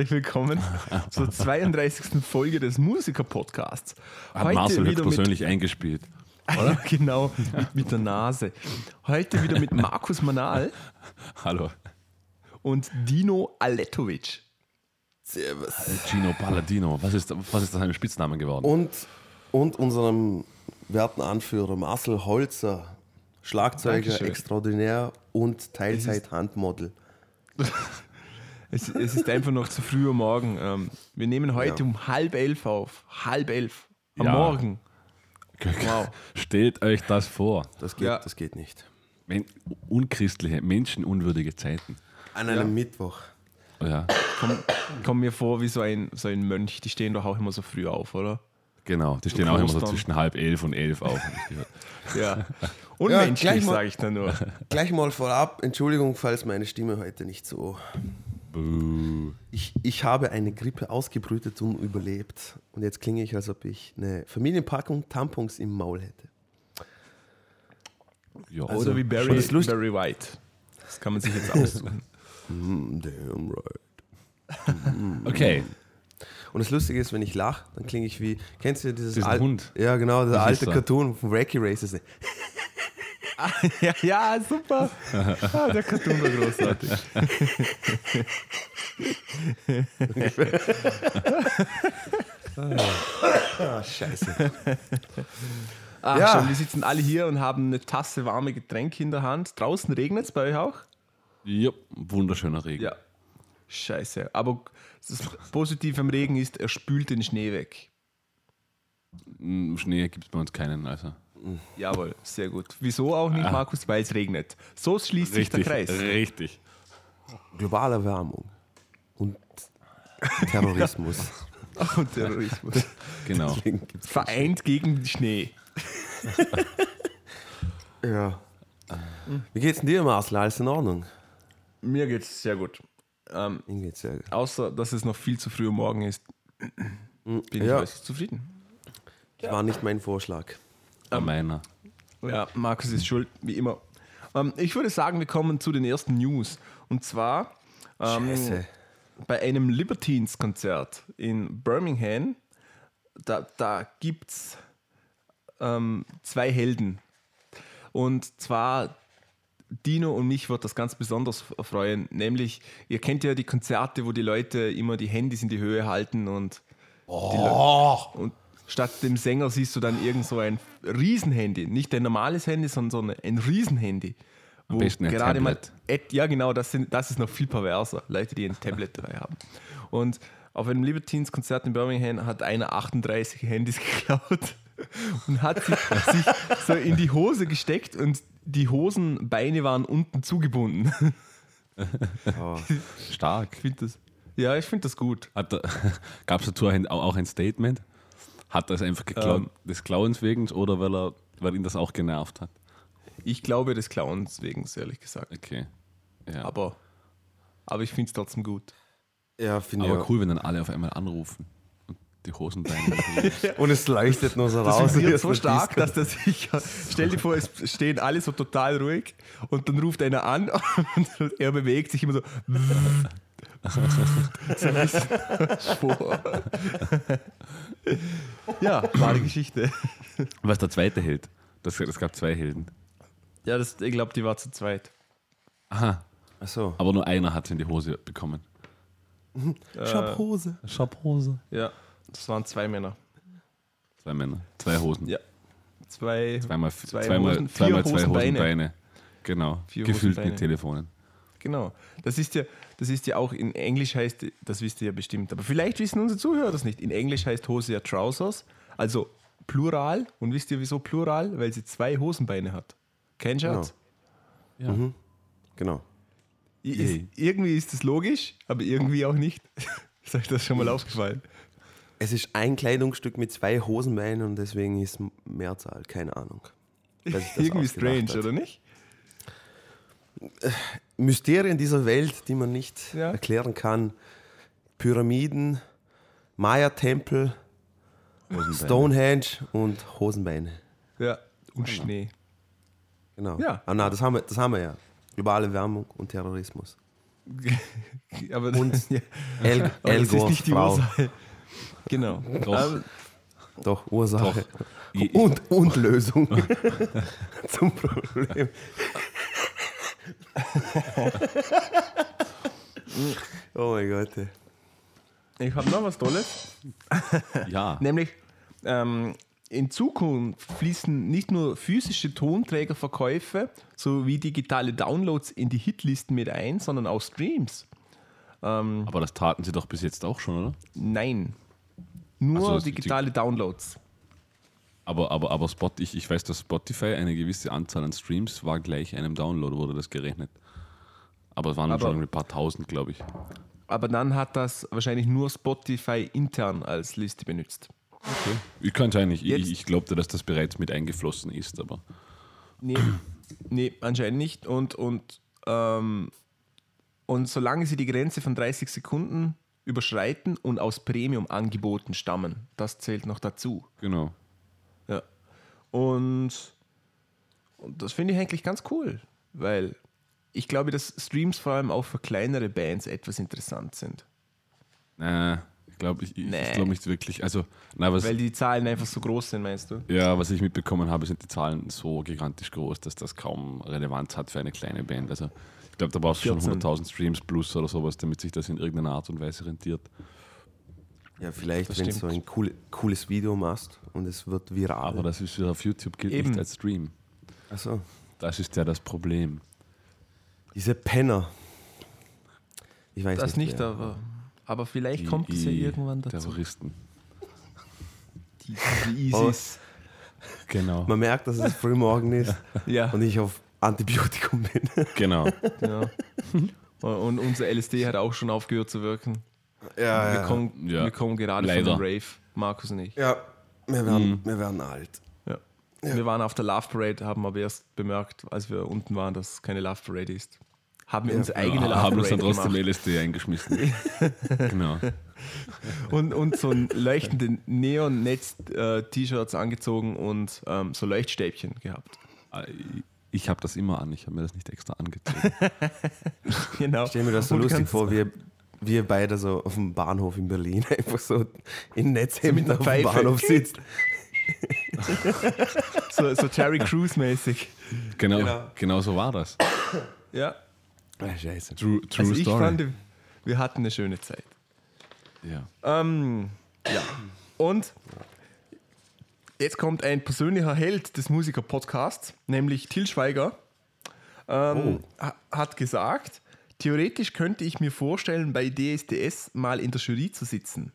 herzlich willkommen zur 32. Folge des Musiker-Podcasts. Hat Marcel wieder persönlich eingespielt. Oder? genau, mit, mit der Nase. Heute wieder mit Markus Manal Hallo. und Dino Aletovic. Servus. Gino Palladino. Was ist, was ist sein Spitzname geworden? Und, und unserem werten Anführer Marcel Holzer, Schlagzeuger Dankeschön. extraordinär und Teilzeit-Handmodel. Es, es ist einfach noch zu früh am Morgen. Ähm, wir nehmen heute Ja. um halb elf auf. Halb elf. Am Ja. Morgen. Wow. Stellt euch das vor. Das geht, Ja. das geht nicht. Men unchristliche, menschenunwürdige Zeiten. An einem Mittwoch. Oh ja, Komm, komm mir vor wie so ein, so ein Mönch. Die stehen doch auch immer so früh auf, oder? genau. Die stehen auch immer so zwischen halb elf und elf auf. Ja. Unmenschlich, mal- sage ich da nur. Gleich mal vorab, Entschuldigung, falls meine Stimme heute nicht so. Buh. Ich, ich habe eine Grippe ausgebrütet und überlebt. Und jetzt klinge ich, als ob ich eine Familienpackung Tampons im Maul hätte. Ja, Oder wie Barry, Barry White. Das kann man sich jetzt aussuchen. Mm, damn right. Okay. Und das Lustige ist, wenn ich lache, dann klinge ich wie. Kennst du dieses Diesen Hund. Ja, genau, der Das alte. Cartoon von Wacky Races. ja, ja, super. Ah, der Cartoon war großartig. Ah, scheiße. Ach, Ja. schon, wir sitzen alle hier und haben eine Tasse warme Getränke in der Hand. Draußen regnet es bei euch auch? Ja, wunderschöner Regen. Ja. Scheiße. Aber das Positive am Regen ist, er spült den Schnee weg. Mm, Schnee gibt es bei uns keinen. Also. Jawohl, sehr gut. Wieso auch nicht, Markus? Weil es regnet. So schließt sich der Kreis. Richtig. Globale Erwärmung und Terrorismus. Und Terrorismus. Genau. Vereint gegen den Schnee. ja. Wie geht's denn dir, Marcel? Alles in Ordnung? Mir geht es sehr gut. Ähm, Mir geht's sehr gut. außer, dass es noch viel zu früh am Morgen ist, bin ich Ja. äußerst zufrieden. Das war nicht mein Vorschlag. Bei meiner. Ja, Markus ist schuld, wie immer. Ähm, ich würde sagen, wir kommen zu den ersten News. Und zwar ähm, bei einem Libertines-Konzert in Birmingham. Da, da gibt es ähm, zwei Helden. Und zwar Dino und mich wird das ganz besonders freuen. Nämlich, ihr kennt ja die Konzerte, wo die Leute immer die Handys in die Höhe halten und, die Leu- und statt dem Sänger siehst du dann irgend so ein Riesenhandy. Nicht ein normales Handy, sondern so ein- Riesenhandy. Wo gerade mal, ja genau, das, sind, das ist noch viel perverser. Leute, die ein Tablet dabei haben. Und auf einem Libertines-Konzert in Birmingham hat einer 38 Handys geklaut und hat sich, sich so in die Hose gesteckt und die Hosenbeine waren unten zugebunden. Oh. Stark. Ich das, ja, ich finde das gut. Gab es dazu auch ein Statement? Hat er es einfach geklaut, Ähm. des Klauens wegen oder weil, er, weil ihn das auch genervt hat? Ich glaube des Clowns wegen, ehrlich gesagt. Okay. Ja. Aber, aber ich finde es trotzdem gut. Ja, finde Aber ich. auch. cool, wenn dann alle auf einmal anrufen und die Hosenbeine. Und es leuchtet nur so Das raus. vibriert so stark, dass der sich. Stell dir vor, es stehen alle so total ruhig und dann ruft einer an und er bewegt sich immer so. So ja, wahre Geschichte. Was der zweite Held? Das, es gab zwei Helden. Ja, das, ich glaube, die war zu zweit. Aha. Achso. Aber nur einer hat es in die Hose bekommen. Ich hab Hose. Schabhose. Ja, das waren zwei Männer. Zwei Männer. Zwei Hosen. Ja. Zwei, Zweimal, Zwei zweimal, Hosen- zweimal zwei Hosenbeine. Hosenbeine. Genau. Vier Gefüllt Hosenbeine. mit Telefonen. Genau. Das ist ja, das ist ja auch in Englisch heißt, das wisst ihr ja bestimmt, aber vielleicht wissen unsere Zuhörer das nicht. In Englisch heißt Hose ja Trousers, also Plural. Und wisst ihr wieso Plural? Weil sie zwei Hosenbeine hat. Kein Scherz. Ja. Genau. I- Yay. Ist, irgendwie ist es logisch, aber irgendwie auch nicht. ist euch das schon mal aufgefallen? Es ist ein Kleidungsstück mit zwei Hosenbeinen und deswegen ist Mehrzahl. Keine Ahnung. Das irgendwie strange, hat. oder nicht? Mysterien dieser Welt, die man nicht Ja. erklären kann. Pyramiden, Maya-Tempel. Stonehenge und Hosenbeine. Ja. Und Schnee. Genau. Ja. Ah, na, das haben wir, das haben wir ja. Globale Wärmung und Terrorismus. aber, Und ja, El, aber El das ist nicht die Frau. Ursache. Genau. Doch. Doch, Ursache. Je- Und, und Lösung zum Problem. Oh mein Gott. ey. ich habe noch was Tolles. Ja, Nämlich ähm, in Zukunft fließen nicht nur physische Tonträgerverkäufe sowie digitale Downloads in die Hitlisten mit ein, sondern auch Streams. aber das taten sie doch bis jetzt auch schon, oder? Nein. Nur so, digitale Downloads. Aber, aber, aber Spot, ich, ich weiß, dass Spotify eine gewisse Anzahl an Streams war gleich einem Download, wurde das gerechnet. Aber es waren Aber- schon ein paar tausend, glaube ich. Aber dann hat das wahrscheinlich nur Spotify intern als Liste benutzt. Okay. Ich kann sein, ich, Jetzt- ich, ich glaubte, dass das bereits mit eingeflossen ist, aber Nee, nee anscheinend nicht. Und, und, ähm, und solange sie die Grenze von 30 Sekunden überschreiten und aus Premium-Angeboten stammen, das zählt noch dazu. genau. Und, und das finde ich eigentlich ganz cool, weil ich glaube, dass Streams vor allem auch für kleinere Bands etwas interessant sind. Äh, ich glaube ich, ich, Nee. glaub nicht wirklich. Also, na, was, Weil die Zahlen einfach so groß sind, meinst du? ja, was ich mitbekommen habe, sind die Zahlen so gigantisch groß, dass das kaum Relevanz hat für eine kleine Band. Also, ich glaube, da brauchst du schon 14. 100.000 Streams plus oder sowas, damit sich das in irgendeiner Art und Weise rentiert. Ja, vielleicht, Das wenn du so ein cool, cooles Video machst und es wird viral. Aber das ist ja auf YouTube gilt Eben. nicht als Stream. Achso. Das ist ja das Problem. Diese Penner. Ich weiß Das nicht, wer. aber, aber vielleicht Die kommt es ja I- irgendwann dazu. Terroristen. Die, die ISIS. Genau. Man merkt, dass es früh morgen ist Ja, und ich auf Antibiotikum bin. Genau. genau. Und unser LSD hat auch schon aufgehört zu wirken. Ja, Wir kommen, Ja. wir kommen gerade Leider. von dem Rave, Markus und ich. ja. Wir werden, Mhm. wir werden alt. Ja. Wir waren auf der Love Parade, haben aber erst bemerkt, als wir unten waren, dass es keine Love Parade ist. Haben wir unsere eigene Love haben uns Parade dann trotzdem gemacht. LSD eingeschmissen. genau. Und, und so ein leuchtende Neon-Netz-T-Shirts angezogen und ähm, so Leuchtstäbchen gehabt. Ich habe das immer an, ich habe mir das nicht extra angezogen. Genau. Ich stelle mir das so Und lustig vor, wir, wir beide so auf dem Bahnhof in Berlin einfach so in Netzhemden mit einer auf dem. Bahnhof sitzt. So, so Terry Crews-mäßig. Genau, Genau. genau. so war das. Ja. Ah, scheiße. True, true Also ich Story. fand, wir hatten eine schöne Zeit. ja. Ähm, ja. Und jetzt kommt ein persönlicher Held des Musiker-Podcasts, nämlich Till Schweiger. Ähm, ha- Hat gesagt, theoretisch könnte ich mir vorstellen, bei DSDS mal in der Jury zu sitzen.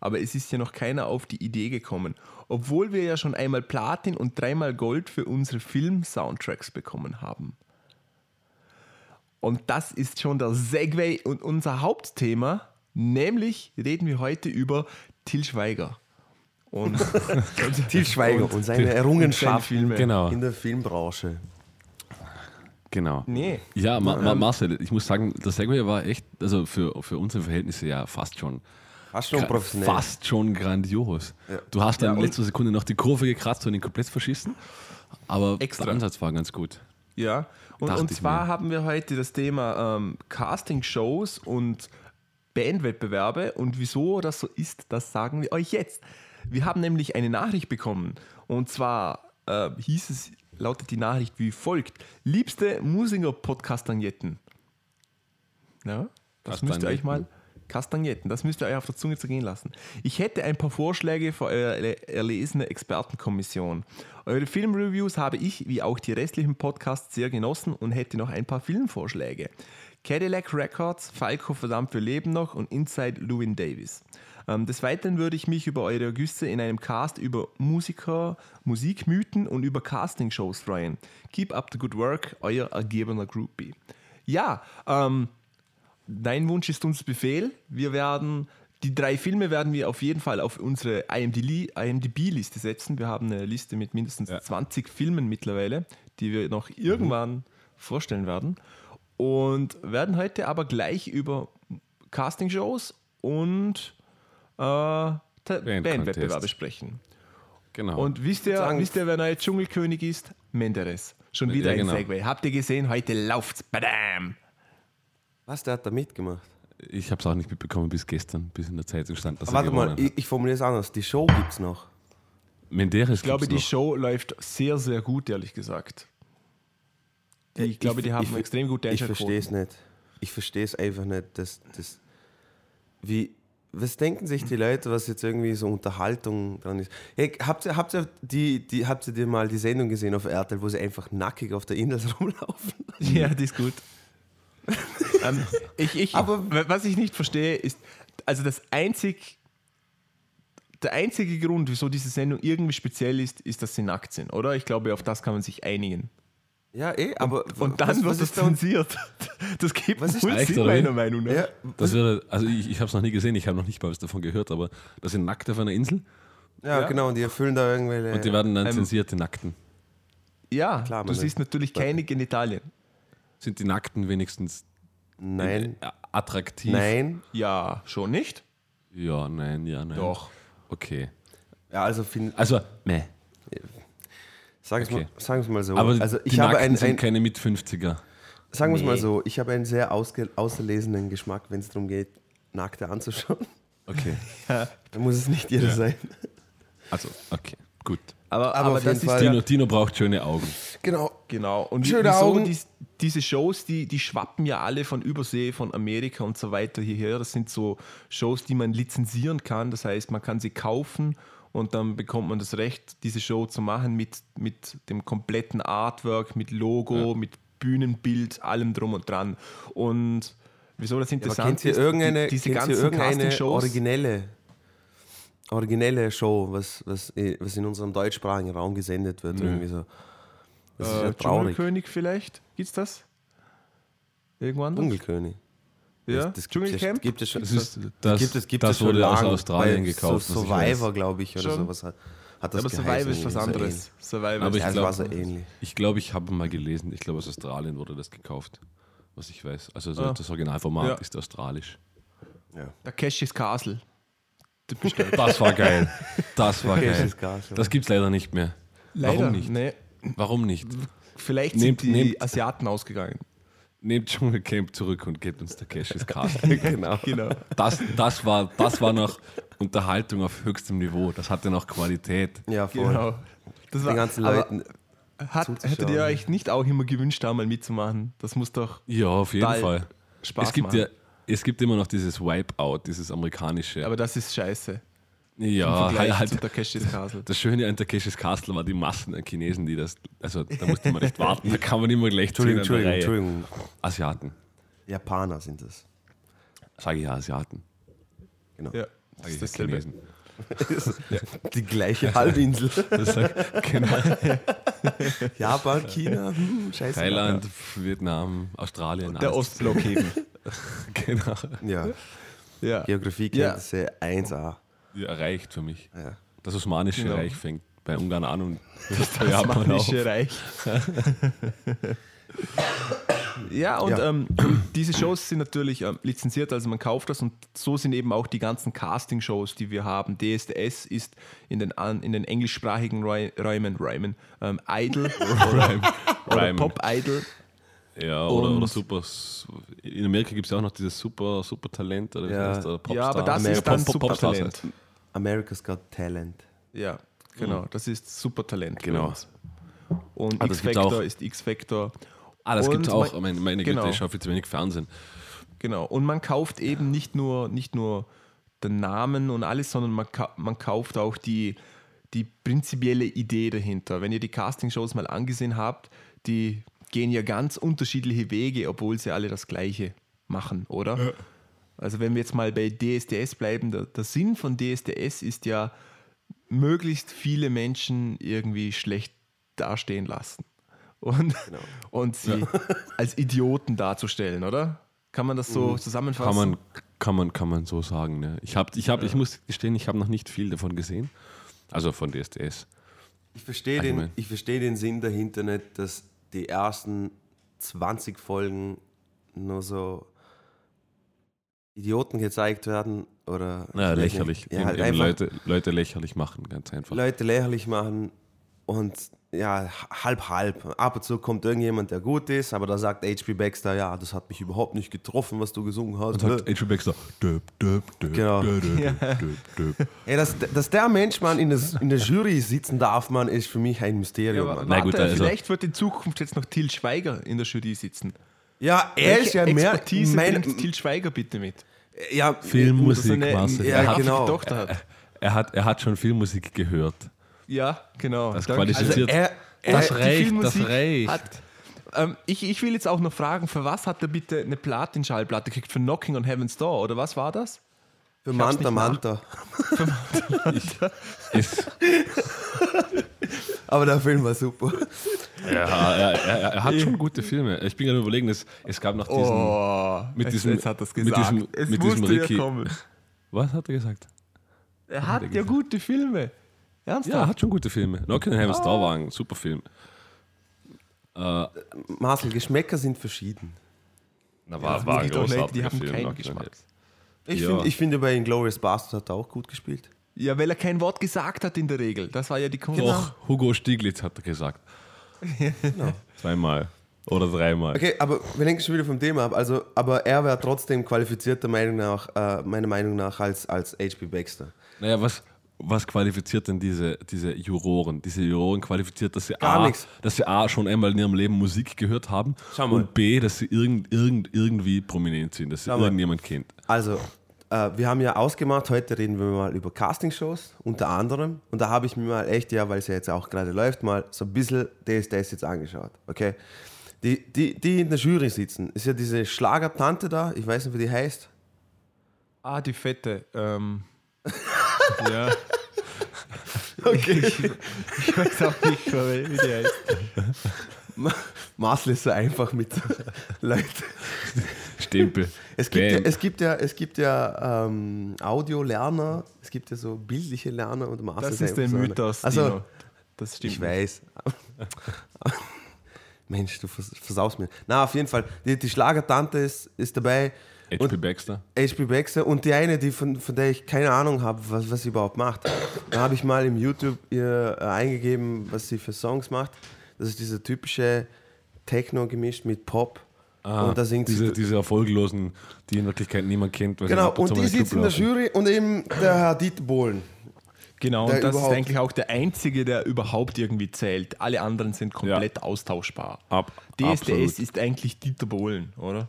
Aber es ist ja noch keiner auf die Idee gekommen. Obwohl wir ja schon einmal Platin und dreimal Gold für unsere Film-Soundtracks bekommen haben. Und das ist schon der Segway und unser Hauptthema, nämlich reden wir heute über Till Schweiger. Und Til Schweiger und, seine Errungenschaften. Genau, in der Filmbranche. Genau. Nee. Ja, Ma Ma Marcel, ich muss sagen, der Segway war echt, also für, für unsere Verhältnisse ja fast schon, Fast schon professionell. fast schon grandios. Du hast dann Ja, in letzter Sekunde noch die Kurve gekratzt und ihn komplett verschissen, aber Extra. der Ansatz war ganz gut. Ja, und, und zwar mir. haben wir heute das Thema ähm, Casting-Shows und Bandwettbewerbe und wieso das so ist, das sagen wir euch jetzt. Wir haben nämlich eine Nachricht bekommen und zwar äh, hieß es, lautet die Nachricht wie folgt: Liebste Musiker-Podcast-Agnetten. Ja, das müsst ihr euch mal. Kastagnetten, das müsst ihr euch auf der Zunge zergehen lassen. Ich hätte ein paar Vorschläge für eure erlesene Expertenkommission. Eure Filmreviews habe ich, wie auch die restlichen Podcasts, sehr genossen und hätte noch ein paar Filmvorschläge. Cadillac Records, Falco verdammt für Leben noch und Inside Lewin Davis. Ähm, des Weiteren würde ich mich über eure Güsse in einem Cast über Musiker, Musikmythen und über Castingshows freuen. Keep up the good work, euer ergebener Groupie. Ja, ähm, Dein Wunsch ist uns Befehl. Wir werden, die drei Filme werden wir auf jeden Fall auf unsere IMDb-Liste setzen. Wir haben eine Liste mit mindestens Ja. 20 Filmen mittlerweile, die wir noch irgendwann vorstellen werden. Und werden heute aber gleich über Castingshows und äh, Bandwettbewerbe sprechen. Genau. Und wisst ihr, sagen- wisst ihr, wer neuer Dschungelkönig ist? Menderes. Schon wieder Ja, ein genau. Segway. Habt ihr gesehen? Heute läuft's. Badam! Was, der hat da mitgemacht? Ich habe es auch nicht mitbekommen bis gestern, bis in der Zeitung stand, dass Aber er warte mal, ich, ich formuliere es anders. Die Show gibt's noch. Menderes Ich glaube, die noch. Show läuft sehr, sehr gut, ehrlich gesagt. Die, ich, Ich- glaube, die haben ich- extrem gute Ich verstehe es nicht. Ich verstehe es einfach nicht. Dass, dass, wie, was denken sich die Leute, was jetzt irgendwie so Unterhaltung dran ist? Hey, habt, ihr, habt, ihr die, die, habt ihr dir mal die Sendung gesehen auf RTL, wo sie einfach nackig auf der Insel rumlaufen? Ja, die ist gut. ähm, ich, ich, Aber- was ich nicht verstehe, ist, also das einzig, der einzige Grund, wieso diese Sendung irgendwie speziell ist, ist, dass sie nackt sind, oder? Ich glaube, auf das kann man sich einigen. Ja, eh, aber Und dann was, wird was und, zensiert. Das gibt Was ist echt, Sinn, meiner Meinung nach. ja, Das wäre, also ich, ich habe es noch nie gesehen, ich habe noch nicht mal was davon gehört, aber das sind Nackte auf einer Insel ja, Ja. genau, und die erfüllen da irgendwelche. und die werden dann Ähm, zensiert, die Nackten. Ja, Klar, du siehst natürlich keine Genitalien. Sind die Nackten wenigstens nein, äh, attraktiv? nein. Ja, schon nicht? Ja, nein, ja, nein. Doch. Okay. Ja, also, find, Also, meh. Sagen wir okay. mal, mal so. Aber also, die ich habe ein, sind ein, keine mit 50er. sagen wir es mal Nee. so, ich habe einen sehr ausge, auserlesenen Geschmack, wenn es darum geht, Nackte anzuschauen. Okay. Da muss es nicht jeder sein. Also, okay, gut. Aber, Aber aber, auf das jeden ist Fall- ja Dino, Dino braucht schöne Augen. Genau. Genau. Und Schöne wieso Augen. dies, diese Shows, die, die schwappen ja alle von Übersee, von Amerika und so weiter hierher. Das sind so Shows, die man lizenzieren kann. Das heißt, man kann sie kaufen und dann bekommt man das Recht, diese Show zu machen mit, mit dem kompletten Artwork, mit Logo, mit Bühnenbild, allem drum und dran. Und wieso das interessant ihr ist, irgendeine, die, diese ganzen irgendeine originelle, originelle Show, was, was, was in unserem deutschsprachigen Raum gesendet wird? Irgendwie so. Das ist ja Äh, traurig. Dschungelkönig vielleicht? Gibt's das? Irgendwo anders? Dschungelkönig. Ja? Das, das gibt Dschungelcamp? es, gibt es schon. Das, ist, das, gibt es, gibt das es schon wurde aus lang Australien gekauft. So. Survivor, glaube ich, oder Schon. sowas hat, hat das aber geheißen, Survivor ist was irgendwie so anderes. Survivor Aber ist ich ähnlich. Ja, glaub- es war so ähnlich. Ich glaube, ich habe mal gelesen, ich glaube aus Australien wurde das gekauft, was ich weiß. Also so Ah. das Originalformat Ja. ist australisch. Ja. Takeshis Castle. Typisch geil. Das war geil. Das war geil. ja. Das gibt es leider nicht mehr. Warum nicht? Nee, Warum nicht? vielleicht Nehmt- sind die nehmt- Asiaten ausgegangen. Nehmt Dschungelcamp zurück und gebt uns Takeshis Castle. genau. Genau. Das, das, war, das war noch Unterhaltung auf höchstem Niveau. Das hatte noch Qualität. Ja, voll. genau. Das Den war, ganzen aber Leuten. Hat, hättet ihr euch nicht auch immer gewünscht, da mal mitzumachen? Das muss doch Ja, auf jeden Fall. Spaß Es gibt, machen. ja, es gibt immer noch dieses Wipeout, dieses amerikanische. Aber das ist scheiße. Ja, halt, zu Takeshis Castle. Das Schöne an Takeshis Castle war die Massen an Chinesen, die das. Also da musste man nicht warten, da kann man immer gleich Entschuldigung, Entschuldigung. Entschuldigung. Asiaten. Japaner sind es. Sage ich ja, Asiaten. Genau. Ja, das ist ja, dasselbe. Chinesen. Die gleiche Halbinsel. Das sag, genau. Japan, China, hm, scheiße. Thailand, Vietnam, Australien. Der. Ostblock eben. Genau. Ja, Ja. Geografiekenntnisse 1A. Ja, reicht für mich. Ja. Das Osmanische Genau. Reich fängt bei Ungarn an und Japan auf. Osmanische Reich. ja, und Ja. Ähm, diese Shows sind natürlich ähm, lizenziert, also man kauft das und so sind eben auch die ganzen Casting-Shows, die wir haben. DSDS ist in den, an, in den englischsprachigen Räu- Räumen, Räumen ähm, Idol oder. Pop-Idol. Ja, oder, oder super. In Amerika gibt es ja auch noch dieses super, super Talent oder wie Ja. heißt das? Oder Ja, aber das ist dann Pop- Pop- Popstars Supertalent. heißt. America's Got Talent. Ja, genau, das ist Supertalent. bei Genau. Und Ah, X-Factor ist X-Factor. Ah, das gibt es auch. man- Meine, meine Güte, genau. ich schaue viel zu wenig Fernsehen. Genau. Und man kauft eben nicht nur, nicht nur den Namen und alles, sondern man, ka man kauft auch die, die prinzipielle Idee dahinter. Wenn ihr die Castingshows mal angesehen habt, die gehen ja ganz unterschiedliche Wege, obwohl sie alle das Gleiche machen, oder? Also wenn wir jetzt mal bei DSDS bleiben, der, der Sinn von DSDS ist ja, möglichst viele Menschen irgendwie schlecht dastehen lassen. Und, und sie als Idioten darzustellen, oder? Kann man das so zusammenfassen? Kann man, kann man, kann man so sagen. Ne? Ich, hab, ich, hab, ich muss gestehen, ich habe noch nicht viel davon gesehen. Also von DSDS. Ich verstehe ich den, ich versteh den Sinn dahinter nicht, dass die ersten 20 Folgen nur so Idioten gezeigt werden oder weiß lächerlich. Ja, halt eben Leute, Leute lächerlich machen, ganz einfach. Leute lächerlich machen und ja, halb, halb. Ab und zu kommt irgendjemand, der gut ist, aber da sagt H.P. Baxter, ja, das hat mich überhaupt nicht getroffen, was du gesungen hast. Und sagt H.P. Baxter, döp, döp, döp, Genau. döp, döp, döp, döp. Ey, dass, dass der Mensch, man, in, das, in der Jury sitzen darf, man, ist für mich ein Mysterium, aber Mann. Na warte, gut, also- vielleicht wird in Zukunft jetzt noch Til Schweiger in der Jury sitzen. Ja, er ist ja mehr Expertise mein, bringt Til Schweiger bitte mit. ja, Filmmusik, er Marcel. Ja, leibhafte genau. Tochter hat. Er hat, er hat schon Filmmusik gehört. Ja, genau. Das Danke. qualifiziert- Also er, er, Das reicht, das reicht. Hat, ähm, ich, ich will jetzt auch noch fragen, für was hat er bitte eine Platin-Schallplatte gekriegt? Für Knocking on Heaven's Door, oder was war das? Für hab's Manta nicht Manta. Ist, Aber der Film war super. ja, er, er, er hat schon gute Filme. Ich bin gerade überlegen, es, es gab nach diesen. Oh, mit jetzt, diesem- jetzt hat er es mit gesagt. diesem- es mit diesem Ricky- ja kommen. Was hat er gesagt? Er hat ja gute Filme. Ja, Ernsthaft? er hat schon gute Filme. On Heaven's Door war ein super Film. Äh, Marcel, Geschmäcker sind verschieden. na, war, das war ein ich doch nicht, die großartiger haben Film. keinen Geschmack. Ich Ja. finde, ich finde bei Inglourious Bastard hat er auch gut gespielt. Ja, weil er kein Wort gesagt hat in der Regel. Das war ja die Kunst. Doch, Hugo Stieglitz hat er gesagt. Zweimal oder dreimal. Okay, aber wir lenken schon wieder vom Thema ab. Also, aber er wäre trotzdem qualifizierter Meinung nach, äh, meiner Meinung nach als, als H.P. Baxter. Naja, was, was qualifiziert denn diese, diese Juroren? Diese Juroren qualifiziert, dass sie, Gar A, dass sie A schon einmal in ihrem Leben Musik gehört haben Schau mal. und B, dass sie irgend, irgend, irgendwie prominent sind, dass sie Schau mal. irgendjemand kennt. Also, äh, wir haben ja ausgemacht, heute reden wir mal über Castingshows, unter anderem. Und da habe ich mir mal echt, ja, weil es ja jetzt auch gerade läuft, mal so ein bisschen das, das jetzt angeschaut. Okay? Die, die, die in der Jury sitzen, ist ja diese Schlagertante da, ich weiß nicht, wie die heißt. Ah, die Fette. Ähm, ja. Okay. Ich, ich weiß auch nicht, wie die heißt. Marcel ist so einfach mit Leuten. Stempel. Es gibt, ja, es gibt ja, es gibt ja ähm, Audiolerner, es gibt ja so bildliche Lerner und Marcel Das ist der so. Mythos, Also, Dino. Das stimmt. ich weiß. Mensch, du vers versaust mir. Na, auf jeden Fall. Die, die Schlagertante ist, ist dabei. H.P. Baxter. HP Baxter und die eine, die von, von der ich keine Ahnung habe, was, was sie überhaupt macht. Da habe ich mal im YouTube ihr äh, eingegeben, was sie für Songs macht. Das ist dieser typische Techno gemischt mit Pop. und da singt Ah, diese, sie. diese erfolglosen, die in Wirklichkeit niemand kennt. Genau, und die sitzt in der. Jury und eben der Herr Dieter Bohlen. Genau, Der und das ist eigentlich auch der einzige, der überhaupt irgendwie zählt. Alle anderen sind komplett austauschbar. Ab, DSDS absolut. ist eigentlich Dieter Bohlen, oder?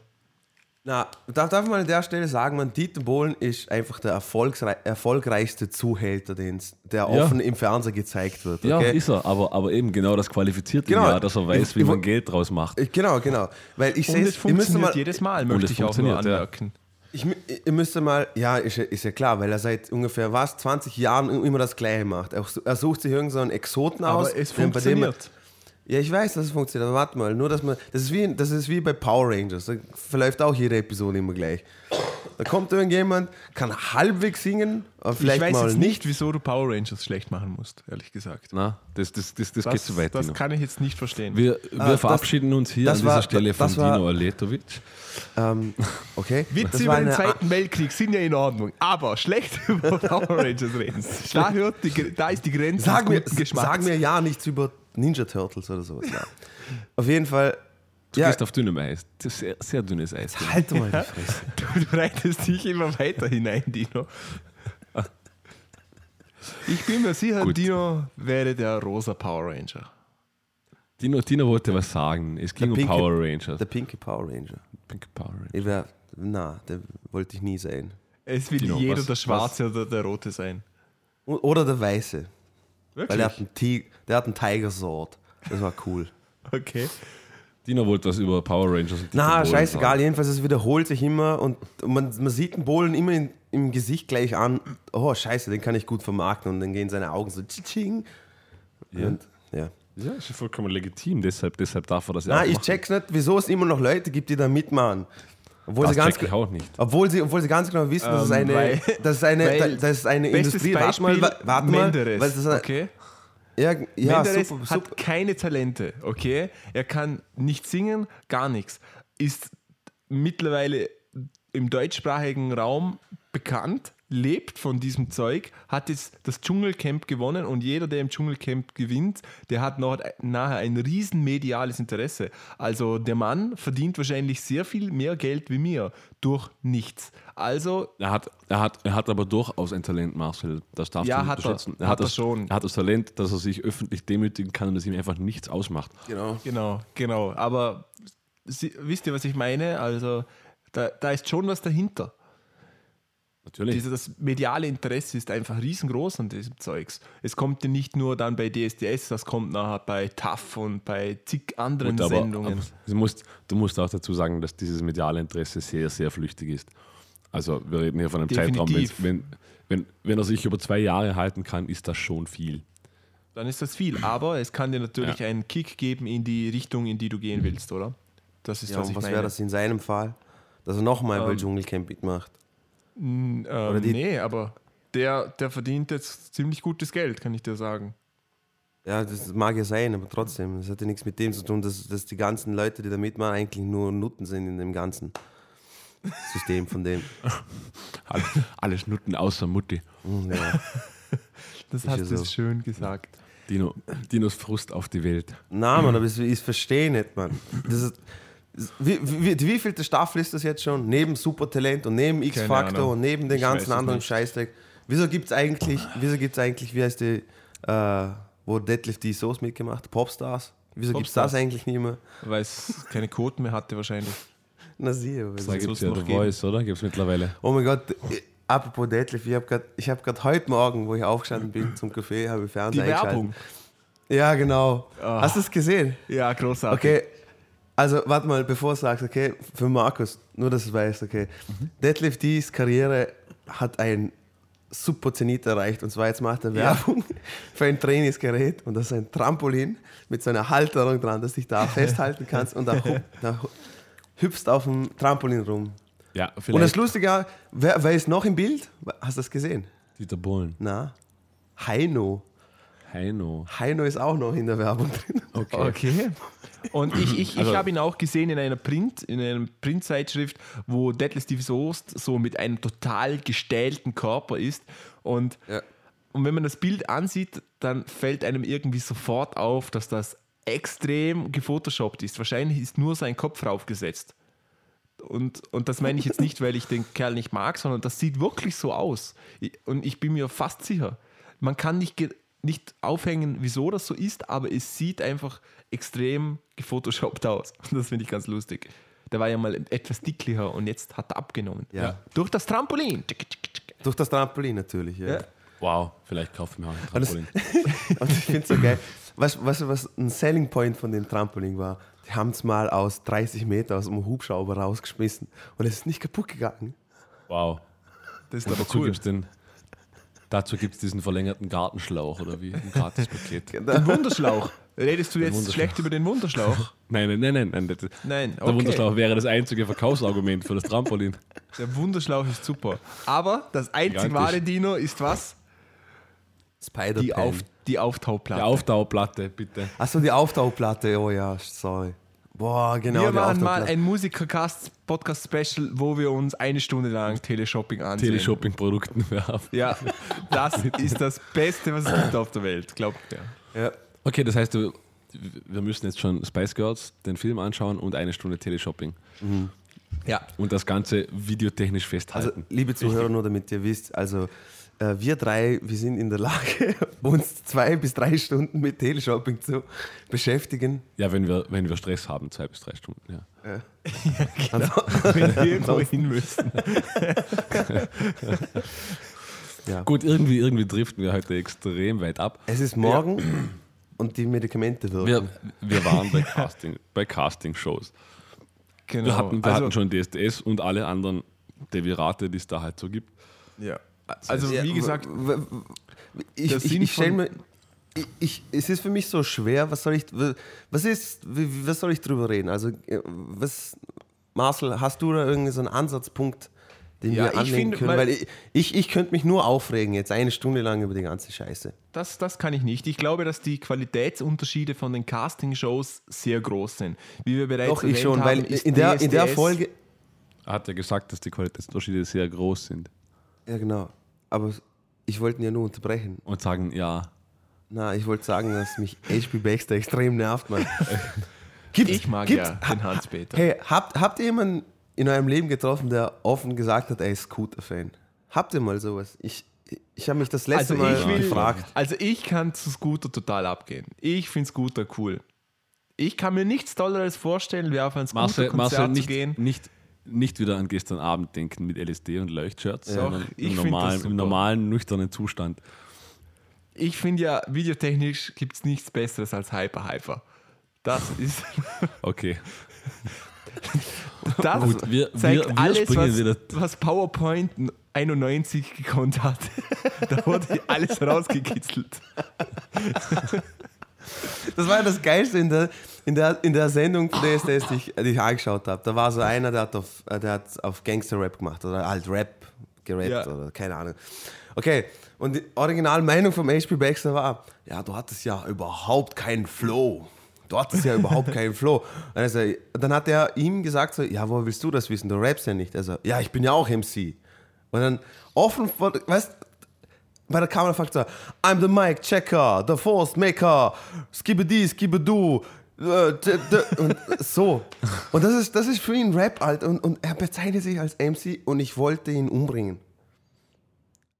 Na, darf, darf man an der Stelle sagen, man, Dieter Bohlen ist einfach der erfolgsrei erfolgreichste Zuhälter, den's, der Ja. offen im Fernsehen gezeigt wird. Ja, Okay? ist er, aber, aber eben genau das qualifiziert ihn Genau. ja, dass er weiß, Ich- wie ich man Geld draus macht. Ich- Genau, genau. Weil ich Und sehe es funktioniert mal, jedes Mal, Und möchte es ich auch nur funktioniert, ja. anmerken. Ich, mü- ihr müsst mal, ja, ist, ja- ist ja klar, weil er seit ungefähr was, 20 Jahren immer das Gleiche macht. Er, er sucht sich irgendeinen so einen Exoten aus. Aber es den- bei dem er- funktioniert. Ja, ich weiß, dass es funktioniert, aber warte mal, nur dass man, das ist wie, das ist wie bei Power Rangers, da verläuft auch jede Episode immer gleich. Da kommt irgendjemand, kann halbwegs singen, aber vielleicht ich weiß mal jetzt nicht. wieso du Power Rangers schlecht machen musst, ehrlich gesagt. Na, das, das, das, das, Das, geht zu weit, das Dino. kann ich jetzt nicht verstehen. Wir, wir Ah, das- verabschieden uns hier das an dieser war- Stelle von das war- Dino Aletovic. Ähm, okay. Witze Das über war den Zweiten Weltkrieg sind ja in Ordnung, aber schlecht über Power Rangers reden. Da, hört die, da ist die Grenze Sag des mir, sag mir ja nichts über Ninja Turtles oder sowas. Ja. Auf jeden Fall. Du Ja, gehst auf dünnem Eis. Sehr, sehr dünnes Eis. Dino. halt mal die Fresse. Du, du reitest dich immer weiter hinein, Dino. Ich bin mir sicher, Gut. Dino wäre der rosa Power Ranger. Dino, Dino wollte was sagen. Es ging um pinke- Power Rangers. Der pinke Power Ranger. Pinke Power Rangers. Ich wär, na, der wollte ich nie sein. Es will Dino, jeder was- der Schwarze oder der Rote sein. Oder der Weiße. Wirklich? Weil er hat einen, Ti- der hat einen Tiger Sword. Das war cool. okay. Dino wollte was über Power Rangers und Na, scheißegal. sagen. Jedenfalls, es wiederholt sich immer und man, man sieht den Bohlen immer in, im Gesicht gleich an. Oh, scheiße, den kann ich gut vermarkten. Und dann gehen seine Augen so tsching. Ja. Und, ja. Ja, ist ja vollkommen legitim. Deshalb, deshalb darf er das ja Na, auch ich machen. check's nicht, wieso es immer noch Leute gibt, die da mitmachen. Obwohl, Das sie ganz, auch nicht. obwohl, sie, obwohl sie ganz genau wissen, dass es Ähm, eine, weil- das ist eine, das ist eine Industrie. Warte Beispiel, mal, wa- warte mal. Menderes, das ist, okay? Ja, ja Menderes super, hat super. keine Talente, okay? Er kann nicht singen, gar nichts. Ist mittlerweile im deutschsprachigen Raum bekannt, lebt von diesem Zeug, hat jetzt das Dschungelcamp gewonnen und jeder, der im Dschungelcamp gewinnt, der hat noch nachher ein riesen mediales Interesse. Also der Mann verdient wahrscheinlich sehr viel mehr Geld wie mir durch nichts. Also Er hat, er, hat, er hat aber durchaus ein Talent, Marcel. Das darfst Ja, du nicht hat er. unterschätzen. Hat er das, schon. Er hat das Talent, dass er sich öffentlich demütigen kann und es ihm einfach nichts ausmacht. Genau. Genau, genau. Aber Sie, wisst ihr, was ich meine? Also da, da ist schon was dahinter. Natürlich. Diese, das mediale Interesse ist einfach riesengroß an diesem Zeugs. Es kommt ja nicht nur dann bei DSDS, das kommt nachher bei TAF und bei zig anderen Gut, aber, Sendungen. aber du, musst, du musst auch dazu sagen, dass dieses mediale Interesse sehr, sehr flüchtig ist. Also wir reden hier von einem Zeitraum, Definitiv. wenn, wenn, wenn er sich über zwei Jahre halten kann, ist das schon viel. dann ist das viel. Aber es kann dir natürlich Ja. einen Kick geben in die Richtung, in die du gehen willst, oder? Das ist Ja, was was wäre das in seinem Fall? Dass er nochmal bei Ähm, Dschungelcamp mitmacht. Ähm, nee, aber der, der verdient jetzt ziemlich gutes Geld, kann ich dir sagen. Ja, das mag ja sein, aber trotzdem, das hat ja nichts mit dem zu tun, dass, dass die ganzen Leute, die da mitmachen, eigentlich nur Nutten sind in dem ganzen System von dem. Alle, alle Schnutten außer Mutti. Hm, Ja. Das Ist hast ja du so. schön gesagt. Dino, Dinos Frust auf die Welt. Nein, Mann, aber ich, ich verstehe nicht, Mann. Das ist, wie, wie, wie vielte Staffel ist das jetzt schon? Neben Supertalent und neben X-Factor und neben den Ich ganzen anderen nicht. Scheißdreck. Wieso gibt es eigentlich, wieso gibt's eigentlich, wie heißt die, äh, wo Deadlift die Soße mitgemacht hat? Popstars? Wieso gibt es das eigentlich nicht mehr? Weil es keine Quoten mehr hatte wahrscheinlich. Na sieh, aber Da gibt es ja The geben? Voice, oder? Gibt es mittlerweile. Oh mein Gott, äh, apropos Deadlift, ich habe gerade hab heute Morgen, wo ich aufgestanden bin zum Café, habe ich Die Fernseher Werbung. eingeschaltet. Ja, genau. Ah. Hast du es gesehen? Ja, großartig. Okay, also warte mal, bevor du sagst, okay, für Markus, nur dass du weißt, okay, Deadlift D's Karriere hat ein super Zenit erreicht und zwar jetzt macht er Ja. Werbung für ein Trainingsgerät und das ist ein Trampolin mit so einer Halterung dran, dass du dich da festhalten kannst und da, hu- da hüpfst auf dem Trampolin rum. Ja, Und das vielleicht Lustige, wer, wer ist noch im Bild? Hast du das gesehen? Dieter Bohlen. Na, Heino. Heino. Heino ist auch noch in der Werbung drin. Okay. Okay. Und ich, ich, Also- ich habe ihn auch gesehen in einer Print, in einer Printzeitschrift, wo Deadlift Steve Soest so mit einem total gestählten Körper ist. Und, Ja. und wenn man das Bild ansieht, dann fällt einem irgendwie sofort auf, dass das extrem gefotoshoppt ist. Wahrscheinlich ist nur sein Kopf draufgesetzt. Und, und das meine ich jetzt nicht, weil ich den Kerl nicht mag, sondern das sieht wirklich so aus. Und ich bin mir fast sicher, man kann nicht, nicht aufhängen, wieso das so ist, aber es sieht einfach extrem gefotoshoppt aus. Und das finde ich ganz lustig. Der war ja mal etwas dicklicher und jetzt hat er abgenommen. Ja. Durch das Trampolin. Durch das Trampolin natürlich. Ja. Ja. Wow, vielleicht kaufen wir auch ein Trampolin. Und ich finde es so geil. Weißt du, was, was ein Selling Point von dem Trampolin war? Die haben es mal aus 30 Meter aus dem Hubschrauber rausgeschmissen und es ist nicht kaputt gegangen. Wow. Das ist aber cool. den. Dazu gibt es diesen verlängerten Gartenschlauch oder wie ein Gratispaket. Den Wunderschlauch. Redest du jetzt Wunderschlauch. schlecht über den Wunderschlauch? Nein, nein, nein, nein. nein. das- Nein, Der okay. Wunderschlauch wäre das einzige Verkaufsargument für das Trampolin. Der Wunderschlauch ist super. Aber das einzig wahre Dino ist was? Spider-Man. Die, Auf, die Auftauplatte. Die Aufdauerplatte, bitte. Achso, die Auftauplatte. Oh ja, sorry. Boah, genau. wir machen mal ein Musikercast-Podcast-Special, wo wir uns eine Stunde lang Teleshopping ansehen. Teleshopping-Produkten werfen. Ja, das ist das Beste, was es gibt auf der Welt, glaubt ihr. Ja. Okay, das heißt, wir müssen jetzt schon Spice Girls, den Film anschauen und eine Stunde Teleshopping. Ja. Und das Ganze videotechnisch Also, festhalten. liebe Zuhörer, nur damit ihr wisst, also wir drei, wir sind in der Lage, uns zwei bis drei Stunden mit Teleshopping zu beschäftigen. ja, wenn wir, wenn wir Stress haben, zwei bis drei Stunden. Ja. Wenn wir irgendwo hin müssen. Ja. Gut, irgendwie, irgendwie driften wir heute extrem weit ab. Es ist morgen und die Medikamente wirken. Wir, wir waren bei Casting, bei Casting-Shows. Genau. Wir, hatten, wir also, hatten schon DSDS und alle anderen Devirate, die es da halt so gibt. ja. Also Ja, wie gesagt, ich, ich, ich stelle mir, ich, ich, es ist für mich so schwer, was soll ich, was ist, was soll ich drüber reden? Also, äh, was, Marcel, hast du da irgendwie so einen Ansatzpunkt, den Ja, wir ich anlegen finde, können? weil- Weil ich, ich, ich könnte mich nur aufregen, jetzt eine Stunde lang über die ganze Scheiße. das, das kann ich nicht. Ich glaube, dass die Qualitätsunterschiede von den Casting-Shows sehr groß sind. Wie wir bereits Doch, ich schon, haben, weil ist in der, in der Folge, Er hat ja gesagt, dass die Qualitätsunterschiede sehr groß sind. Ja, genau. Aber ich wollte ihn ja nur unterbrechen. Und sagen, ja. Na, ich wollte sagen, dass mich HP Baxter extrem nervt, Mann. Gibt's, Ich mag gibt's, ja den Hans-Peter. Hey, habt, habt ihr jemanden in eurem Leben getroffen, der offen gesagt hat, er ist Scooter-Fan? Habt ihr mal sowas? Ich, ich habe mich das letzte Also Mal ich, will, gefragt. also ich kann zu Scooter total abgehen. Ich finde Scooter cool. Ich kann mir nichts Tolleres vorstellen, wie auf ein Scooter-Konzert zu nicht, gehen. nicht, nicht wieder an gestern Abend denken mit LSD und Leuchtshirts, sondern ich im normalen, im normalen, nüchternen Zustand. Ich finde ja, videotechnisch gibt es nichts Besseres als Hyper Hyper. Das ist. Okay. Das Gut, wir- zeigt wir- wir alles, springen was, wieder. was PowerPoint 91 gekonnt hat. da wurde alles rausgekitzelt. Das war ja das Geilste in der, in der, in der Sendung von DSDS, die ich, die ich angeschaut habe. Da war so einer, der hat auf, der hat auf Gangster-Rap gemacht oder halt Rap gerappt Ja. oder keine Ahnung. Okay, und die Originalmeinung vom HP Baxter war, ja, du hattest ja überhaupt keinen Flow. Du hattest ja überhaupt keinen Flow. Also, dann hat er ihm gesagt, so, ja, woher willst du das wissen? Du rappst ja nicht. Also, ja, ich bin ja auch MC. Und dann offen, vor- weißt bei der Kamera fragt er, I'm the mic checker, the force maker, skibidi, skibidu, und so. Und das ist, das ist für ihn Rap, halt. Und, und er bezeichnet sich als MC und ich wollte ihn umbringen.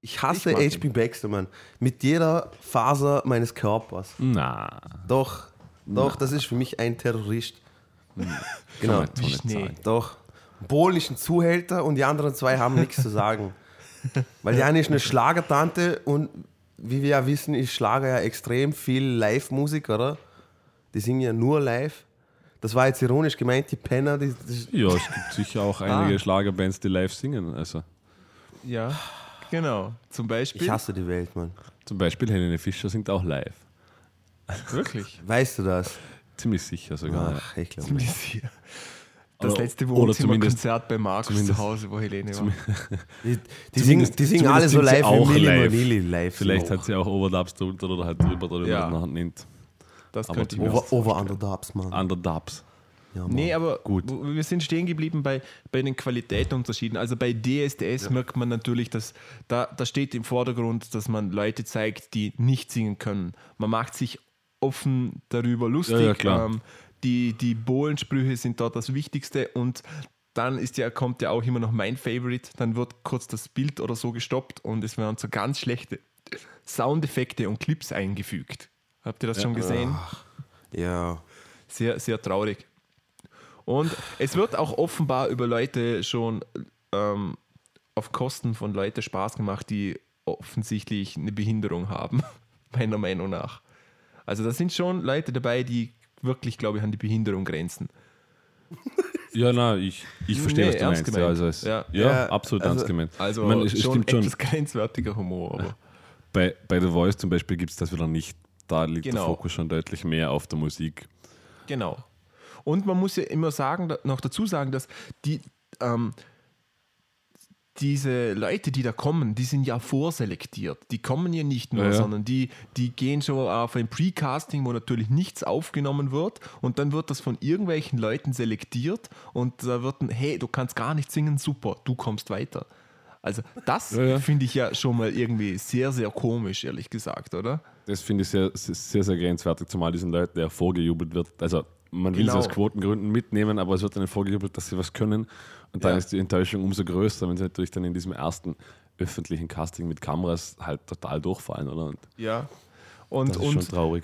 Ich hasse Ich HP Baxter, Mann. Mit jeder Faser meines Körpers. Na, Doch, doch, das ist für mich ein Terrorist. Genau, kann man so nicht Schnee. sagen. doch. Polnischen Zuhälter und die anderen zwei haben nichts zu sagen. Weil die eine ist eine Schlagertante und wie wir ja wissen, ist Schlager ja extrem viel Live-Musik, oder? Die singen ja nur live. Das war jetzt ironisch gemeint, die Penner, die, die Ja, es gibt sicher auch einige Schlagerbands, die live singen. Also Ja, genau. Zum Beispiel. ich hasse die Welt, Mann. zum Beispiel Helene Fischer singt auch live. Wirklich. Weißt du das? Ziemlich sicher sogar. Ach, ich glaube nicht. Ziemlich sicher. Das Oder- letzte Wohnzimmerkonzert bei Markus zu Hause, wo Helene war. Die, die singen, die singen alle so live sie wie auch Milli live. Vielleicht hat sie auch Overdubs drunter oder halt drüber oder wie Ja. man nachher nennt. Das Aber könnte ich Over, over Underdubs, Mann. Underdubs. Ja, Mann. Nee, aber Gut. wir sind stehen geblieben bei, bei den Qualitätsunterschieden. Also bei DSDS merkt man natürlich, dass da, da steht im Vordergrund, dass man Leute zeigt, die nicht singen können. Man macht sich offen darüber lustig. Ja, ja. Ähm, die, die Bohlensprüche sind dort das Wichtigste und dann ist ja, kommt ja auch immer noch mein Favorite. Dann wird kurz das Bild oder so gestoppt und es werden so ganz schlechte Soundeffekte und Clips eingefügt. Habt ihr das schon gesehen? Ja. Sehr, sehr traurig. Und es wird auch offenbar über Leute schon ähm, auf Kosten von Leuten Spaß gemacht, die offensichtlich eine Behinderung haben, meiner Meinung nach. Also da sind schon Leute dabei, die wirklich, glaube ich, an die Behinderung grenzen. Ja, na, ich, ich verstehe, Nee, was du ernst meinst. Ja, gemeint. also es, Ja. ja. Ja, absolut also- ernst gemeint. Also ich meine, es, es schon stimmt schon. etwas grenzwertiger Humor. Aber Bei, bei The Voice zum Beispiel gibt es das wieder nicht. Da liegt Genau. der Fokus schon deutlich mehr auf der Musik. Genau. Und man muss ja immer sagen, noch dazu sagen, dass die, ähm, diese Leute, die da kommen, die sind ja vorselektiert. Die kommen ja nicht nur, Ja, ja. sondern die, die gehen schon auf ein Pre-Casting, wo natürlich nichts aufgenommen wird und dann wird das von irgendwelchen Leuten selektiert und da wird ein, hey, du kannst gar nicht singen, super, du kommst weiter. Also das ja. finde ich ja schon mal irgendwie sehr, sehr komisch, ehrlich gesagt, oder? Das finde ich sehr, sehr, sehr grenzwertig, zumal diesen Leuten ja vorgejubelt wird. Also man will Genau. sie aus Quotengründen mitnehmen, aber es wird ihnen vorgejubelt, dass sie was können. Und dann Ja. ist die Enttäuschung umso größer, wenn sie natürlich dann in diesem ersten öffentlichen Casting mit Kameras halt total durchfallen, oder? Und Ja. Und, das ist und schon traurig.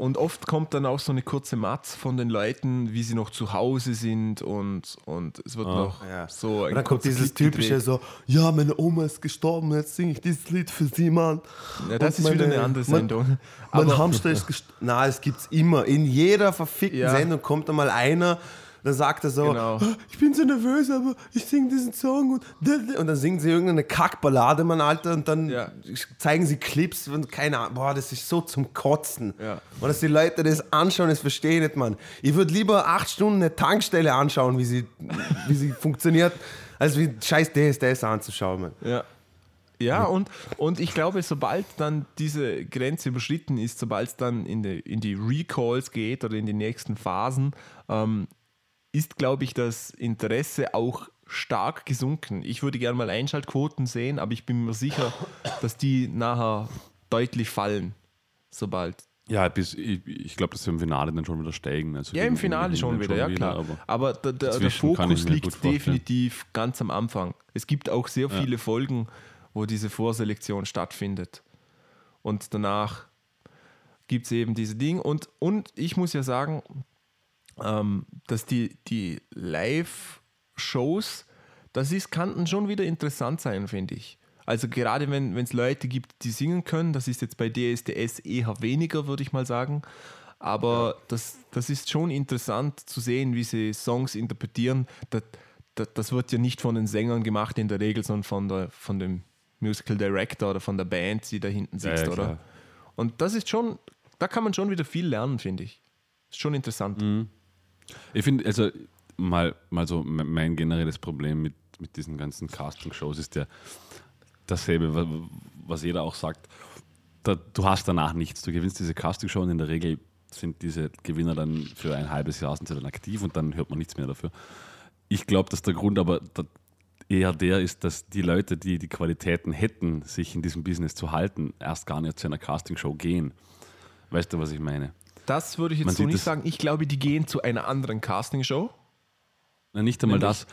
Und oft kommt dann auch so eine kurze Matz von den Leuten, wie sie noch zu Hause sind und, und es wird noch Ja. so ein Und dann kommt dieses Clip typische gedreht. so, ja, meine Oma ist gestorben, jetzt singe ich dieses Lied für sie, Mann. Ja, das Und ist wieder eine andere mein- Sendung. Mein Aber- Hamster ist gestorben. Na, es gibt's immer. In jeder verfickten Ja. Sendung kommt einmal einer, dann sagt er so, Genau. "Ah, ich bin so nervös, aber ich singe diesen Song und, und dann singen sie irgendeine Kackballade, Mann, Alter, und dann Ja. zeigen sie Clips und keine Ahnung, boah, das ist so zum Kotzen. Ja. Und dass die Leute das anschauen, das verstehe ich nicht, Mann. Ich würde lieber acht Stunden eine Tankstelle anschauen, wie sie, wie sie funktioniert, als wie scheiß DSDS anzuschauen, Mann. Ja. Ja, und, und ich glaube, sobald dann diese Grenze überschritten ist, sobald es dann in die, in die Recalls geht oder in die nächsten Phasen, ähm, ist, glaube ich, das Interesse auch stark gesunken. Ich würde gerne mal Einschaltquoten sehen, aber ich bin mir sicher, dass die nachher deutlich fallen, sobald. Ja, bis, ich, ich glaube, dass wir im Finale dann schon wieder steigen. Also Ja, im Finale schon dann wieder, ja klar. aber Aber der, der, der Fokus liegt definitiv ganz am Anfang. Es gibt auch sehr viele Folgen, wo diese Vorselektion stattfindet. Und danach gibt es eben diese Dinge. Und, und ich muss ja sagen, ähm, dass die, die Live-Shows, das ist, kann schon wieder interessant sein, finde ich. Also gerade wenn es Leute gibt, die singen können, das ist jetzt bei DSDS eher weniger, würde ich mal sagen. Aber das, das ist schon interessant zu sehen, wie sie Songs interpretieren. Das, das, das wird ja nicht von den Sängern gemacht in der Regel, sondern von, der, von dem Musical Director oder von der Band, die da hinten Ja, sitzt, ja, oder? Und das ist schon, da kann man schon wieder viel lernen, finde ich. Ist schon interessant. Mhm. Ich finde, also mal, mal so me- mein generelles Problem mit, mit diesen ganzen Casting-Shows ist ja dasselbe, wa- was jeder auch sagt. Da, du hast danach nichts. Du gewinnst diese Casting-Show und in der Regel sind diese Gewinner dann für ein halbes Jahr sind sie dann aktiv und dann hört man nichts mehr dafür. Ich glaube, dass der Grund aber eher der ist, dass die Leute, die die Qualitäten hätten, sich in diesem Business zu halten, erst gar nicht zu einer Casting-Show gehen. Weißt du, was ich meine? Das würde ich Man jetzt so nicht das- sagen. Ich glaube, die gehen zu einer anderen Castingshow. Na, nicht einmal Nämlich- das.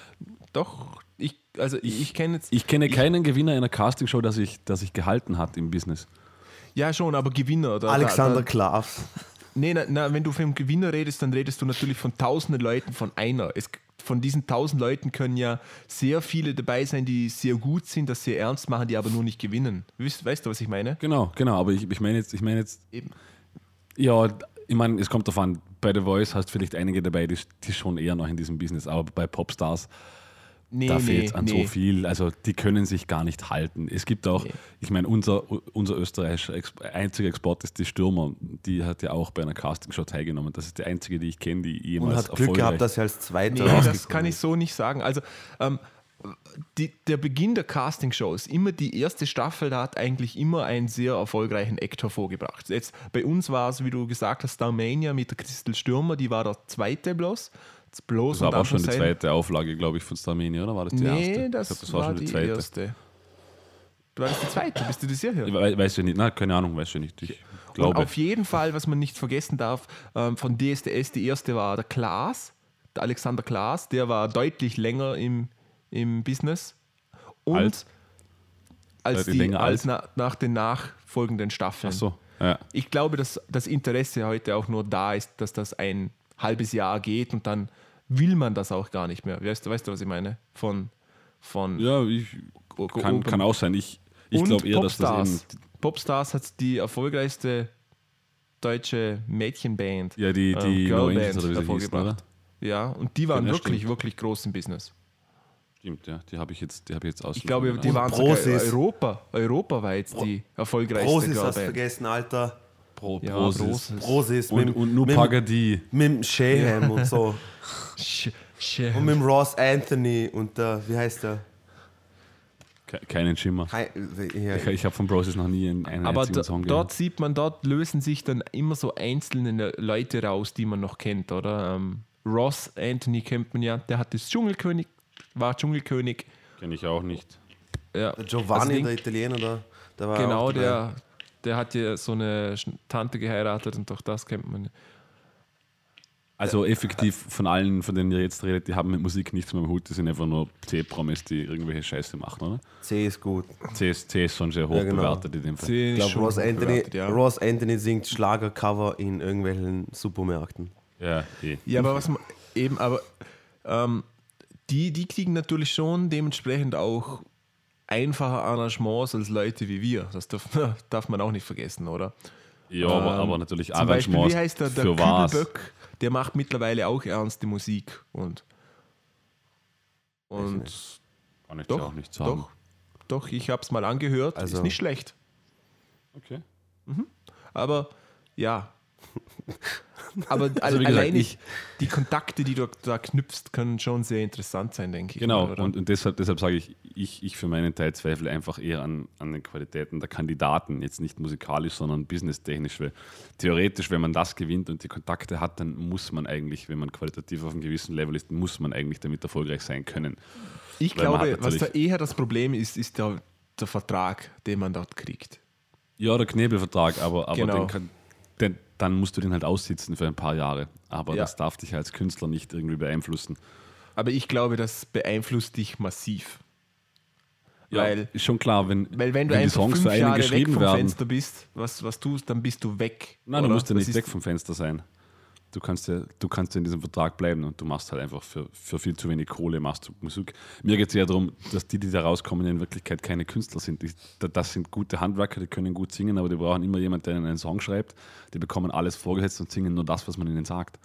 Doch, ich, also ich, ich kenne jetzt. Ich kenne keinen Gewinner einer Castingshow, der sich, der sich gehalten hat im Business. Ja, schon, aber Gewinner. Da, Alexander Da, da, Klavs. nee, na, na, wenn du vom Gewinner redest, dann redest du natürlich von tausenden Leuten von einer. Es, von diesen tausend Leuten können ja sehr viele dabei sein, die sehr gut sind, das sehr ernst machen, die aber nur nicht gewinnen. Weißt, weißt du, was ich meine? Genau, genau. Aber ich, ich meine jetzt, ich meine jetzt, Eben. ja, ich meine, es kommt darauf an, bei The Voice hast du vielleicht einige dabei, die, die schon eher noch in diesem Business, aber bei Popstars, Nee, da nee, fehlt es an nee. so viel. Also die können sich gar nicht halten. Es gibt auch, Nee. ich meine, unser, unser österreichischer einziger Export ist die Stürmer. Die hat ja auch bei einer Castingshow teilgenommen. Das ist die einzige, die ich kenne, die Und jemals hat Glück gehabt, dass er als Zweiter Nee, das kann ich so nicht sagen. Also, ähm, die, der Beginn der Castingshows, immer die erste Staffel, da hat eigentlich immer einen sehr erfolgreichen Act hervorgebracht. Jetzt bei uns war es, wie du gesagt hast, Starmania mit der Christel Stürmer, die war der zweite bloß. Das bloß Das war aber auch schon die zweite Auflage, glaube ich, von Starmania, oder war das die Nee, erste? das, glaub, war, die erste. Du warst die zweite, bist du dir sicher? Ich we- Weiß ich nicht, na, keine Ahnung, weiß ich nicht. Ich Und glaube. auf jeden Fall, was man nicht vergessen darf, ähm, von DSDS, die erste war der Klaas, der Alexander Klaas, der war deutlich länger im, im Business. Und Alt? als, die, länger als na, nach den nachfolgenden Staffeln. Ach so, ja. Ich glaube, dass das Interesse heute auch nur da ist, dass das ein halbes Jahr geht und dann will man das auch gar nicht mehr. Weißt du, weißt du was ich meine? Von, von Ja, ich, kann, kann auch sein. Ich, ich glaube eher, dass das Popstars. eben. Popstars hat die erfolgreichste deutsche Mädchenband. Ja, die, ähm, die No Girlband Angels oder wie sie hießen, oder? Ja, und die waren wirklich, wirklich groß im Business. Stimmt, ja. Die habe ich jetzt, die habe ich jetzt aus. Ich glaube, die waren Prosis. sogar Europa, europaweit die erfolgreichste Prosis hast vergessen, Alter. Pro, Ja, Prosis. Prosis. Prosis. Und, mit, und nur mit, Pagadi. mit dem Shaham und so. Sch- Und mit dem Ross Anthony und der, wie heißt der? Ke- Keinen Schimmer. Ja, Ich, ich habe von Prosis noch nie einen, einen Aber einzigen da, Song dort sieht man, dort lösen sich dann immer so einzelne Leute raus, die man noch kennt, oder? Ähm, Ross Anthony kennt man ja, der hat das Dschungelkönig, war Dschungelkönig. Kenne ich auch nicht. Ja. Der Giovanni, Also der Italiener, der, der war Genau, der, der hat ja so eine Tante geheiratet und doch das kennt man. Also effektiv von allen, von denen ihr jetzt redet, die haben mit Musik nichts mehr im Hut. Die sind einfach nur C-Promis, die irgendwelche Scheiße machen, oder? C ist gut. C ist, C ist schon sehr hoch Ja, genau. bewertet in dem Fall. Sie Ich glaube, Ross, Anthony, bewertet, ja. Ross Anthony singt Schlagercover in irgendwelchen Supermärkten. Ja, eh. Ja, aber was man eben, aber ähm, die, die kriegen natürlich schon dementsprechend auch einfache Arrangements als Leute wie wir. Das darf, darf man auch nicht vergessen, oder? Ja, aber, Ähm, aber natürlich Zum Beispiel, Arrangements wie heißt der, der für was? Kübelböck, der macht mittlerweile auch ernste Musik und und Kann ich dir doch, auch nicht sagen. doch, doch, ich habe es mal angehört, Also- ist nicht schlecht. Okay. Aber ja, Aber Also, gesagt, alleine ich- die Kontakte, die du da knüpfst, können schon sehr interessant sein, denke ich. Genau, oder? und, und deshalb, deshalb sage ich, ich, ich für meinen Teil zweifle einfach eher an, an den Qualitäten der Kandidaten, jetzt nicht musikalisch, sondern businesstechnisch. Weil theoretisch, wenn man das gewinnt und die Kontakte hat, dann muss man eigentlich, wenn man qualitativ auf einem gewissen Level ist, muss man eigentlich damit erfolgreich sein können. ich weil glaube, was da eher das Problem ist, ist der, der Vertrag, den man dort kriegt. Ja, der Knebelvertrag, aber, aber Genau. den kann, den, dann musst du den halt aussitzen für ein paar Jahre. Aber Ja. das darf dich als Künstler nicht irgendwie beeinflussen. Aber ich glaube, das beeinflusst dich massiv. Ja, Weil- ist schon klar, wenn, Weil wenn du die einfach Songs fünf für einen Jahre weg geschrieben vom werden. Fenster bist, was, was tust, dann bist du weg. Nein, du oder? musst ja nicht weg vom Fenster sein. Du kannst ja, du kannst ja in diesem Vertrag bleiben und du machst halt einfach für, für viel zu wenig Kohle machst du Musik. Mir geht es eher darum, dass die, die da rauskommen, in Wirklichkeit keine Künstler sind. Die, das sind gute Handwerker, die können gut singen, aber die brauchen immer jemanden, der ihnen einen Song schreibt. Die bekommen alles vorgesetzt und singen nur das, was man ihnen sagt.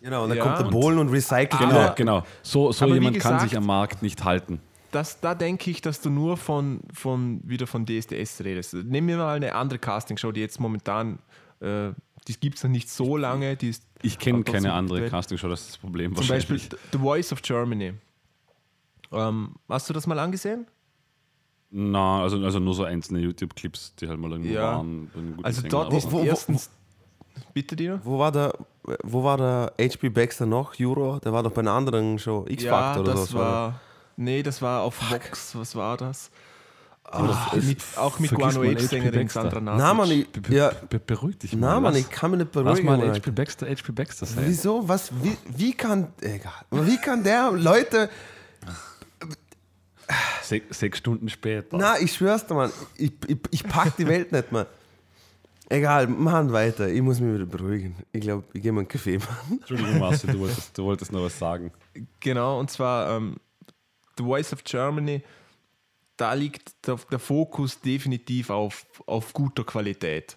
Genau, und dann Ja, kommt der und- Bohlen und recycelt Aber- wieder. Genau, genau. So, so aber jemand kann gesagt- sich am Markt nicht halten. das, da denke ich, dass du nur von, von wieder von DSDS redest. Nehmen wir mal eine andere Castingshow, die jetzt momentan, äh, die gibt es noch nicht so lange. Die ist Ich kenne keine andere. Castingshow, das ist das Problem Zum Beispiel. The Voice of Germany. Ähm, hast du das mal angesehen? Na, also, also nur so einzelne YouTube-Clips, die halt mal irgendwo Ja. waren. Also Sängern. dort ist wo- wo- erstens. Bitte, Dino? Wo war der, wo war der HP Baxter noch? Juro? Der war doch bei einer anderen Show. X-Factor oder das so. was war. Nee, das war auf Vox. Was war das? Aber Ah, das ist- mit, auch mit vergiss Guano mal Baxter. Sandra Nasic. Na, Mann, ich, Be- be- ja, be- beruhig dich mal. na, Mann, Lass- ich kann mich nicht Lass beruhigen. mal Mann. HP Baxter, HP Baxter sein. Wieso? Was? Wie, wie kann. Egal. Wie kann der Leute. Se sechs Stunden später. Na, ich schwör's dir, Mann. Ich, ich, ich pack die Welt nicht, Mann. Egal, machen weiter. Ich muss mich wieder beruhigen. Ich glaube, ich gehe mal einen Kaffee machen. Entschuldigung, Marcel, du wolltest, du wolltest noch was sagen. Genau, und zwar ähm, The Voice of Germany. Da liegt der, der Fokus definitiv auf, auf guter Qualität.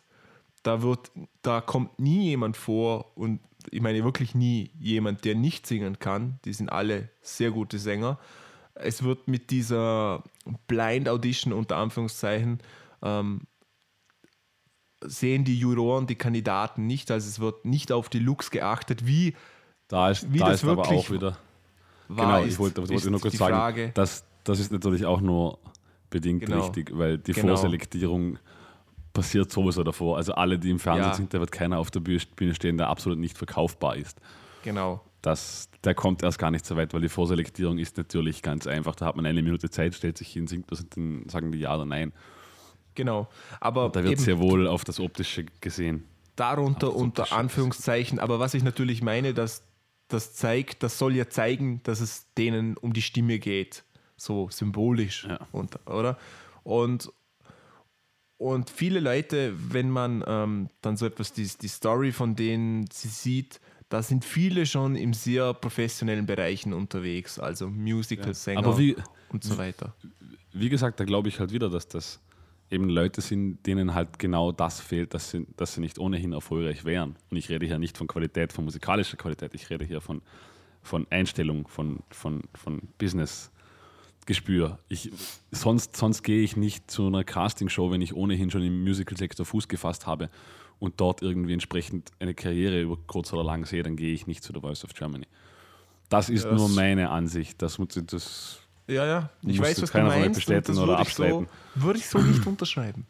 Da, wird, da kommt nie jemand vor und ich meine wirklich nie jemand, der nicht singen kann. Die sind alle sehr gute Sänger. Es wird mit dieser Blind Audition unter Anführungszeichen ähm, sehen die Juroren die Kandidaten nicht. Also es wird nicht auf die Looks geachtet, wie Da ist, Wie da das ist aber wirklich auch wieder. genau, ist, ich wollte, wollte nur kurz sagen, Frage. dass, das ist natürlich auch nur bedingt Genau. richtig, weil die Genau. Vorselektierung passiert sowieso davor. Also alle, die im Fernsehen Ja. sind, da wird keiner auf der Bühne stehen, der absolut nicht verkaufbar ist. Genau. Das, der kommt erst gar nicht so weit, weil die Vorselektierung ist natürlich ganz einfach. Da hat man eine Minute Zeit, stellt sich hin, singt das und dann sagen die ja oder nein. Genau. Aber Da wird sehr wohl auf das Optische gesehen. darunter das unter Optische. Anführungszeichen. Aber was ich natürlich meine, dass das zeigt, das soll ja zeigen, dass es denen um die Stimme geht. So symbolisch. Ja. Und, oder? Und, und viele Leute, wenn man ähm, dann so etwas, die, die Story von denen sie sieht, da sind viele schon im sehr professionellen Bereichen unterwegs, also Musical-Sänger Aber wie, und so weiter. wie gesagt, da glaube ich halt wieder, dass das eben Leute sind, denen halt genau das fehlt, dass sie, dass sie nicht ohnehin erfolgreich wären. Und ich rede hier nicht von Qualität, von musikalischer Qualität, ich rede hier von, von Einstellung, von, von, von Business-Gespür. Ich, sonst, sonst gehe ich nicht zu einer Castingshow, wenn ich ohnehin schon im Musical-Sektor Fuß gefasst habe und dort irgendwie entsprechend eine Karriere über kurz oder lang sehe, dann gehe ich nicht zu The Voice of Germany. Das ist Das- nur meine Ansicht. Das, muss- das Ja, ja. Ich weiß, du was du keiner euch meinst. bestätigen oder würde ich, so, abstreiten. würde ich so nicht unterschreiben.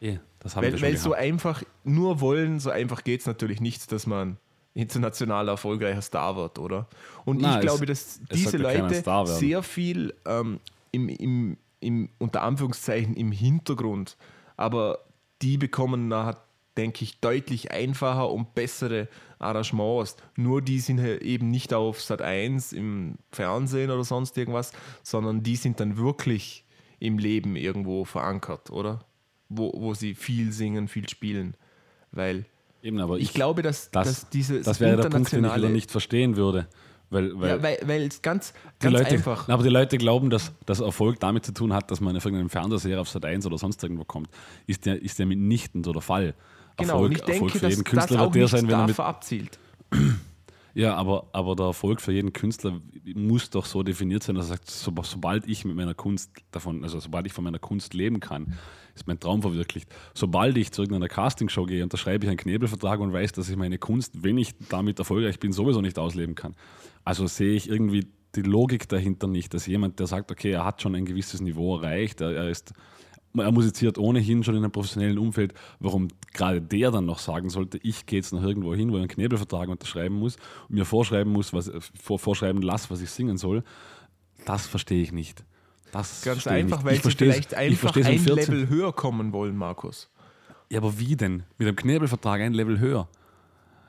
Eh, das haben wir Weil, schon weil so einfach, nur wollen, so einfach geht es natürlich nicht, dass man international erfolgreicher Star wird, oder? Und Nein, ich glaube, dass es diese Leute sehr viel ähm, im, im, im, unter Anführungszeichen im Hintergrund, aber die bekommen nachher, denke ich, deutlich einfacher und bessere Arrangements. Nur die sind halt eben nicht auf Sat 1 im Fernsehen oder sonst irgendwas, sondern die sind dann wirklich im Leben irgendwo verankert, oder? Wo, wo sie viel singen, viel spielen. Weil Eben, aber ich, glaube, dass, das, dass dieses das wäre der Punkt, den ich wieder nicht verstehen würde. Weil, weil, ja, weil, weil es ganz, ganz Leute, einfach. Aber die Leute glauben, dass, dass Erfolg damit zu tun hat, dass man auf irgendeinem Fernseher auf Sat 1 oder sonst irgendwo kommt. Ist ja, ist ja mitnichten so der Fall. Genau, Erfolg, und ich Erfolg denke, für jeden dass Künstler das auch wird der sein, wenn er mit dafür abzielt. Ja, aber, aber der Erfolg für jeden Künstler muss doch so definiert sein, dass er sagt, so, sobald ich mit meiner Kunst davon, also sobald ich von meiner Kunst leben kann, ist mein Traum verwirklicht. Sobald ich zu irgendeiner Castingshow gehe, unterschreibe ich einen Knebelvertrag und weiß, dass ich meine Kunst, wenn ich damit erfolgreich bin, sowieso nicht ausleben kann. Also sehe ich irgendwie die Logik dahinter nicht, dass jemand, der sagt, okay, er hat schon ein gewisses Niveau erreicht, er, er ist er musiziert ohnehin schon in einem professionellen Umfeld, warum gerade der dann noch sagen sollte, ich gehe jetzt noch irgendwo hin, wo ich einen Knebelvertrag unterschreiben muss und mir vorschreiben muss, was, vor, vorschreiben lasse, was ich singen soll, das verstehe ich nicht. Das Ganz einfach, weil sie vielleicht einfach ein Level höher kommen wollen, Markus. Ja, aber wie denn? Mit einem Knebelvertrag ein Level höher?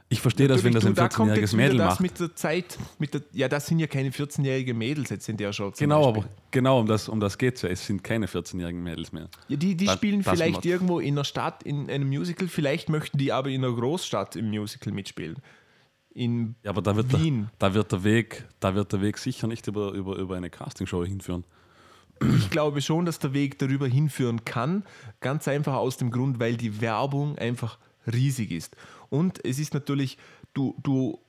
Ich verstehe das, wenn das ein 14-jähriges Mädel macht. mit der Zeit, mit der, ja, das sind ja keine 14-jährigen Mädels jetzt in der Show. Genau, aber genau um das, um das geht es ja. Es sind keine 14-jährigen Mädels mehr. Ja, die die das, spielen das vielleicht irgendwo in einer Stadt in einem Musical, vielleicht möchten die aber in einer Großstadt im Musical mitspielen. In ja, aber da wird Wien. Der, da, wird der Weg, da wird der Weg sicher nicht über, über, über eine Castingshow hinführen. Ich glaube schon, dass der Weg darüber hinführen kann. Ganz einfach aus dem Grund, weil die Werbung einfach riesig ist. Und es ist natürlich, du, du,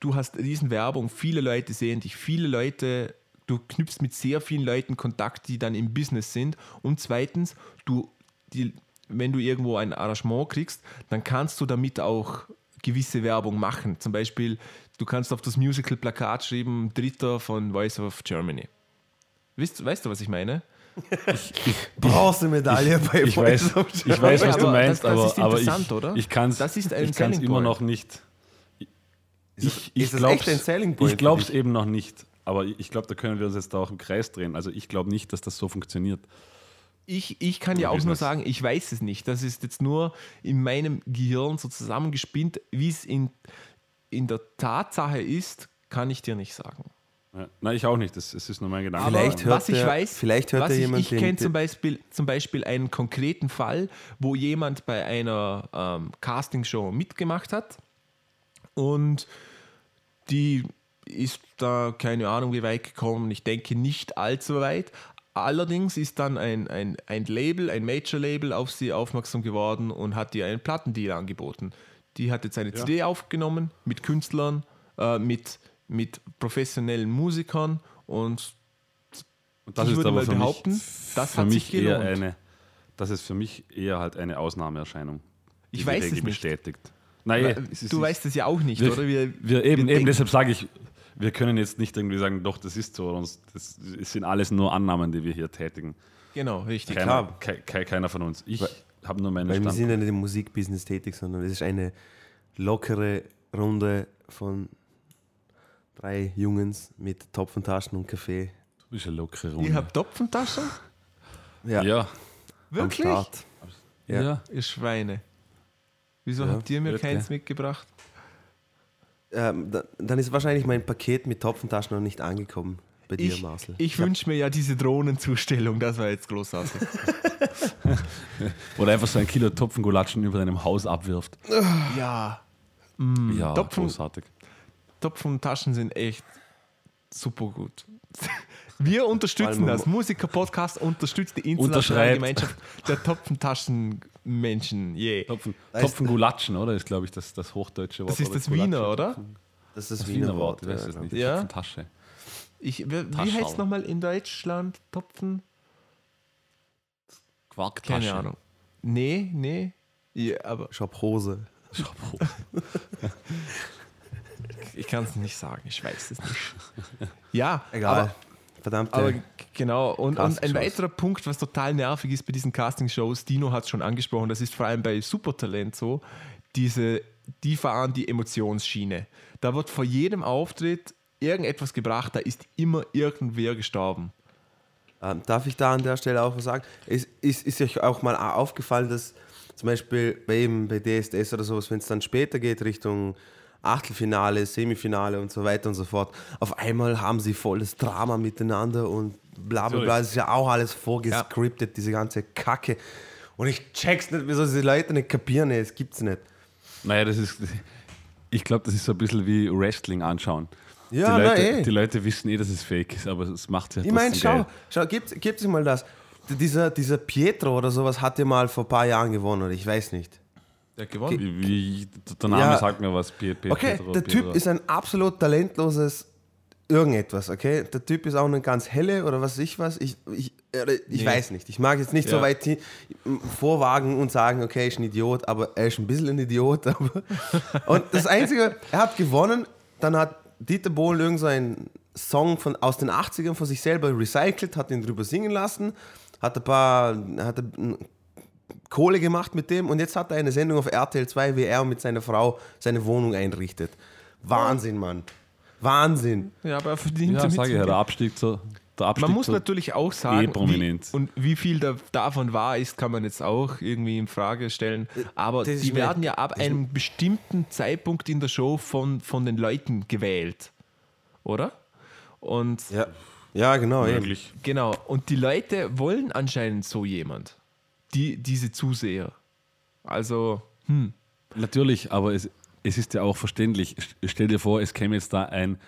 du hast Riesenwerbung, viele Leute sehen dich, viele Leute, du knüpfst mit sehr vielen Leuten Kontakt, die dann im Business sind. Und zweitens, du, die, wenn du irgendwo ein Arrangement kriegst, dann kannst du damit auch gewisse Werbung machen. Zum Beispiel, du kannst auf das Musical-Plakat schreiben, Dritter von Voice of Germany. Weißt, weißt du, was ich meine? Ich, ich, Brauchst du Medaille ich, bei ich weiß, ich weiß, was du meinst, das, das aber, aber ich, ich kann es immer noch nicht. Ich, ich glaube es eben noch nicht. Aber ich glaube, da können wir uns jetzt auch im Kreis drehen. Also ich glaube nicht, dass das so funktioniert. Ich, ich kann ja auch nur sagen, ich weiß es nicht. Das ist jetzt nur in meinem Gehirn so zusammengespinnt. Wie es in, in der Tatsache ist, kann ich dir nicht sagen. Ja. Nein, ich auch nicht. Das, das ist nur mein Gedanke. Vielleicht hört was ich der, weiß, vielleicht hört was ich, jemand ich, ich kenne zum Beispiel, zum Beispiel einen konkreten Fall, wo jemand bei einer ähm, Castingshow mitgemacht hat und die ist da keine Ahnung wie weit gekommen. Ich denke nicht allzu weit. Allerdings ist dann ein, ein, ein Label, ein Major-Label auf sie aufmerksam geworden und hat ihr einen Plattendeal angeboten. Die hat jetzt eine ja. CD aufgenommen mit Künstlern, äh, mit mit professionellen Musikern und, und das ich ist würde aber mal behaupten, mich, das hat sich gelohnt. Eher eine, das ist für mich eher halt eine Ausnahmeerscheinung. Ich weiß es nicht. bestätigt. Nein, du weißt es ja auch nicht, wir, oder? Wir, wir eben, eben deshalb sage ich, wir können jetzt nicht irgendwie sagen, doch, das ist so. Das sind alles nur Annahmen, die wir hier tätigen. Genau, richtig. Keiner, ke, keiner von uns. Ich habe nur meine Weil wir sind ja nicht im Musikbusiness tätig, sondern es ist eine lockere Runde von Drei Jungens mit Topfentaschen und Kaffee. Du bist eine lockere Runde. Ihr habt Topfentaschen? Ja. ja. Wirklich? Ja. ja. Ihr Schweine. Wieso ja, habt ihr mir wirklich? keins mitgebracht? Ähm, da, dann ist wahrscheinlich mein Paket mit Topfentaschen noch nicht angekommen bei dir, Marcel. Ich wünsche mir ja diese Drohnenzustellung, das war jetzt großartig. Oder einfach so ein Kilo Topfengulatschen über deinem Haus abwirft. Ja. Mm, ja, Topfen, großartig. Topfentaschen sind echt super gut. Wir unterstützen das. Musiker-Podcast unterstützt die internationale Gemeinschaft der Topfentaschen-Menschen. Yeah. Topfen, Topfengulatschen, oder? Ist, glaube ich, das, das hochdeutsche Wort. Das ist das Wiener, oder? Das ist das, das Wiener, Wiener Wort. Ich weiß es nicht. Ja. Topfentasche. Ich, wie heißt es nochmal in Deutschland? Topfen? Quarktasche. Keine Ahnung. Nee, nee. Ja, aber Schopphose. Schopphose. Ich kann es nicht sagen, ich weiß es nicht. Ja, egal. Aber, Verdammt. Aber genau, und, und, ein weiterer Punkt, was total nervig ist bei diesen Casting-Shows, Dino hat es schon angesprochen, das ist vor allem bei Supertalent so, diese, die fahren die Emotionsschiene. Da wird vor jedem Auftritt irgendetwas gebracht, da ist immer irgendwer gestorben. Ähm, darf ich da an der Stelle auch was sagen? Ist, ist, ist euch auch mal aufgefallen, dass zum Beispiel bei, eben bei DSDS oder sowas, wenn es dann später geht Richtung Achtelfinale, Semifinale und so weiter und so fort. Auf einmal haben sie volles Drama miteinander und bla bla bla. Das ist ja auch alles vorgescriptet, ja. diese ganze Kacke. Und ich check's nicht, wieso diese Leute nicht kapieren, es gibt's nicht. Naja, das ist, ich glaube, das ist so ein bisschen wie Wrestling anschauen. Ja, die, Leute, na, eh. die Leute wissen eh, dass es fake ist, aber es macht ja Ich meine, schau, schau, gibt, gibt es mal das. Dieser, dieser Pietro oder sowas hat ja mal vor ein paar Jahren gewonnen, oder ich weiß nicht. Der hat gewonnen. Wie, wie, der Name Ja. sagt mir was. Pe- Okay, der. Typ ist ein absolut talentloses irgendetwas, okay? Der Typ ist auch nicht ganz helle oder was weiß ich was. Ich, ich, ich Nee. weiß nicht. Ich mag jetzt nicht so Ja. weit hi- vorwagen und sagen, okay, ist ein Idiot, aber er ist ein bisschen ein Idiot. Aber und das Einzige, er hat gewonnen, dann hat Dieter Bohlen irgend so einen Song von, aus den 80ern von sich selber recycelt, hat ihn drüber singen lassen, hat ein paar, hat ein Kohle gemacht mit dem und jetzt hat er eine Sendung auf RTL 2, wie er mit seiner Frau seine Wohnung einrichtet. Wahnsinn, Mann. Wahnsinn. Ja, aber er verdient Ja, damit sage ich, der Abstieg zur. Der Abstieg Man muss natürlich auch sagen, wie, prominent. und wie viel da, davon wahr ist, kann man jetzt auch irgendwie in Frage stellen. Aber das die mir- werden ja ab einem bestimmten Zeitpunkt in der Show von, von den Leuten gewählt, oder? Und Ja, ja genau. möglich. genau, und die Leute wollen anscheinend so jemand, die, diese Zuseher. Also, hm, Natürlich, aber es, es ist ja auch verständlich. St- Stell dir vor, es käme jetzt da ein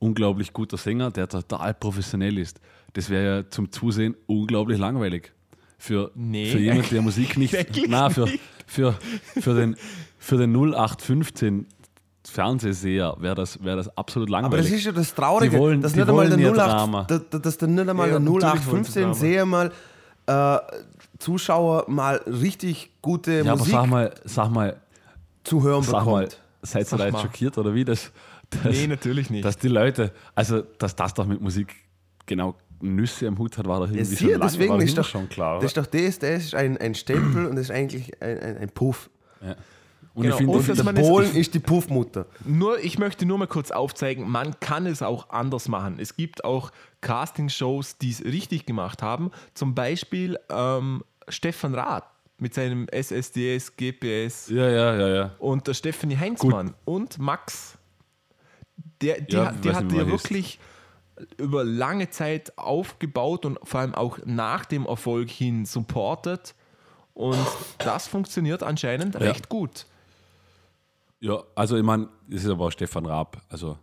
unglaublich guter Sänger, der total professionell ist. Das wäre ja zum Zusehen unglaublich langweilig. Für, Nee, für jemanden, der Musik nicht. eigentlich Na, für, nicht. für, für, den, für den 0815 Fernsehseher wäre das, wär das absolut Aber langweilig. das ist ja das Traurige, wollen- dass nicht einmal der wollen ja 08, Drama. dass, dass der nicht einmal Ja, der natürlich wollen sie 0815 Drama. sehe mal äh, Zuschauer mal richtig gute ja, aber Musik sag mal, sag mal, zu hören sag mal, bekommt. seid ihr da jetzt mal. schockiert oder wie das? das nee, natürlich nicht. Dass die Leute, also dass das doch mit Musik genau Nüsse am Hut hat, war doch Ja, irgendwie siehe, schon, lange, deswegen ist doch, schon klar. das ist doch das, das ist ein, ein Stempel und das ist eigentlich ein, ein, ein Puff. ja. Und Genau, ich finde, und dass Der Polen ist die Puffmutter. Nur, ich möchte nur mal kurz aufzeigen, man kann es auch anders machen. Es gibt auch Castingshows, die es richtig gemacht haben. Zum Beispiel ähm, Stefan Rath mit seinem SSDS, GPS ja, ja, ja, ja. und der Stephanie Heinzmann und Max. Der, die, Ja, hat- die hat ja heißt. wirklich über lange Zeit aufgebaut und vor allem auch nach dem Erfolg hin supportet. Und das funktioniert anscheinend recht gut. Ja, also ich meine, das ist aber auch Stefan Raab. Also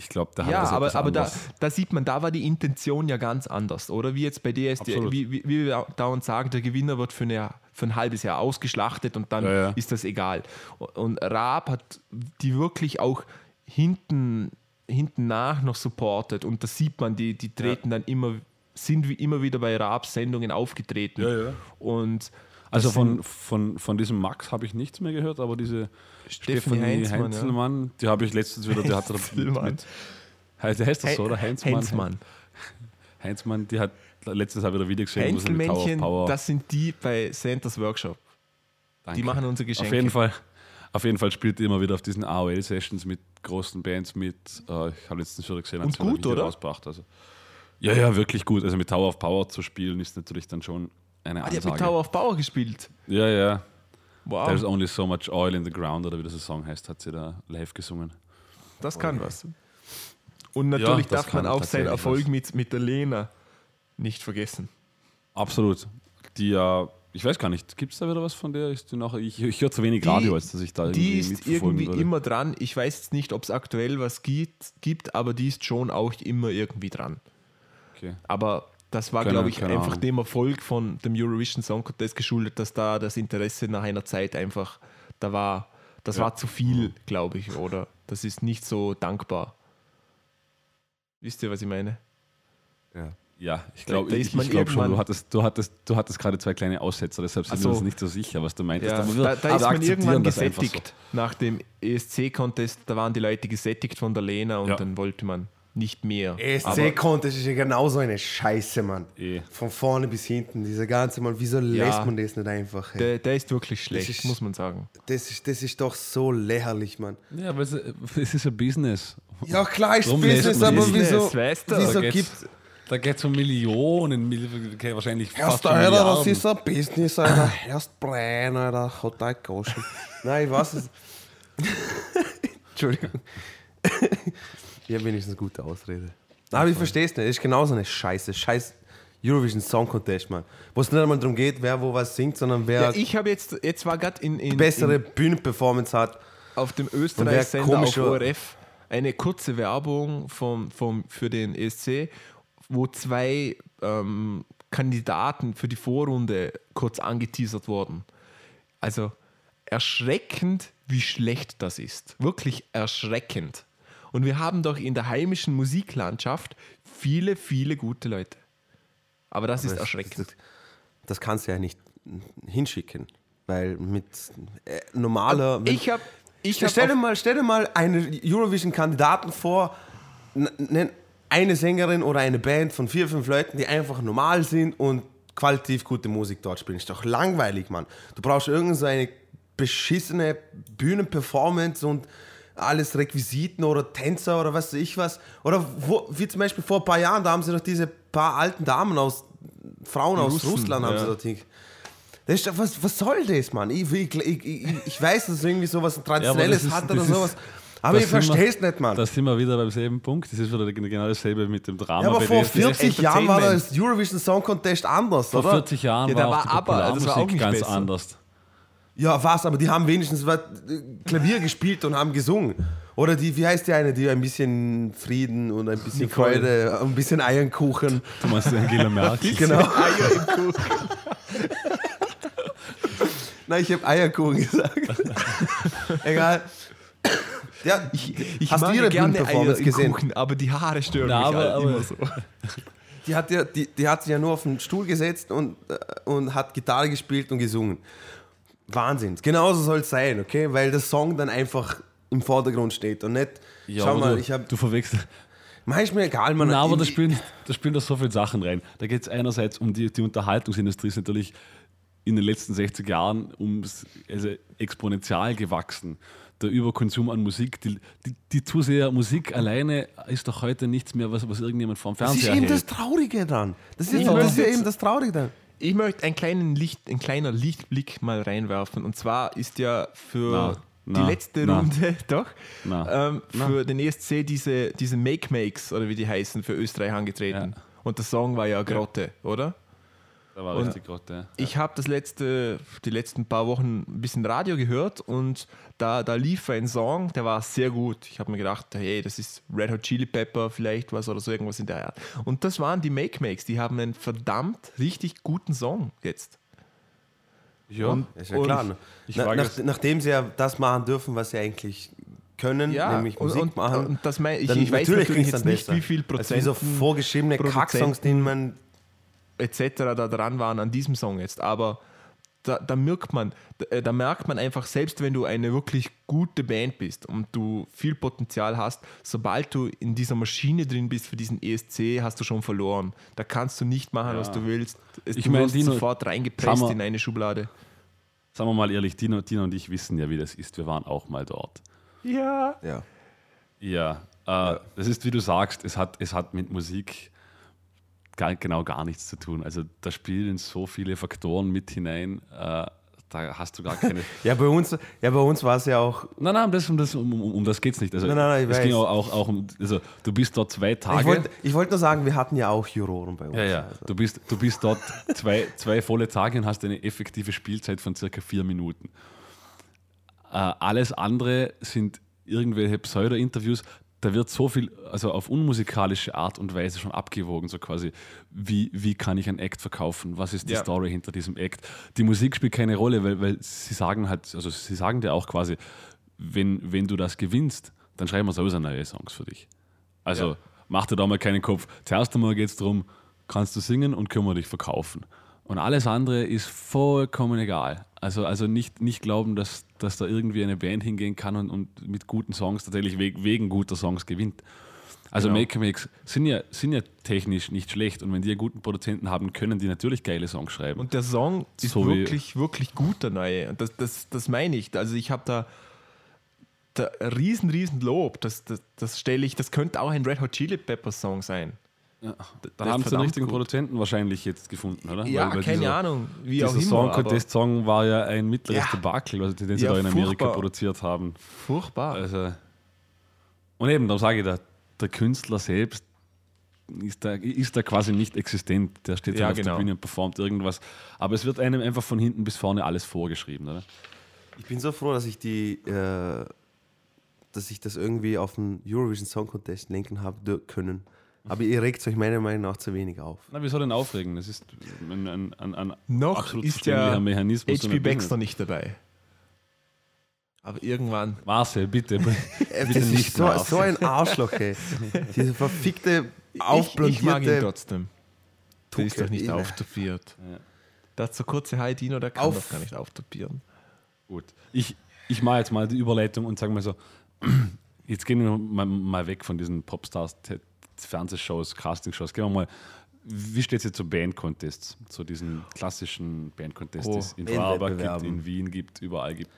ich glaube, da hat Ja, das aber, aber da, da sieht man, da war die Intention ja ganz anders, oder? Wie jetzt bei DSD, wie, wie, wie wir dauernd sagen, der Gewinner wird für, eine, für ein halbes Jahr ausgeschlachtet und dann Ja, ja. ist das egal. Und Raab hat die wirklich auch hinten, hinten nach noch supportet und da sieht man, die, die treten dann immer, sind wie immer wieder bei Raabs Sendungen aufgetreten. Ja, ja. Und Also von, von, von diesem Max habe ich nichts mehr gehört, aber diese Stephanie Heinzmann, Heinzelmann, die habe ich letztens wieder, die hat mit, Heinzelmann. mit heißt, heißt das so, oder? Heinzmann. Heinzmann. Heinzmann, die hat letztens auch wieder Video of Heinzelmännchen, das sind die bei Santas Workshop. Danke. Die machen unsere Geschenke. Auf jeden Fall. Auf jeden Fall spielt die immer wieder auf diesen AOL-Sessions mit großen Bands mit. Äh, ich habe letztens schon gesehen, Und sie gut, oder? rausgebracht. Also, ja, ja, wirklich gut. Also mit Tower of Power zu spielen ist natürlich dann schon eine Ah, die hat Ansage. mit Tower of Power gespielt. ja, ja. Wow. There's only so much oil in the ground, oder wie das Song heißt, hat sie da live gesungen. Das kann was. Und natürlich das darf man auch seinen Erfolg was. mit, mit der Lena nicht vergessen. Absolut. Die ja, ich weiß gar nicht, gibt es da wieder was von der? Ist die noch, ich ich höre zu wenig Die- Radio, als dass ich da irgendwie Die ist mitverfolgen irgendwie würde. immer dran. Ich weiß jetzt nicht, ob es aktuell was gibt, gibt, aber die ist schon auch immer irgendwie dran. Okay. Aber das war, Keine- glaube ich, keine einfach dem Erfolg von dem Eurovision Song Contest geschuldet, dass da das Interesse nach einer Zeit einfach, da war, das Ja. war zu viel, glaube ich, oder? Das ist nicht so dankbar. Wisst ihr, was ich meine? Ja. Ja, ich glaube Da ich, ich glaub schon, du hattest, du hattest, du hattest gerade zwei kleine Aussetzer, deshalb sind Ach wir so. uns nicht so sicher, was du meintest. Ja, da, da ist man irgendwann gesättigt. Nach dem ESC-Contest, da waren die Leute gesättigt von der Lena und Ja. dann wollte man nicht mehr. ESC-Contest ist ja genauso eine Scheiße, Mann. Eh. Von vorne bis hinten, dieser ganze Mann. Wieso lässt man das nicht einfach? Der, der ist wirklich schlecht, ist- muss man sagen. Das, ist, das ist doch so lächerlich, Mann. Ja, aber es, es ist ein Business. Ja, klar ist Drum Business, aber das. wieso, Business, weißt du? wieso Da gibt Da geht es um Millionen, Mil- okay, wahrscheinlich fast Erst Alter, das ist ein Business, Alter. Erst Brian, Alter, gekostet. Nein, ich weiß es. Entschuldigung. Ich habe wenigstens eine gute Ausrede. Aber ich verstehe es nicht. Es ist genauso eine Scheiße. Scheiß Eurovision Song Contest, Mann. Wo es nicht einmal darum geht, wer wo was singt, sondern wer Ja, ich habe jetzt, jetzt war gerade in, in, bessere in, Bühnenperformance hat. auf dem Österreich-Sender auf ORF eine kurze Werbung vom, vom, für den ESC, wo zwei ähm, Kandidaten für die Vorrunde kurz angeteasert wurden. Also erschreckend, wie schlecht das ist. Wirklich erschreckend. Und wir haben doch in der heimischen Musiklandschaft viele, viele gute Leute. Aber das ist Das- erschreckend. Das, das kannst du ja nicht hinschicken, weil mit äh, normaler. wenn- Ich habe. Ich stell, hab stell, dir mal, stell dir mal einen Eurovision-Kandidaten vor, eine Sängerin oder eine Band von vier, fünf Leuten, die einfach normal sind und qualitativ gute Musik dort spielen. Ist doch langweilig, Mann. Du brauchst irgend so eine beschissene Bühnenperformance und alles Requisiten oder Tänzer oder was weiß ich was. Oder wo, wie zum Beispiel vor ein paar Jahren, da haben sie doch diese paar alten Damen aus, Frauen aus Russen, Russland haben ja. sie dort hin. Das ist was, was soll das, Mann? Ich, ich, ich, ich, weiß, dass es irgendwie sowas Traditionelles das ist- hat oder sowas. Aber ich verstehe es nicht, Mann. Da sind wir wieder beim selben Punkt. Das ist wieder genau dasselbe mit dem Drama. ja, aber vor DSDS. 40 Jahren war das Eurovision Song Contest anders, Vor oder? 40 Jahren Ja, war, war auch die ABBA, das war auch ganz besser. anders. Ja, was, aber die haben wenigstens was, äh, Klavier gespielt und haben gesungen. Oder die, wie heißt die eine, die ein bisschen Frieden und ein bisschen Nicole. Freude, ein bisschen Eierkuchen. Du meinst Angela Merkel? Genau. Eier im Kuchen. Nein, ich habe Eierkuchen gesagt. Egal. Ja, Ich Hast du mag ihre gerne Eier Bühnenperformance gesehen? Kuchen, aber die Haare stören Na, mich aber- halt aber- immer so. Die hat, ja, die, die hat sich ja nur auf den Stuhl gesetzt und, äh, und hat Gitarre gespielt und gesungen. Wahnsinn. Genauso soll es sein, okay? Weil der Song dann einfach im Vordergrund steht und nicht, Ja, schau mal, du, ich habe, du verwechselst. mach ich mir egal, man. Na, aber da spielen, da spielen da so viele Sachen rein. Da geht es einerseits um die, die Unterhaltungsindustrie, ist natürlich in den letzten 60 Jahren ums, also exponentiell gewachsen. Der Überkonsum an Musik, die, die, die Zuseher Musik alleine ist doch heute nichts mehr, was, was irgendjemand vom Das ist Fernseher eben hält. das Traurige dran. Das ist, Ich das ist ja eben das Traurige dran. Ich möchte einen kleinen Licht, ein kleiner Lichtblick mal reinwerfen. Und zwar ist ja für Na, die na, letzte na. Runde, doch, ähm, für den ESC diese, diese Make-Makes, oder wie die heißen, für Österreich angetreten. Ja. Und der Song war ja Grotte, oder? Da war Und- richtig Gott, ja. Ich habe das letzte, die letzten paar Wochen ein bisschen Radio gehört und da, da lief ein Song, der war sehr gut. Ich habe mir gedacht, hey, das ist Red Hot Chili Pepper vielleicht was oder so irgendwas in der Art. Und das waren die Make Makes, die haben einen verdammt richtig guten Song jetzt. Ja, Und- Ist ja Und klar. ne? ich Na, nach, nachdem sie ja das machen dürfen, was sie eigentlich können, nämlich und, Musik und, machen, und das mein, ich, dann ich weiß natürlich natürlich jetzt nicht, besser. wie viel als wie so Prozent vorgeschriebene Kacksongs, denen man etc. da dran waren an diesem Song jetzt. Aber da, da merkt man, da, äh, da merkt man einfach, selbst wenn du eine wirklich gute Band bist und du viel Potenzial hast, sobald du in dieser Maschine drin bist für diesen ESC, hast du schon verloren. Da kannst du nicht machen, was du willst. Es, Ich du mein, wirst Dino, sofort reingepresst man- in eine Schublade. Sagen wir mal ehrlich, Dino, Dino und ich wissen ja, wie das ist. Wir waren auch mal dort. Ja. ja. Ja, äh, das ist, wie du sagst, es hat, es hat mit Musik gar, genau gar nichts zu tun. Also da spielen so viele Faktoren mit hinein, äh, da hast du gar keine... Ja, bei uns, ja, bei uns war es ja auch. nein, nein, um das, um, das, um, um, um das geht es nicht. Also, Nein, nein, nein, ich es ging weiß. auch, auch, auch um, also du bist dort zwei Tage... Ich wollte wollt nur sagen, wir hatten ja auch Juroren bei uns. ja, ja, Also. du bist, du bist dort zwei, zwei volle Tage und hast eine effektive Spielzeit von circa vier Minuten. Äh, alles andere sind irgendwelche Pseudo-Interviews. Da wird so viel, also auf unmusikalische Art und Weise schon abgewogen, so quasi, wie, wie kann ich ein Act verkaufen? Was ist die Ja. Story hinter diesem Act? Die Musik spielt keine Rolle, weil, weil sie sagen halt, also sie sagen dir auch quasi, wenn, wenn du das gewinnst, dann schreiben wir sowieso neue Songs für dich. Also Ja. mach dir da mal keinen Kopf. Zuerst einmal geht es darum, kannst du singen und können wir dich verkaufen. Und alles andere ist vollkommen egal. Also, also nicht, nicht glauben, dass, dass da irgendwie eine Band hingehen kann und, und mit guten Songs tatsächlich wegen, wegen guter Songs gewinnt. Also Genau. Maker Makes sind ja, sind ja technisch nicht schlecht und wenn die einen guten Produzenten haben, können die natürlich geile Songs schreiben. Und der Song ist So wirklich, wirklich gut, der neue. Und das, das, das meine ich. Also ich habe da, da riesen, riesen Lob. Das, das, das stelle ich, das könnte auch ein Red Hot Chili Peppers Song sein. Ja, ist haben sie den richtigen gut. Produzenten wahrscheinlich jetzt gefunden, oder? Ja, Weil- weil keine dieser- Ahnung, wie Dieser auch immer. Song aber Contest-Song war ja ein mittleres Ja. Debakel, also den sie Ja, da in Amerika furchtbar. produziert haben. Furchtbar. Also, und eben, da sage ich, der, der Künstler selbst ist da, ist da quasi nicht existent. Der steht Ja, halt auf genau. der Bühne und performt irgendwas. Aber es wird einem einfach von hinten bis vorne alles vorgeschrieben, oder? Ich bin so froh, dass ich die, äh, dass ich das irgendwie auf den Eurovision Song Contest lenken habe können. Aber ihr regt euch meiner Meinung nach zu wenig auf. Na, wieso denn aufregen? Das ist ein, ein, ein, ein Noch ist ja Mechanismus. HP Baxter nicht dabei. Aber irgendwann. Marcel, bitte. Bitte das ist nicht so, so ein Arschloch, ey. Diese verfickte, Ich, ich mag ihn aufblondierte trotzdem. Der ist doch nicht Ja. auftopiert. Ja. So kurze Haare, Dino, der kann Auf- doch gar nicht auftopieren. Gut. Ich, ich mache jetzt mal die Überleitung und sage mal so, jetzt gehen wir mal, mal weg von diesen Popstars, Fernsehshows, Castingshows. Gehen wir mal, wie steht es jetzt zu Band-Contests? Zu diesen klassischen Band-Contests, die es Oh, in Vorarlberg gibt, in Wien gibt, überall gibt.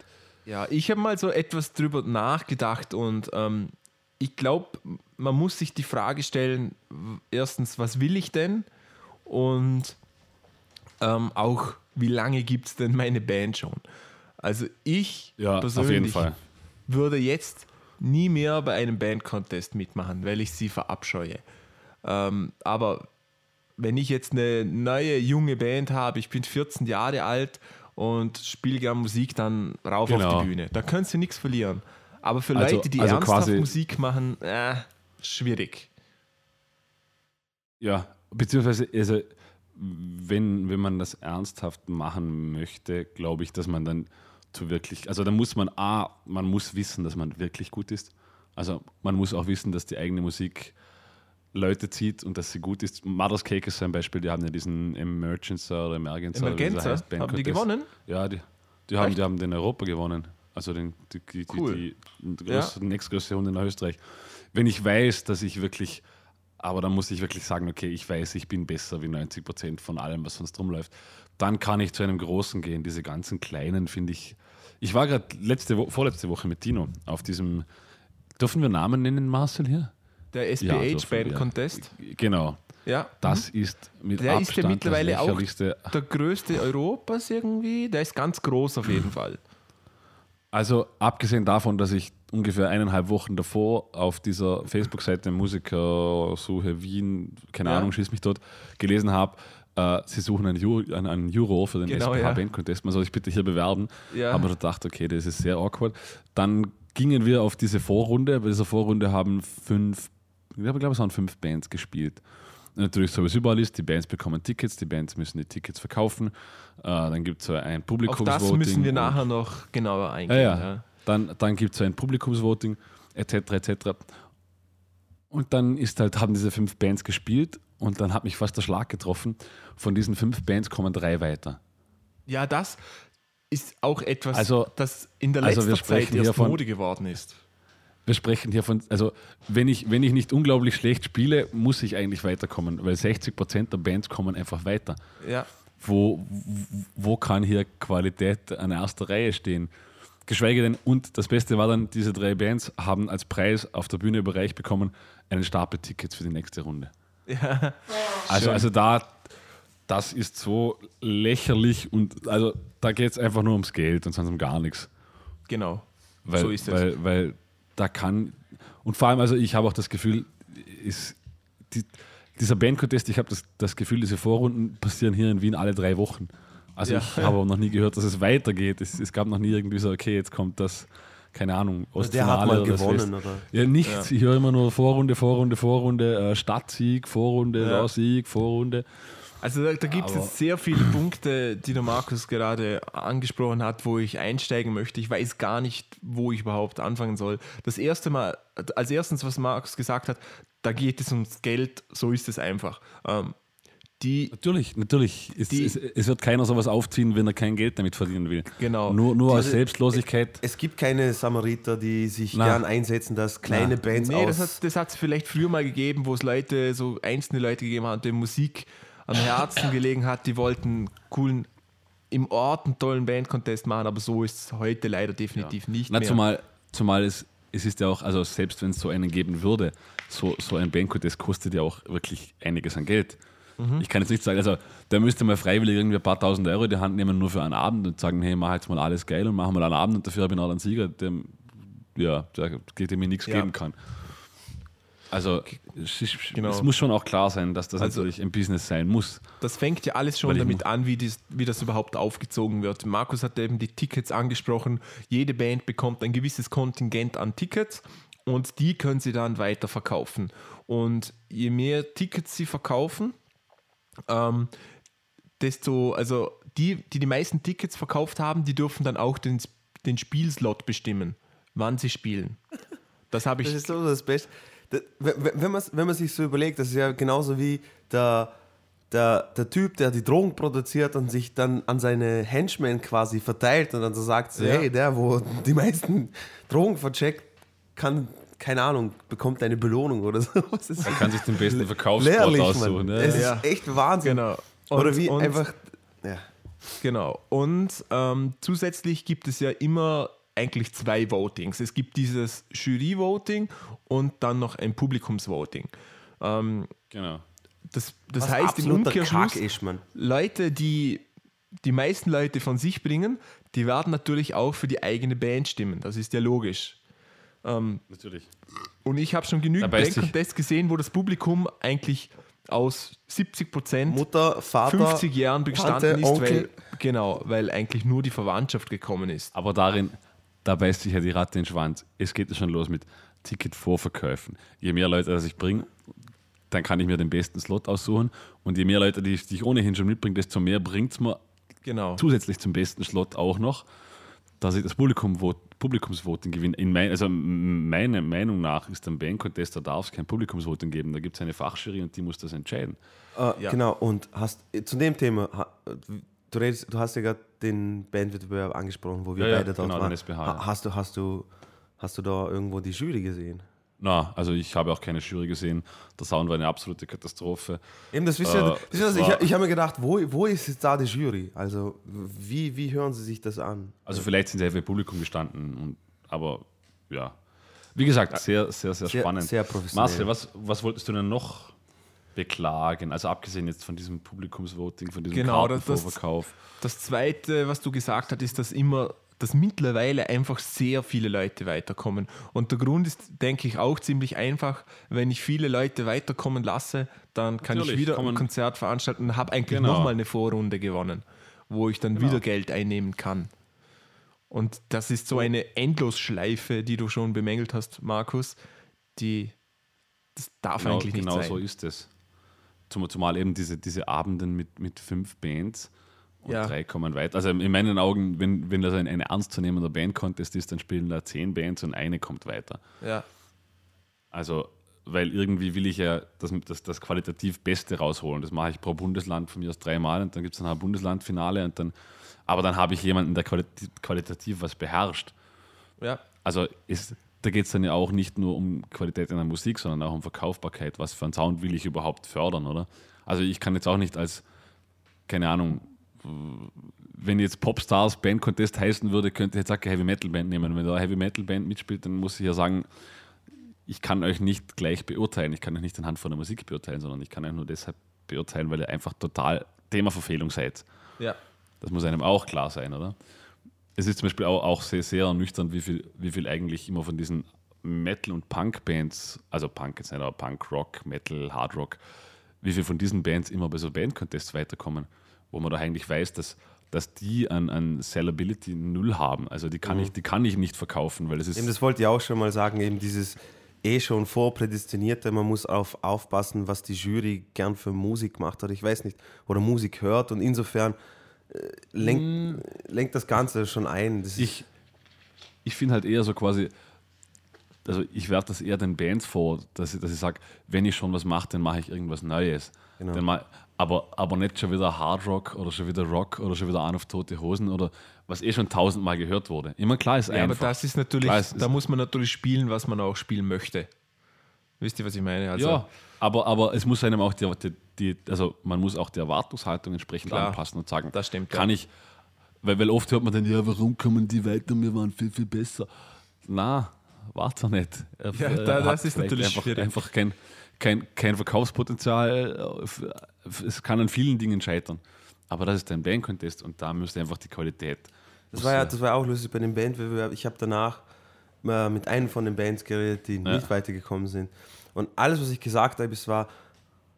Ja, ich habe mal so etwas drüber nachgedacht und ähm, ich glaube, man muss sich die Frage stellen, erstens, was will ich denn? Und ähm, auch, wie lange gibt es denn meine Band schon? Also ich Ja, auf persönlich jeden Fall. würde jetzt nie mehr bei einem Band-Contest mitmachen, weil ich sie verabscheue. Ähm, aber wenn ich jetzt eine neue, junge Band habe, ich bin 14 Jahre alt und spiele gern Musik, dann rauf auf Genau. die Bühne. Da können sie nichts verlieren. Aber für Also- Leute, die also ernsthaft Musik machen, äh, schwierig. Ja, beziehungsweise, also, wenn, wenn man das ernsthaft machen möchte, glaube ich, dass man dann zu wirklich, also da muss man A, man muss wissen, dass man wirklich gut ist. Also man muss auch wissen, dass die eigene Musik Leute zieht und dass sie gut ist. Mother's Cake ist ein Beispiel, die haben ja diesen Emergencer oder Emergencer. dieser heißt, haben die gewonnen? Ja, die, die, haben, die haben den Europa gewonnen. Also den, die, die, Cool. die, die, größte, die nächstgrößte Runde in Österreich. Wenn ich weiß, dass ich wirklich, aber dann muss ich wirklich sagen, okay, ich weiß, ich bin besser wie 90 Prozent von allem, was sonst rumläuft, dann kann ich zu einem Großen gehen. Diese ganzen Kleinen finde ich. Ich war gerade letzte Wo vorletzte Woche mit Dino auf diesem. Dürfen wir Namen nennen, Marcel hier? Der Ja, SPH dürfen Band. Contest. Genau. Ja. Das ist mit Der ist ja Abstand mittlerweile auch der größte Europas irgendwie. Der ist ganz groß auf jeden Fall. Also abgesehen davon, dass ich ungefähr eineinhalb Wochen davor auf dieser Facebook-Seite Musikersuche Wien, keine Ja. Ahnung, schieß mich dort, gelesen habe, äh, sie suchen einen, Ju einen, einen Juror für den Genau, SPH ja. Band Contest, man soll sich bitte hier bewerben. Ja. Aber da dachte okay, das ist sehr awkward. Dann gingen wir auf diese Vorrunde. Bei dieser Vorrunde haben fünf, ich glaube, es waren fünf Bands gespielt. Natürlich, so wie es überall ist, die Bands bekommen Tickets, die Bands müssen die Tickets verkaufen. Äh, dann gibt es ein Auf Publikumsvoting. das müssen wir nachher noch genauer eingehen. ja. ja. Dann, dann gibt es ein Publikumsvoting, etc., etc. Und dann ist halt, haben diese fünf Bands gespielt und dann hat mich fast der Schlag getroffen. Von diesen fünf Bands kommen drei weiter. Ja, das ist auch etwas, Also- das in der also letzter wir Zeit erst von- Mode geworden ist. Wir sprechen hier von, also wenn ich, wenn ich nicht unglaublich schlecht spiele, muss ich eigentlich weiterkommen, weil 60% der Bands kommen einfach weiter. Ja. Wo, wo kann hier Qualität an erster Reihe stehen? Geschweige denn, und das Beste war dann, diese drei Bands haben als Preis auf der Bühne überreicht bekommen einen Stapel Tickets für die nächste Runde. Ja. Also, also da, das ist so lächerlich und also da geht es einfach nur ums Geld und sonst um gar nichts. Genau. Weil, so ist es. weil, weil da kann, und vor allem, also ich habe auch das Gefühl, ist die, dieser Bandcontest, ich habe das, das Gefühl, diese Vorrunden passieren hier in Wien alle drei Wochen. Also Ja. ich habe auch noch nie gehört, dass es weitergeht. Es, es gab noch nie irgendwie so, okay, jetzt kommt das, keine Ahnung, Also Ostfinale oder gewonnen, West- oder? Ja, nichts. Ich höre immer nur Vorrunde, Vorrunde, Vorrunde, äh, Stadtsieg, Vorrunde, Ja. Sieg, Vorrunde. Also da, da gibt es jetzt sehr viele Punkte, die der Markus gerade angesprochen hat, wo ich einsteigen möchte. Ich weiß gar nicht, wo ich überhaupt anfangen soll. Das erste Mal, als erstens, was Markus gesagt hat, da geht es ums Geld, so ist es einfach. Ähm, die, Natürlich, natürlich. Es, Die- es, es wird keiner sowas aufziehen, wenn er kein Geld damit verdienen will. Genau. Nur, nur aus Diese- Selbstlosigkeit. Es gibt keine Samariter, die sich Na. gern einsetzen, dass kleine Na. Bands nee, aus... das hat es vielleicht früher mal gegeben, wo es Leute, so einzelne Leute gegeben hat, denen Musik am Herzen gelegen hat, die wollten coolen, im Ort einen tollen Bandcontest machen, aber so ist es heute leider definitiv nicht Na, mehr. zumal, zumal es, es ist ja auch, also selbst wenn es so einen geben würde, so, so ein Bandcontest kostet ja auch wirklich einiges an Geld. Mhm. Ich kann jetzt nicht sagen, also der müsste mal freiwillig irgendwie ein paar tausend Euro in die Hand nehmen, nur für einen Abend und sagen, hey, mach jetzt mal alles geil und machen mal einen Abend und dafür habe ich noch einen Sieger, dem, ja, der, dem mir nichts Ja. geben kann. Also es, Genau. es muss schon auch klar sein, dass das Also- natürlich ein Business sein muss. Das fängt ja alles schon ich damit an, wie, dies, wie das überhaupt aufgezogen wird. Markus hat eben die Tickets angesprochen. Jede Band bekommt ein gewisses Kontingent an Tickets und die können sie dann weiter verkaufen. Und je mehr Tickets sie verkaufen, ähm, desto, also die, die die meisten Tickets verkauft haben, die dürfen dann auch den, den Spielslot bestimmen, wann sie spielen. Das habe ich. Das ist so das Beste. Das, wenn, man, wenn man sich so überlegt, das ist ja genauso wie der, der, der Typ, der die Drogen produziert und sich dann an seine Henchmen quasi verteilt und dann so sagt, Ja. hey, der, wo die meisten Drogen vercheckt, kann, keine Ahnung, bekommt eine Belohnung oder so. Was ist Man kann sich den besten Verkaufsspot lehrlich, aussuchen. Ne? Es Ja. ist echt Wahnsinn. Genau. oder Und- wie und- einfach, ja. Genau. Und ähm, zusätzlich gibt es ja immer eigentlich zwei Votings. Es gibt dieses Jury-Voting und dann noch ein Publikumsvoting. Ähm, Genau. das das heißt im Umkehrschluss, Kack ist, Mann. Leute, die die meisten Leute von sich bringen, die werden natürlich auch für die eigene Band stimmen. Das ist ja logisch. Natürlich. Und ich habe schon genügend Band-Contests gesehen, wo das Publikum eigentlich aus 70 Prozent Mutter, Vater, 50 Jahren bestanden Tante, ist, Onkel. weil, genau, weil eigentlich nur die Verwandtschaft gekommen ist. Aber darin, da beißt sich ja die Ratte in den Schwanz. Es geht ja schon los mit Ticketvorverkäufen. Je mehr Leute, dass ich bringe, dann kann ich mir den besten Slot aussuchen. Und je mehr Leute, die ich, die ich ohnehin schon mitbringe, desto mehr bringt es mir Genau. zusätzlich zum besten Slot auch noch, dass ich das Publikum Publikumsvoting gewinne. In mein, also meiner Meinung nach ist ein Band-Contest, da darf es kein Publikumsvoting geben. Da gibt es eine Fachjury und die muss das entscheiden. Äh, Ja. Genau, und hast zu dem Thema, du, redest, du hast ja gerade den Bandwettbewerb angesprochen, wo wir Ja, ja, beide dort genau, waren. den SBH, Ha- ja. Hast du, hast, du, hast du da irgendwo die Jury gesehen? Na, also ich habe auch keine Jury gesehen. Der Sound war eine absolute Katastrophe. Eben, das wisst Äh, ihr, es war- ich, ich habe mir gedacht, wo, wo ist jetzt da die Jury? Also, wie, wie hören sie sich das an? Also vielleicht sind sie im Publikum gestanden, und, aber ja. Wie gesagt, sehr, sehr, sehr Sehr- spannend. sehr professionell. Marcel, was, was wolltest du denn noch beklagen? Also abgesehen jetzt von diesem Publikumsvoting, von diesem Genau, das- das- Kartenvorverkauf. Das Zweite, was du gesagt hast, ist, dass immer, dass mittlerweile einfach sehr viele Leute weiterkommen. Und der Grund ist, denke ich, auch ziemlich einfach. Wenn ich viele Leute weiterkommen lasse, dann kann ich Natürlich, wieder kommen- ein Konzert veranstalten und habe eigentlich Genau. nochmal eine Vorrunde gewonnen, wo ich dann wieder Geld einnehmen kann. Und das ist so eine Endlosschleife, die du schon bemängelt hast, Markus, die das darf Genau, eigentlich nicht genau sein. so ist es. Zum, zumal eben diese, diese Abenden mit, mit fünf Bands und Ja. drei kommen weiter. Also in meinen Augen, wenn, wenn das ein, ein ernstzunehmender Band-Contest ist, dann spielen da zehn Bands und eine kommt weiter. Ja. Also, weil irgendwie will ich ja das, das, das qualitativ Beste rausholen. Das mache ich pro Bundesland von mir aus dreimal und dann gibt es dann ein Bundeslandfinale und dann, aber dann habe ich jemanden, der qualitativ, qualitativ was beherrscht. ja. Also ist, da geht es dann ja auch nicht nur um Qualität in der Musik, sondern auch um Verkaufbarkeit. Was für einen Sound will ich überhaupt fördern, oder? Also ich kann jetzt auch nicht als, keine Ahnung, wenn jetzt Popstars Band Contest heißen würde, könnte ich jetzt auch eine Heavy Metal Band nehmen. Wenn da eine Heavy Metal Band mitspielt, dann muss ich ja sagen, ich kann euch nicht gleich beurteilen. Ich kann euch nicht anhand von der Musik beurteilen, sondern ich kann euch nur deshalb beurteilen, weil ihr einfach total Themaverfehlung seid. ja. Das muss einem auch klar sein, oder? Es ist zum Beispiel auch, auch sehr, sehr ernüchternd, wie viel, wie viel eigentlich immer von diesen Metal- und Punk-Bands, also Punk jetzt nicht, aber Punk, Rock, Metal, Hard Rock, wie viel von diesen Bands immer bei so Band-Contests weiterkommen, wo man doch eigentlich weiß, dass, dass die an, an Sellability null haben. Also die kann, ich, die kann ich nicht verkaufen, weil es ist. Eben, das wollte ich auch schon mal sagen, eben dieses eh schon vorprädestinierte, man muss auf, aufpassen, was die Jury gern für Musik macht oder ich weiß nicht, oder Musik hört und insofern äh, lenkt, lenkt das Ganze schon ein. Das ich, ich finde halt eher so quasi, also ich werfe das eher den Bands vor, dass ich, dass ich sage, wenn ich schon was mache, dann mache ich irgendwas Neues. Genau. Dann mach, aber, aber nicht schon wieder Hard Rock oder schon wieder Rock oder schon wieder an auf tote Hosen oder was eh schon tausendmal gehört wurde. Immer klar ist Ja, aber einfach. das ist natürlich, ist- da muss man natürlich spielen, was man auch spielen möchte. Wisst ihr, was ich meine? Also, ja, aber, aber es muss einem auch die, die, also man muss auch die Erwartungshaltung entsprechend Klar, anpassen und sagen, das stimmt, kann ja. ich, weil, weil oft hört man dann, ja, warum kommen die weiter, wir waren viel, viel besser. Na, doch nicht. Er- Ja, er da- das ist natürlich einfach, schwierig. einfach kein, kein, kein Verkaufspotenzial. Es kann an vielen Dingen scheitern. Aber das ist ein Band-Contest und da müsste einfach die Qualität. das, war ja, das war auch lustig bei dem Bandwettbewerb. Ich habe danach mal mit einem von den Bands geredet, die nicht weitergekommen sind. Und alles, was ich gesagt habe, es war,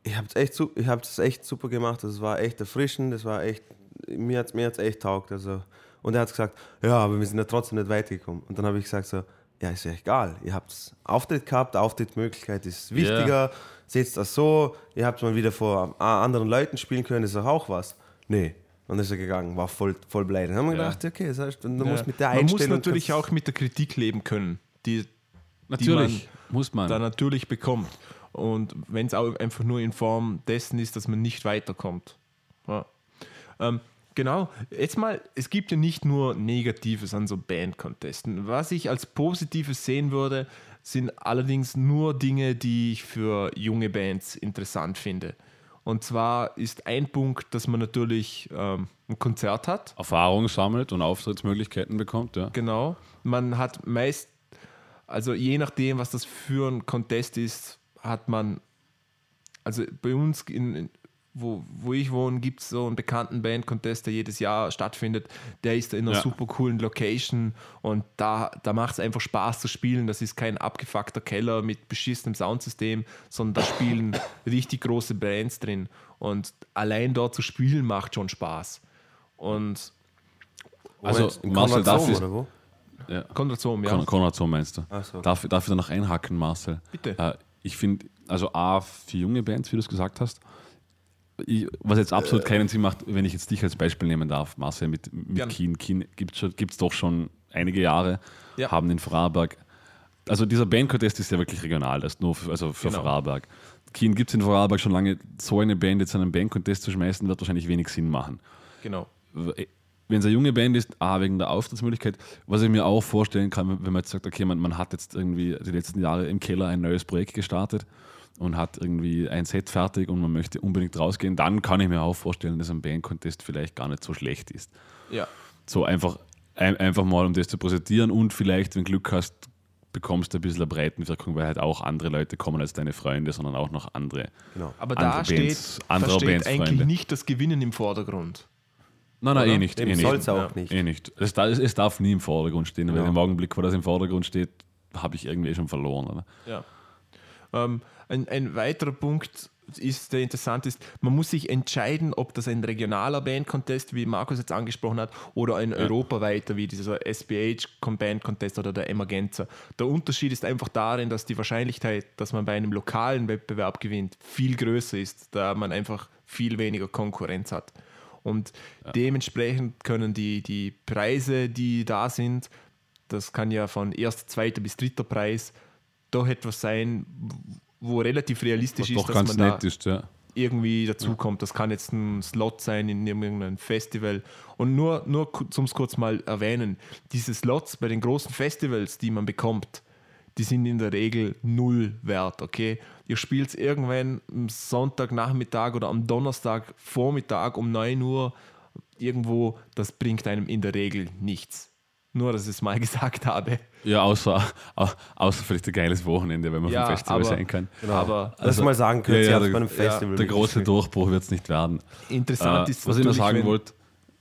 ich habe es echt, ich hab's echt super gemacht. Es war echt erfrischend, das war echt, mir hat es mir hat's echt taugt. Also. Und er hat gesagt, ja, aber wir sind ja trotzdem nicht weitergekommen. Und dann habe ich gesagt so, ja, ist ja egal. Ihr habt Auftritt gehabt, Auftrittsmöglichkeit ist wichtiger. Seht das so, ihr habt mal wieder vor anderen Leuten spielen können, ist auch was. Nee, Und ist er gegangen, war voll, voll beleidigt. Dann haben wir Ja. gedacht, okay, das heißt, du Ja. musst mit der man muss Einstellung... natürlich auch mit der Kritik leben können, die Natürlich muss man. da natürlich bekommt. Und wenn es auch einfach nur in Form dessen ist, dass man nicht weiterkommt. Ja. Ähm, genau, jetzt mal, es gibt ja nicht nur Negatives an so Band-Contesten. Was ich als Positives sehen würde, sind allerdings nur Dinge, die ich für junge Bands interessant finde. Und zwar ist ein Punkt, dass man natürlich ähm, ein Konzert hat. Erfahrung sammelt und Auftrittsmöglichkeiten bekommt, ja. Genau. Man hat meist, also je nachdem, was das für ein Contest ist, hat man, also bei uns, in, in, wo, wo ich wohne, gibt es so einen bekannten Band-Contest, der jedes Jahr stattfindet. Der ist in einer Ja. super coolen Location und da, da macht es einfach Spaß zu spielen. Das ist kein abgefuckter Keller mit beschissenem Soundsystem, sondern da spielen richtig große Bands drin. Und allein dort zu spielen macht schon Spaß. Und Also, Marcel, darf ich- oder wo? ja. Konrad Sohm, ja. Kon Konrad, so meinst du. So. darf, darf ich da noch einhaken, Marcel? Bitte. Äh, ich finde, also A, für junge Bands, wie du es gesagt hast, ich, was jetzt absolut keinen Sinn macht, wenn ich jetzt dich als Beispiel nehmen darf, Marcel, mit, mit Gern. Keen. Keen gibt es doch schon einige Jahre, Ja. haben in Vorarlberg, also dieser Bandcontest ist ja wirklich regional, das nur für, also für Genau. Vorarlberg. Keen gibt es in Vorarlberg schon lange, so eine Band jetzt einen Bandcontest zu schmeißen, wird wahrscheinlich wenig Sinn machen Genau. wenn es eine junge Band ist, A, wegen der Auftrittsmöglichkeit, was ich mir auch vorstellen kann, wenn man jetzt sagt, okay, man, man hat jetzt irgendwie die letzten Jahre im Keller ein neues Projekt gestartet und hat irgendwie ein Set fertig und man möchte unbedingt rausgehen, dann kann ich mir auch vorstellen, dass ein Band-Contest vielleicht gar nicht so schlecht ist. Ja. So einfach, ein, einfach mal, um das zu präsentieren und vielleicht, wenn Glück hast, bekommst du ein bisschen eine Breitenwirkung, weil halt auch andere Leute kommen als deine Freunde, sondern auch noch andere. Genau. Aber Andere da steht, Bands- da andere steht Bands, eigentlich Freunde. nicht das Gewinnen im Vordergrund. Nein, nein, Oder? eh nicht. Dem Eh soll nicht. es auch Ja. nicht. Eh nicht. Es, da- es, darf nie im Vordergrund stehen, weil Genau. im Augenblick, wo das im Vordergrund steht, habe ich irgendwie schon verloren. Oder? Ja. Ähm, ein, ein weiterer Punkt ist, der interessant ist, man muss sich entscheiden, ob das ein regionaler Band-Contest, wie Markus jetzt angesprochen hat, oder ein europaweiter, wie dieser SBH Band Contest oder der Emergenza. Der Unterschied ist einfach darin, dass die Wahrscheinlichkeit, dass man bei einem lokalen Wettbewerb gewinnt, viel größer ist, da man einfach viel weniger Konkurrenz hat. Und dementsprechend können die, die Preise, die da sind, das kann ja von erster, zweiter bis dritter Preis, doch etwas sein, wo relativ realistisch ist, dass man da ist, ja. irgendwie dazukommt. Das kann jetzt ein Slot sein in irgendeinem Festival. Und nur, nur zum kurz mal erwähnen, diese Slots bei den großen Festivals, die man bekommt, die sind in der Regel null wert, okay? Ihr spielt irgendwann am Sonntagnachmittag oder am Donnerstag Vormittag um 9 Uhr irgendwo, das bringt einem in der Regel nichts. Nur, dass ich es mal gesagt habe. Ja, außer, au- außer vielleicht ein geiles Wochenende, wenn man Ja, vom Festival aber- sein kann. Aber Lass Also- mal sagen, könnt Ja, ja, der- bei einem ja, Festival. Der große Durchbruch wird es nicht werden. interessant Äh, ist was ich noch sagen wollte,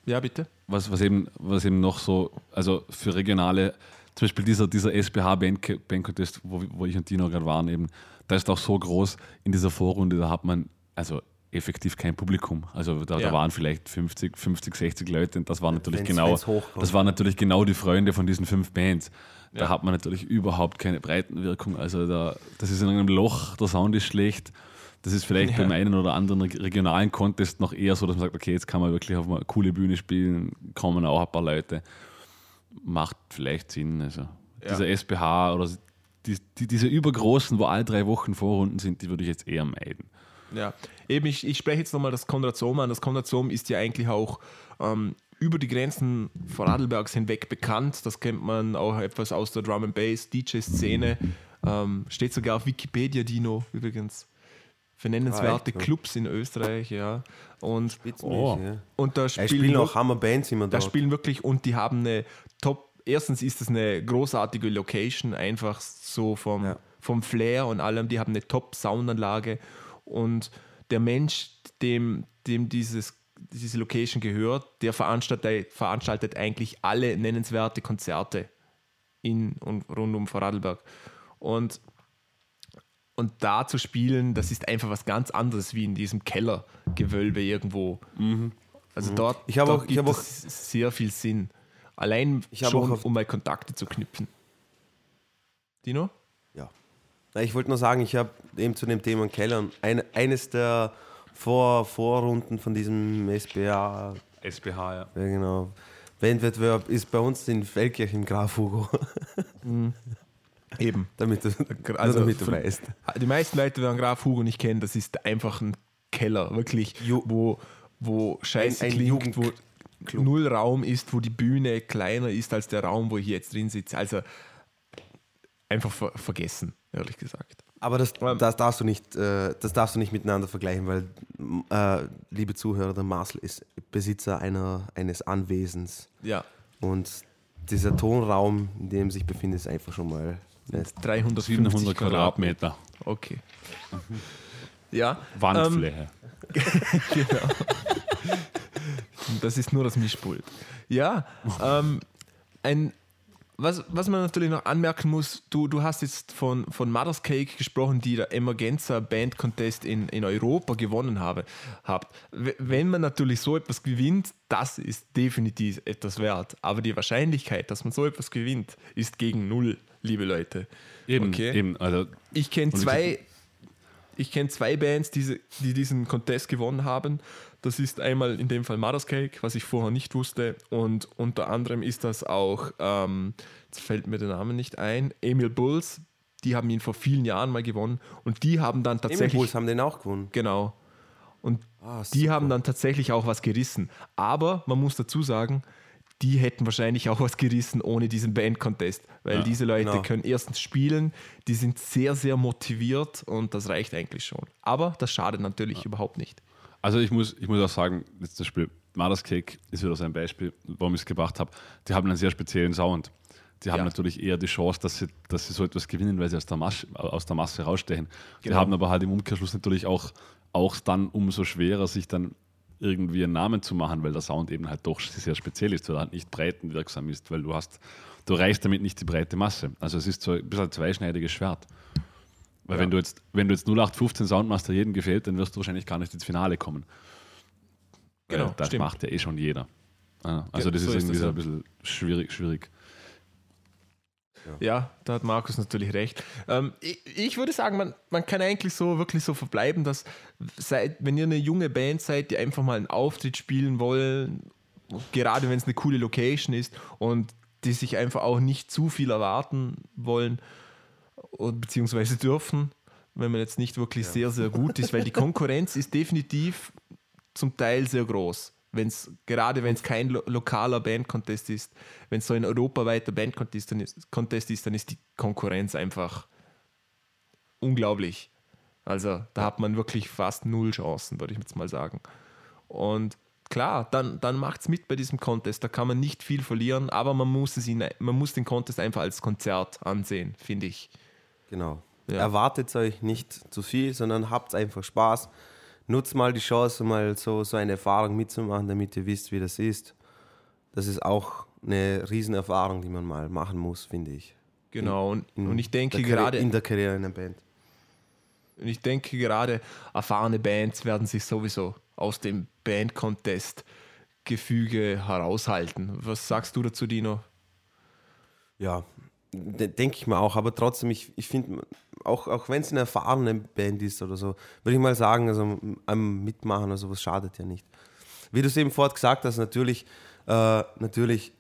Ja, bitte. was, was, eben, was eben noch so, also für regionale, zum Beispiel dieser, dieser SBH Band, Band Contest, wo, wo ich und Dino gerade waren, eben, da ist auch so groß in dieser Vorrunde, da hat man also effektiv kein Publikum. Also da, Ja. da waren vielleicht 50, 50, 60 Leute und das war natürlich Wenn's- genau, wenn's das waren natürlich genau die Freunde von diesen fünf Bands. Da Ja. hat man natürlich überhaupt keine Breitenwirkung. Also da, das ist in einem Loch, der Sound ist schlecht. Das ist vielleicht Ja. beim einen oder anderen reg- regionalen Contest noch eher so, dass man sagt, okay, jetzt kann man wirklich auf eine coole Bühne spielen, kommen auch ein paar Leute. Macht vielleicht Sinn. Also dieser SBH oder die, die, diese übergroßen, wo alle drei Wochen Vorrunden sind, die würde ich jetzt eher meiden. Ja, eben, ich, ich spreche jetzt nochmal das Konrad Sohm an. Das Konrad Sohm ist ja eigentlich auch ähm, über die Grenzen Vorarlbergs hinweg bekannt. Das kennt man auch etwas aus der Drum and Bass DJ-Szene. Ähm, steht sogar auf Wikipedia, Dino, übrigens. Für nennenswerte echt, ja. Clubs in Österreich, ja. Und, Oh. ja. und da spielen, spielen wir- auch Hammer-Bands immer da dort. spielen wirklich und die haben eine Top. Erstens ist es eine großartige Location, einfach so vom, Ja. vom Flair und allem. Die haben eine Top-Soundanlage und der Mensch, dem, dem dieses, diese Location gehört, der veranstaltet, veranstaltet eigentlich alle nennenswerte Konzerte in und rund um Vorarlberg. Und, und da zu spielen, das ist einfach was ganz anderes wie in diesem Kellergewölbe irgendwo. Also dort, Ich dort auch- gibt hab auch- es sehr viel Sinn. Allein schon, um mal Kontakte zu knüpfen. Dino? Ich wollte nur sagen, ich habe eben zu dem Thema Keller ein, eines der Vor Vorrunden von diesem SBA SBH, ja. Ja, genau. Bandwettbewerb ist bei uns in Feldkirch im Graf Hugo. Eben. damit du, Also damit du weißt. Die meisten Leute, die den Graf Hugo nicht kennen, das ist einfach ein Keller, wirklich, Ju- wo, wo Scheiße Ein- ein klingt, wo Jugendclub. null Raum ist, wo die Bühne kleiner ist als der Raum, wo ich jetzt drin sitze. Also einfach ver vergessen, ehrlich gesagt. Aber das, Ähm. das, darfst du nicht, äh, das darfst du nicht miteinander vergleichen, weil, äh, liebe Zuhörer, der Marcel ist Besitzer einer, eines Anwesens. Ja, Und dieser Tonraum, in dem sich befindet, ist einfach schon mal. Ne, 350 700 Quadratmeter. Okay. Ja, Wandfläche. genau. Das ist nur das Mischpult. Ja, ähm, ein, was, was man natürlich noch anmerken muss, du, du hast jetzt von, von Mother's Cake gesprochen, die der Emergenza Band Contest in, in Europa gewonnen habe, habt. Wenn man natürlich so etwas gewinnt, das ist definitiv etwas wert. Aber die Wahrscheinlichkeit, dass man so etwas gewinnt, ist gegen null, liebe Leute. Eben, Okay. eben. Also, Ich kenne zwei, ich kenne zwei Bands, die, die diesen Contest gewonnen haben. Das ist einmal in dem Fall Mother's Cake, was ich vorher nicht wusste. Und unter anderem ist das auch, ähm, jetzt fällt mir der Name nicht ein, Emil Bulls. Die haben ihn vor vielen Jahren mal gewonnen. Und die haben dann Emil tatsächlich. Bulls haben den auch gewonnen. Genau. Und Ah, die haben dann tatsächlich auch was gerissen. Aber man muss dazu sagen, die hätten wahrscheinlich auch was gerissen ohne diesen Band-Contest. Weil Ja, diese Leute genau. können erstens spielen, die sind sehr, sehr motiviert und das reicht eigentlich schon. Aber das schadet natürlich überhaupt nicht. Also ich muss, ich muss auch sagen, jetzt das Spiel Mother's Cake ist wieder so ein Beispiel, warum ich es gebracht habe. Die haben einen sehr speziellen Sound. Die haben Ja. natürlich eher die Chance, dass sie, dass sie so etwas gewinnen, weil sie aus der, Masse, aus der Masse rausstechen. Die Genau. haben aber halt im Umkehrschluss natürlich auch, auch dann umso schwerer, sich dann irgendwie einen Namen zu machen, weil der Sound eben halt doch sehr speziell ist, weil er halt nicht breitenwirksam ist, weil du hast, du reichst damit nicht die breite Masse. Also es ist so ein bisschen ein zweischneidiges Schwert. Weil Ja. wenn du jetzt, wenn du jetzt 0815 Soundmaster jedem gefällt, dann wirst du wahrscheinlich gar nicht ins Finale kommen. Genau, Weil das stimmt. macht ja eh schon jeder. Ja, also Ja, das so ist irgendwie so ja. ein bisschen schwierig, schwierig. Ja, da hat Markus natürlich recht. Ähm, ich, ich würde sagen, man, man kann eigentlich so wirklich so verbleiben, dass seid, wenn ihr eine junge Band seid, die einfach mal einen Auftritt spielen wollen, gerade wenn es eine coole Location ist und die sich einfach auch nicht zu viel erwarten wollen beziehungsweise dürfen, wenn man jetzt nicht wirklich sehr, sehr gut ist, weil die Konkurrenz ist definitiv zum Teil sehr groß. Wenn's, gerade wenn es kein lo lokaler Bandcontest ist, wenn es so ein europaweiter Bandcontest ist, Contest ist, dann ist die Konkurrenz einfach unglaublich. Also da hat man wirklich fast null Chancen, würde ich jetzt mal sagen. Und klar, dann, dann macht es mit bei diesem Contest. Da kann man nicht viel verlieren, aber man muss, es in, man muss den Contest einfach als Konzert ansehen, finde ich. Genau. Ja. Erwartet euch nicht zu viel, sondern habt einfach Spaß. Nutzt mal die Chance, mal so, so eine Erfahrung mitzumachen, damit ihr wisst, wie das ist. Das ist auch eine Riesenerfahrung, die man mal machen muss, finde ich. Genau. Und, In und ich denke gerade. In der Karriere in einer Band. Und ich denke gerade, erfahrene Bands werden sich sowieso aus dem Band-Contest-Gefüge heraushalten. Was sagst du dazu, Dino? Ja, denke ich mal auch. Aber trotzdem, ich, ich finde, auch, auch wenn es eine erfahrene Band ist oder so, würde ich mal sagen, also am Mitmachen oder sowas schadet ja nicht. Wie du es eben vorhin gesagt hast, natürlich, äh, natürlich,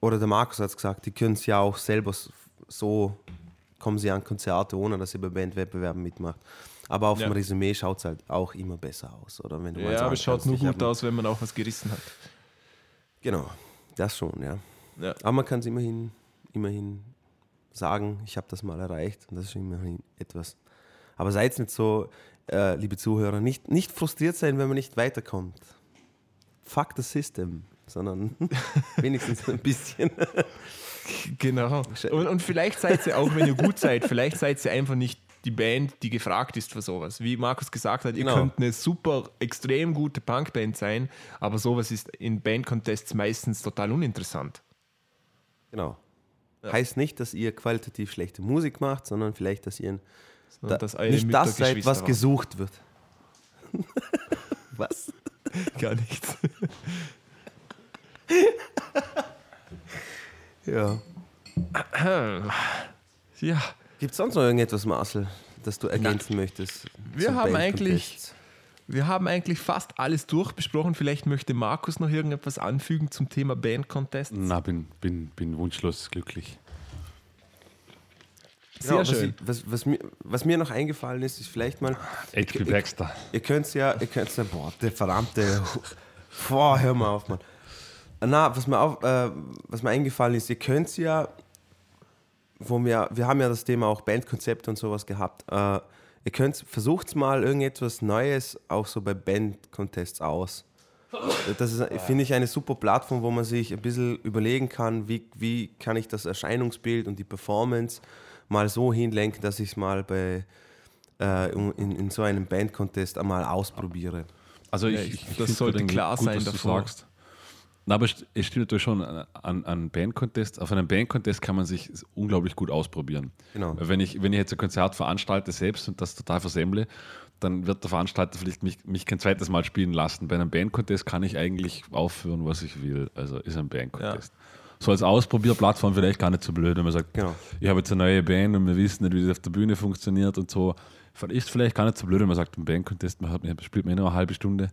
oder der Markus hat es gesagt, die können es ja auch selber so, kommen sie an Konzerte, ohne dass sie bei Bandwettbewerben mitmacht. Aber auf Ja. dem Resümee schaut es halt auch immer besser aus. Oder wenn du mal Ja, aber es schaut nur gut aus, wenn man auch was gerissen hat. Genau, das schon, ja. Ja. Aber man kann es immerhin, immerhin sagen, ich habe das mal erreicht und das ist immerhin etwas. Aber seid nicht so, äh, liebe Zuhörer, nicht, nicht frustriert sein, wenn man nicht weiterkommt. Fuck the system, sondern wenigstens ein bisschen. Genau. Und, und vielleicht seid ihr auch, wenn ihr gut seid, vielleicht seid ihr einfach nicht die Band, die gefragt ist für sowas. Wie Markus gesagt hat, ihr Genau. könnt eine super, extrem gute Punkband sein, aber sowas ist in Bandcontests meistens total uninteressant. Genau. Heißt nicht, dass ihr qualitativ schlechte Musik macht, sondern vielleicht, dass ihr Sondern da, dass nicht Mütter das seid, was waren. gesucht wird. was? Gar nichts. Ja. Ja, Gibt es sonst noch irgendetwas, Marcel, das du ergänzen möchtest? Wir haben eigentlich-? Wir haben eigentlich fast alles durchbesprochen. Vielleicht möchte Markus noch irgendetwas anfügen zum Thema Band Contest. Na, bin, bin, bin wunschlos glücklich. Sehr was, schön. ich, was, was, mir, was mir noch eingefallen ist, ist vielleicht mal, HP Baxter. ihr könnt ja, ihr könnt ja, boah, der verdammte, boah, hör mal auf, Mann. Na, was mir, auf, äh, was mir eingefallen ist, ihr könnt ja, wo wir, wir haben ja das Thema auch Bandkonzepte und sowas gehabt, äh, ihr könnt, versucht mal irgendetwas Neues auch so bei Bandcontests aus. Das ist, finde ich, eine super Plattform, wo man sich ein bisschen überlegen kann, wie, wie kann ich das Erscheinungsbild und die Performance mal so hinlenken, dass ich es mal bei, äh, in, in so einem Bandcontest einmal ausprobiere. Also ich, ich, das sollte klar gut, sein was du davor. sagst. Na, aber es steht natürlich schon an, an Bandcontest. Auf einem Bandcontest kann man sich unglaublich gut ausprobieren. Genau. Wenn ich, wenn ich jetzt ein Konzert veranstalte selbst und das total versemmle, dann wird der Veranstalter vielleicht mich, mich kein zweites Mal spielen lassen. Bei einem Bandcontest kann ich eigentlich aufführen, was ich will. Also ist ein Bandcontest. So als Ausprobierplattform vielleicht gar nicht so blöd, wenn man sagt, Genau. ich habe jetzt eine neue Band und wir wissen nicht, wie das auf der Bühne funktioniert und so. Ist vielleicht gar nicht so blöd, wenn man sagt, ein Bandcontest, man hat, spielt man nur eine halbe Stunde.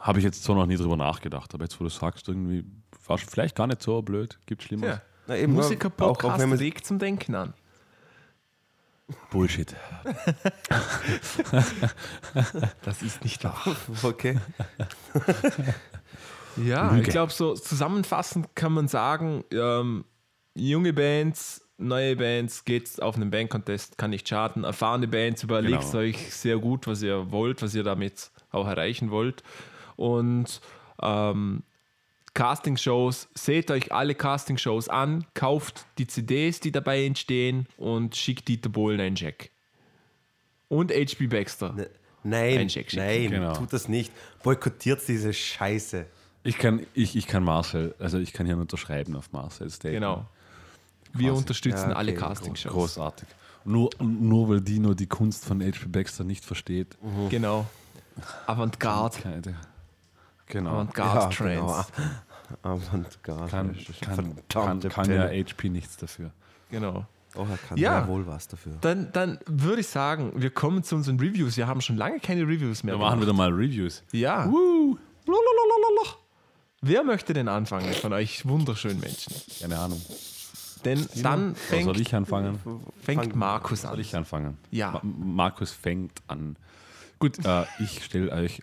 Habe ich jetzt so noch nie drüber nachgedacht. Aber jetzt, wo du sagst, irgendwie war es vielleicht gar nicht so blöd. Gibt Schlimmeres. Ja. Na, eben, auch, auch Musiker-Podcast wenn man regt zum Denken an. Bullshit. Das ist nicht wahr. Okay. Ja, Lüge. ich glaube, so zusammenfassend kann man sagen, ähm, junge Bands, neue Bands, geht's auf einen Bandcontest, kann nicht schaden. Erfahrene Bands, überlegt Genau. euch sehr gut, was ihr wollt, was ihr damit auch erreichen wollt. Und ähm, Castingshows, seht euch alle Castingshows an, kauft die CDs, die dabei entstehen und schickt Dieter Bohlen einen Jack. Und HB Baxter. Ne- Nein, Ein Check nein, Genau. tut das nicht. Boykottiert diese Scheiße. Ich kann, ich, ich kann Marcel, also ich kann hier nur unterschreiben auf Marcel Statement. Genau. Wir Quasi. unterstützen Ja, okay, alle Castingshows. Großartig. Nur, nur weil Dino die Kunst von H.P. Baxter nicht versteht. Genau. Avantgarde. Genau. Avantgarde Trends. genau. Avantgarde. Kann, kann, kann, kann ja. HP nichts dafür. Genau. Oh, er kann Ja. ja wohl was dafür. Dann, dann würde ich sagen, wir kommen zu unseren Reviews. Wir haben schon lange keine Reviews mehr Wir machen wieder mal Reviews. Ja. Lalalala. Wer möchte denn anfangen von euch wunderschönen Menschen? Keine Ahnung. Denn dann Oder soll fängt, ich anfangen? fängt Fang- Markus Soll an. ich anfangen? Ja. Ma Markus fängt an. Gut, äh, ich stelle euch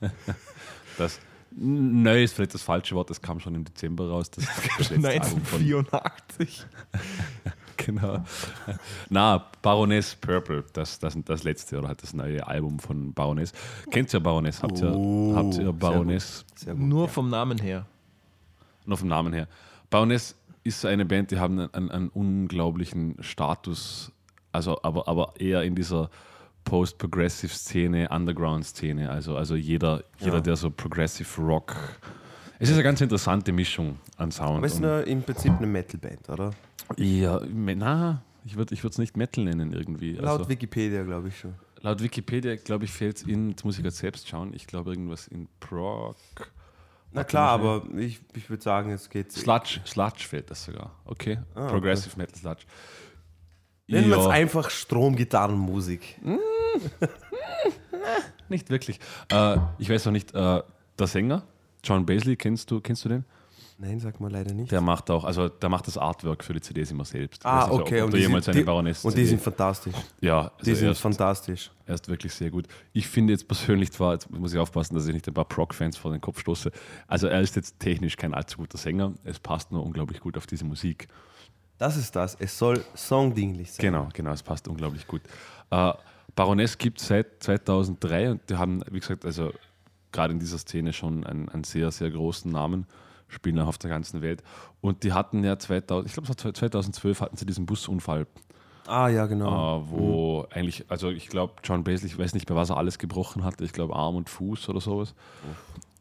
das Neu ist vielleicht das falsche Wort, das kam schon im Dezember raus. Das, das letzte Album von 1984. genau. Na, Baroness Purple, das, das, das letzte oder halt das neue Album von Baroness. Kennt ihr Baroness? Habt ihr, Oh, habt sehr ihr gut. Baroness Sehr gut. Nur vom Namen her. nur vom Namen her? Baroness ist eine Band, die haben einen, einen, einen unglaublichen Status, also aber, aber eher in dieser Post-Progressive-Szene, Underground-Szene. Also, also jeder, jeder, Ja. der so Progressive Rock. Es ist eine ganz interessante Mischung an Sound. Aber es ist eine, im Prinzip eine Metalband, oder? ja, na, ich würde es nicht Metal nennen irgendwie. Laut also, Wikipedia, glaube ich schon. Laut Wikipedia, glaube ich, fehlt es in, jetzt muss ich gerade selbst schauen, ich glaube irgendwas in Prog. Na klar, aber ich, ich würde sagen, es geht. Sludge, Sludge fehlt das sogar. Okay, Ah, okay. Progressive Metal Sludge. Nennen wir es Ja, einfach Stromgitarrenmusik. nicht wirklich. Äh, ich weiß noch nicht, äh, der Sänger, John Basley, kennst du, kennst du den? Nein, sag mal leider nicht. Der macht auch, also der macht das Artwork für die CDs immer selbst. Ah, nicht, okay. Und die sind, die, und die sind fantastisch. Ja, also Die sind erst, fantastisch. erst wirklich sehr gut. Ich finde jetzt persönlich zwar, jetzt muss ich aufpassen, dass ich nicht ein paar Prog-Fans vor den Kopf stoße. Also er ist jetzt technisch kein allzu guter Sänger. Es passt nur unglaublich gut auf diese Musik. Das ist das. Es soll songdinglich sein. Genau, genau, es passt unglaublich gut. Äh, Baroness gibt es seit 2003 und die haben, wie gesagt, also gerade in dieser Szene schon einen, einen sehr, sehr großen Namen, spielen auch auf der ganzen Welt. Und die hatten ja 2000, ich glaube, es war 2012 hatten sie diesen Busunfall, Ah, ja, äh, genau. wo eigentlich, also ich glaube, John Basley, ich weiß nicht mehr, was er alles gebrochen hatte, ich glaube Arm und Fuß oder sowas.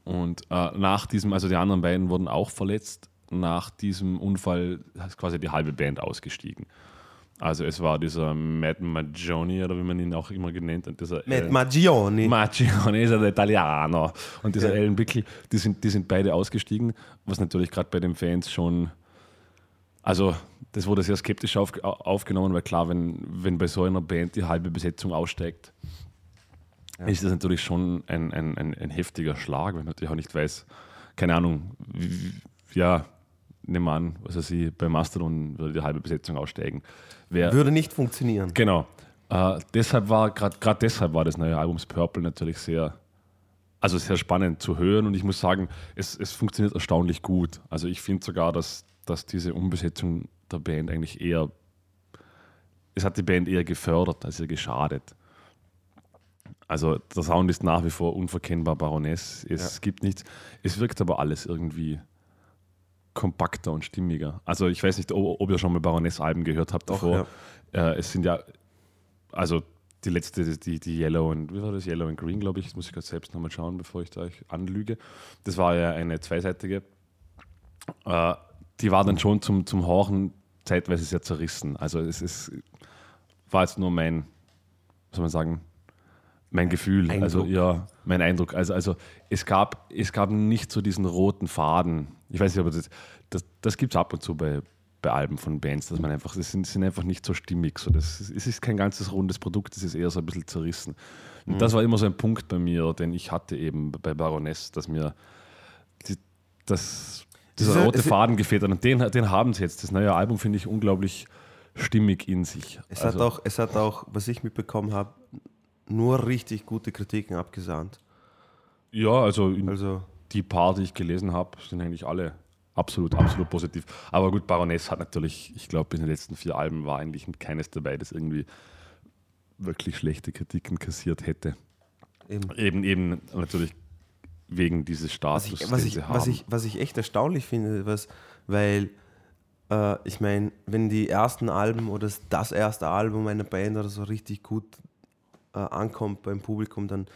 Und äh, nach diesem, also die anderen beiden wurden auch verletzt. Nach diesem Unfall ist quasi die halbe Band ausgestiegen. Also es war dieser Matt Magioni oder wie man ihn auch immer genannt hat, dieser Mit äh, Magioni. Magioni ist ein Italiano und dieser Ja. Alan Bickel, die sind, die sind beide ausgestiegen, was natürlich gerade bei den Fans schon, also das wurde sehr skeptisch auf, aufgenommen, weil klar, wenn, wenn bei so einer Band die halbe Besetzung aussteigt, ist das natürlich schon ein, ein, ein, ein heftiger Schlag, wenn man natürlich auch nicht weiß, keine Ahnung, wie, ja, nehmen wir an, was weiß ich, bei Mastodon würde die halbe Besetzung aussteigen. Wer, Würde nicht funktionieren. Genau. Äh, deshalb war, gerade deshalb war das neue Albums Purple natürlich sehr, also sehr spannend zu hören und ich muss sagen, es, es funktioniert erstaunlich gut. Also ich finde sogar, dass, dass diese Umbesetzung der Band eigentlich eher, es hat die Band eher gefördert als ihr geschadet. Also der Sound ist nach wie vor unverkennbar Baroness. Es Ja. gibt nichts. Es wirkt aber alles irgendwie kompakter und stimmiger. Also ich weiß nicht, ob, ob ihr schon mal Baroness-Alben gehört habt davor. Äh, es sind ja, also die letzte, die, die Yellow und, wie war das, Yellow and Green, glaube ich, das muss ich gerade selbst nochmal schauen, bevor ich da euch anlüge. Das war ja eine zweiseitige. Äh, die war dann schon zum, zum Horchen zeitweise sehr zerrissen. Also es ist, war jetzt nur mein, was soll man sagen, mein Gefühl, also Eindruck. ja, mein Eindruck. Also, also es, gab, es gab nicht so diesen roten Faden. Ich weiß nicht, aber das, das, das gibt es ab und zu bei, bei Alben von Bands, dass man einfach, sie sind, sind einfach nicht so stimmig. So das, ist- es ist kein ganzes rundes Produkt, es ist eher so ein bisschen zerrissen. Und Mhm. das war immer so ein Punkt bei mir, den ich hatte eben bei Baroness, dass mir die, das, dieser Diese- rote es- Faden gefehlt hat. Und den, den haben sie jetzt. Das neue Album finde ich unglaublich stimmig in sich. Es, Also- hat auch, es hat auch, was ich mitbekommen habe, nur richtig gute Kritiken abgesandt. Ja, also, Also, die paar, die ich gelesen habe, sind eigentlich alle absolut, absolut positiv. Aber gut, Baroness hat natürlich, ich glaube, in den letzten vier Alben war eigentlich keines dabei, das irgendwie wirklich schlechte Kritiken kassiert hätte. eben. Eben, eben natürlich wegen dieses Was Status, ich, was, ich, was, ich, was ich echt erstaunlich finde, was, weil äh, ich meine, wenn die ersten Alben oder das- das erste Album einer Band oder so richtig gut äh, ankommt beim Publikum, dann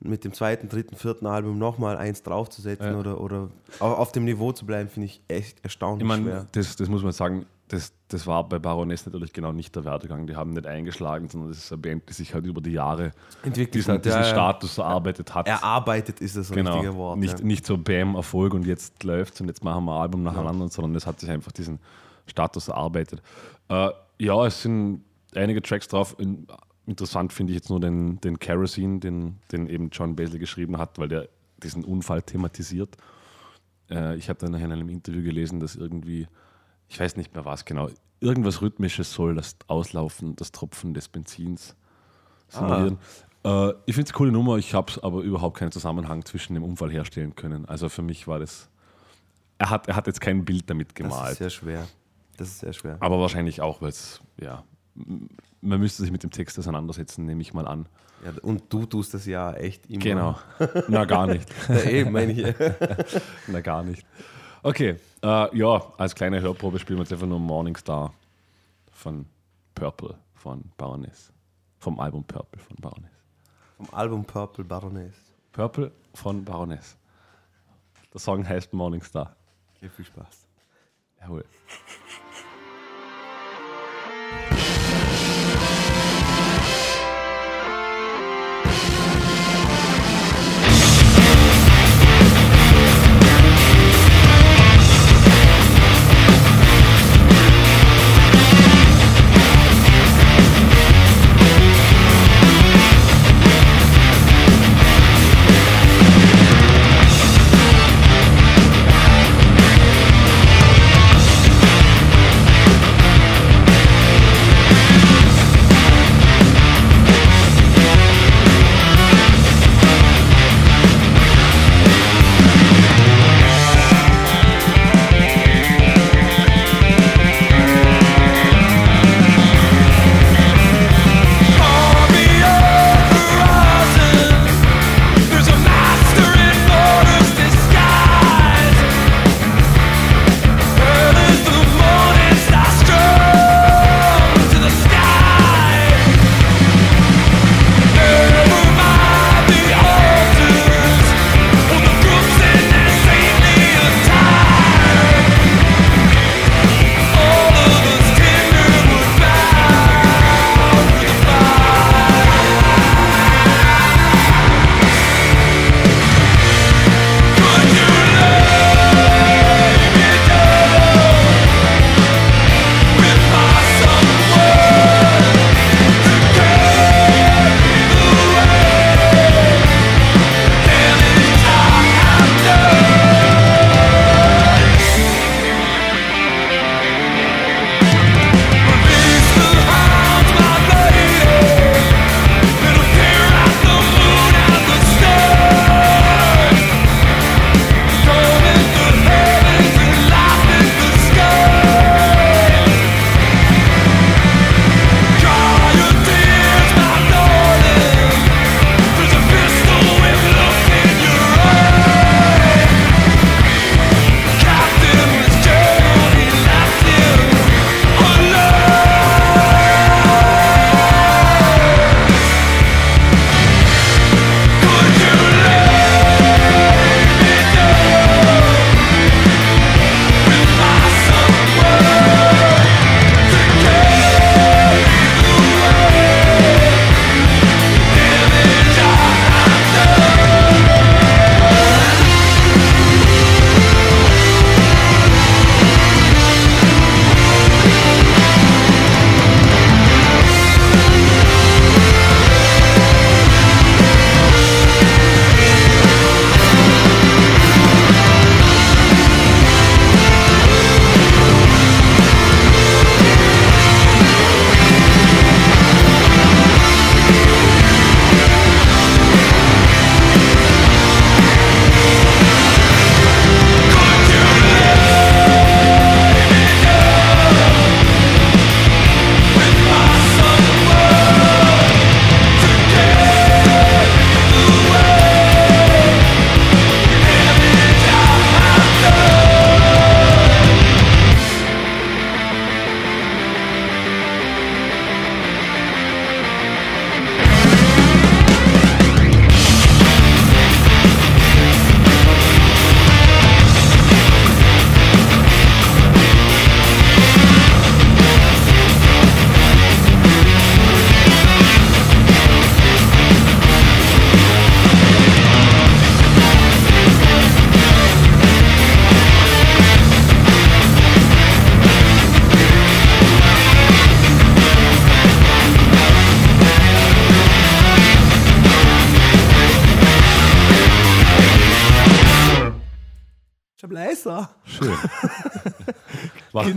mit dem zweiten, dritten, vierten Album nochmal eins draufzusetzen Ja. oder, oder auf, dem Niveau zu bleiben, finde ich echt erstaunlich Ich meine, schwer. das, das muss man sagen, das, das war bei Baroness natürlich genau nicht der Werdegang. Die haben nicht eingeschlagen, sondern das ist eine Band, die sich halt über die Jahre Entwickelt diesen, hat, diesen ja, ja. Status erarbeitet hat. Erarbeitet ist das genau. richtige Wort. nicht, ja. nicht so Bam, Erfolg und jetzt läuft's und jetzt machen wir ein Album nacheinander, sondern es hat sich einfach diesen Status erarbeitet. Äh, ja, es sind einige Tracks drauf. In, interessant finde ich jetzt nur den, den Kerosene, den, den eben John Basil geschrieben hat, weil der diesen Unfall thematisiert. Äh, ich habe dann nachher in einem Interview gelesen, dass irgendwie, ich weiß nicht mehr was genau, irgendwas Rhythmisches soll das Auslaufen, das Tropfen des Benzins simulieren. Äh, ich finde es eine coole Nummer, ich habe aber überhaupt keinen Zusammenhang zwischen dem Unfall herstellen können. Also für mich war das. Er hat, er hat jetzt kein Bild damit Das ist gemalt. sehr schwer. Das ist sehr schwer. Aber wahrscheinlich auch, weil es, ja, man müsste sich mit dem Text auseinandersetzen, nehme ich mal an. Ja, und du tust das ja echt immer. Genau. Na, gar nicht. Ja, eben, meine ich. Na, gar nicht. Okay, äh, ja, als kleine Hörprobe spielen wir jetzt einfach nur Morningstar von Purple von Baroness. Vom Album Purple von Baroness. Vom Album Purple Baroness. Purple von Baroness. Der Song heißt Morningstar. Okay, viel Spaß. Jawohl.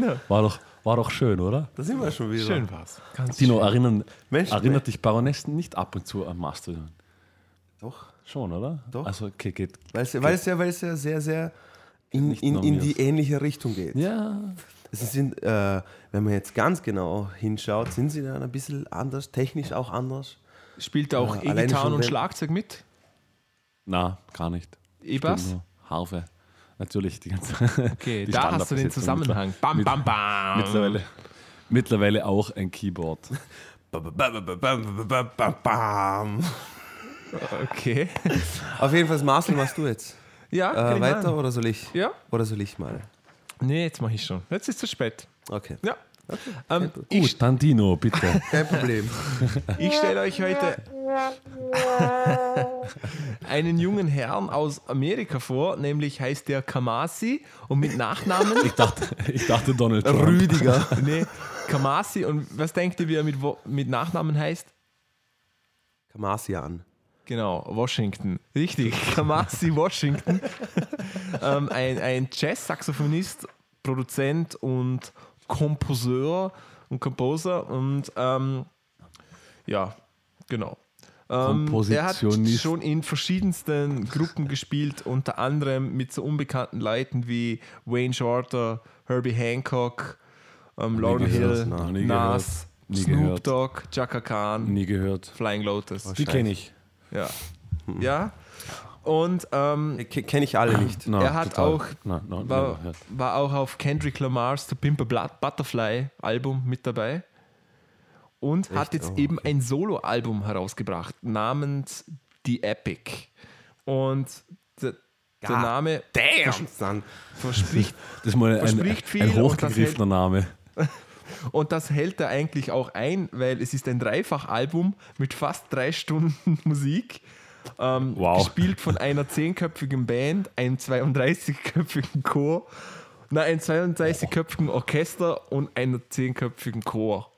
Genau. war, doch, war doch schön, oder? Da sind wir schon wieder. Schön war's. Ganz Dino, schön. erinnern, Mensch, erinnert dich Baronessen nicht ab und zu an Mastodon? Doch. Schon, oder? Doch. Also, okay, geht. Weil es, weil es, ja, weil es ja sehr, sehr in, in, in die ähnliche Richtung geht. Ja. Es sind, äh, wenn man jetzt ganz genau hinschaut, sind sie dann ein bisschen anders, technisch auch anders. Spielt auch Ja, alleine E-Gitarren und Schlagzeug mit? Na, gar nicht. E-Bass? Harfe. Natürlich, die ganze. Okay, die da hast du den Zusammenhang. Bam, bam, bam. Mittlerweile, mittlerweile auch ein Keyboard. Bam. Okay. Auf jeden Fall, Marcel, machst du jetzt. Ja, Äh, weiter oder soll ich? Ja? Oder soll ich mal? Nee, jetzt mache ich schon. Jetzt ist es zu spät. Okay. Ja. Ähm, Gut, ich dann Dino, bitte. Kein Problem. ich stelle euch heute einen jungen Herrn aus Amerika vor, nämlich heißt der Kamasi und mit Nachnamen. Ich dachte, ich dachte Donald Trump. Rüdiger. nee, Kamasi und was denkt ihr, wie er mit, mit Nachnamen heißt? Kamasian. Genau, Washington. Richtig, Kamasi Washington. ähm, ein ein Jazz-Saxophonist, Produzent und Komposeur und Composer und ähm, ja, genau. Ähm, er hat schon in verschiedensten Gruppen gespielt, unter anderem mit so unbekannten Leuten wie Wayne Shorter, Herbie Hancock, ähm, gehört, Hill, nie Nas, Snoop. Dogg, Chaka Khan, Nie gehört. Flying Lotus. Die kenne ich. Ja. Ja. Und ähm, Kenne ich alle nicht. No, er hat total. auch, No, no, war, war auch auf Kendrick Lamars The Pimp a Blood- Butterfly Album mit dabei. Und hat jetzt Oh, eben ein Solo-Album herausgebracht namens The Epic. Und der, der God Name Damn, verspricht Das ist mal ein, Verspricht viel ein und das hochgegriffener Name. Und das hält er eigentlich auch ein, weil es ist ein Dreifachalbum mit fast drei Stunden Musik. Ähm, Wow. Gespielt von einer zehnköpfigen Band, einem 32-köpfigen Chor, na, einem 32-köpfigen Orchester und einer zehnköpfigen Chor.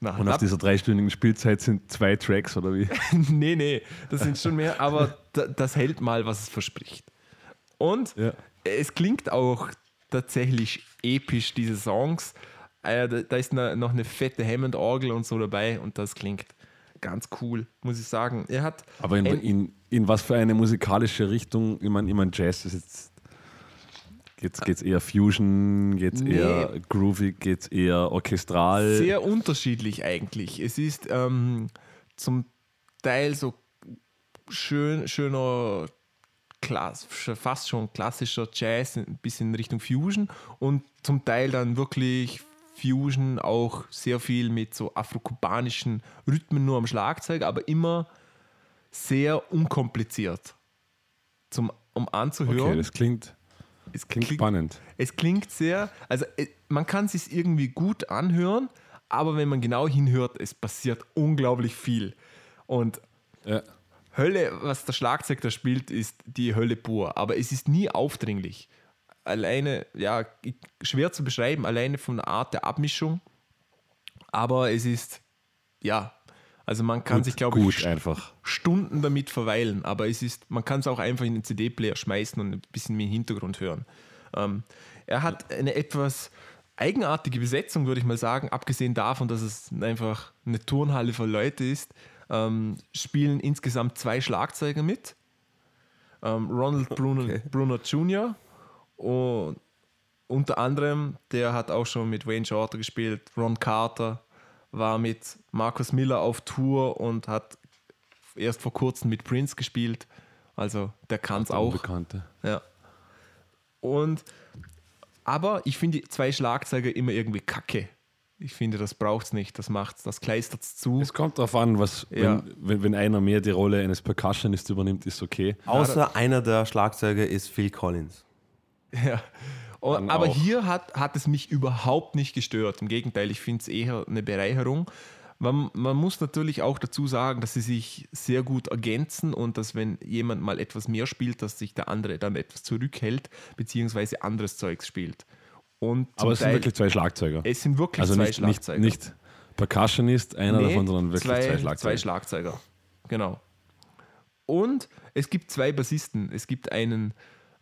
Na, Und auf dieser dreistündigen Spielzeit sind zwei Tracks, oder wie? nee, nee, das sind schon mehr, aber da, das hält mal, was es verspricht. Und Ja. es klingt auch tatsächlich episch, diese Songs. Äh, da, ist noch eine fette Hammond-Orgel und so dabei und das klingt ganz cool, muss ich sagen. Er hat Aber in, in, in was für eine musikalische Richtung? Ich meine, ich mein, Jazz ist jetzt. Geht's, geht's eher Fusion, geht's Nee. eher groovy, geht's eher orchestral? sehr unterschiedlich eigentlich. Es ist ähm, zum Teil so schön, schöner, Klass, fast schon klassischer Jazz, ein bisschen in Richtung Fusion und zum Teil dann wirklich Fusion auch sehr viel mit so afrokubanischen Rhythmen nur am Schlagzeug, aber immer sehr unkompliziert. Zum, um anzuhören. okay, das klingt, es klingt spannend. es klingt sehr, also äh, man kann es sich irgendwie gut anhören, aber wenn man genau hinhört, es passiert unglaublich viel. Und Ja. Hölle, was der Schlagzeug da spielt, ist die Hölle pur, aber es ist nie aufdringlich. Alleine, ja, schwer zu beschreiben, alleine von der Art der Abmischung, aber es ist, ja, also man kann Gut, sich, glaube ich, einfach. Stunden damit verweilen, aber es ist, man kann es auch einfach in den CD-Player schmeißen und ein bisschen im Hintergrund hören. Ähm, er hat eine etwas eigenartige Besetzung, würde ich mal sagen, abgesehen davon, dass es einfach eine Turnhalle für Leute ist, ähm, spielen insgesamt zwei Schlagzeuger mit. Ähm, Ronald Bruner, Okay. Bruner Jr. und unter anderem, der hat auch schon mit Wayne Shorter gespielt, Ron Carter war mit Marcus Miller auf Tour und hat erst vor kurzem mit Prince gespielt. Also der kann es auch. Unbekannte. Ja. Und aber ich finde die zwei Schlagzeuger immer irgendwie kacke. Ich finde, das braucht es nicht. Das macht's, das kleistert es zu. Es kommt darauf an, was, Ja. wenn, wenn, wenn einer mehr die Rolle eines Percussionists übernimmt, ist okay. Außer einer der Schlagzeuger ist Phil Collins. Ja. Und, Dann aber auch. hier hat, hat es mich überhaupt nicht gestört. Im Gegenteil, ich finde es eher eine Bereicherung. Man, man muss natürlich auch dazu sagen, dass sie sich sehr gut ergänzen und dass, wenn jemand mal etwas mehr spielt, dass sich der andere dann etwas zurückhält, beziehungsweise anderes Zeugs spielt. Und Aber es sind Teil- wirklich zwei Schlagzeuger. es sind wirklich also zwei nicht, nicht, Schlagzeuger. nicht Percussionist, einer Nee, davon, sondern wirklich zwei, Schlagzeuger. Zwei Schlagzeuger, genau. Und es gibt zwei Bassisten. Es gibt einen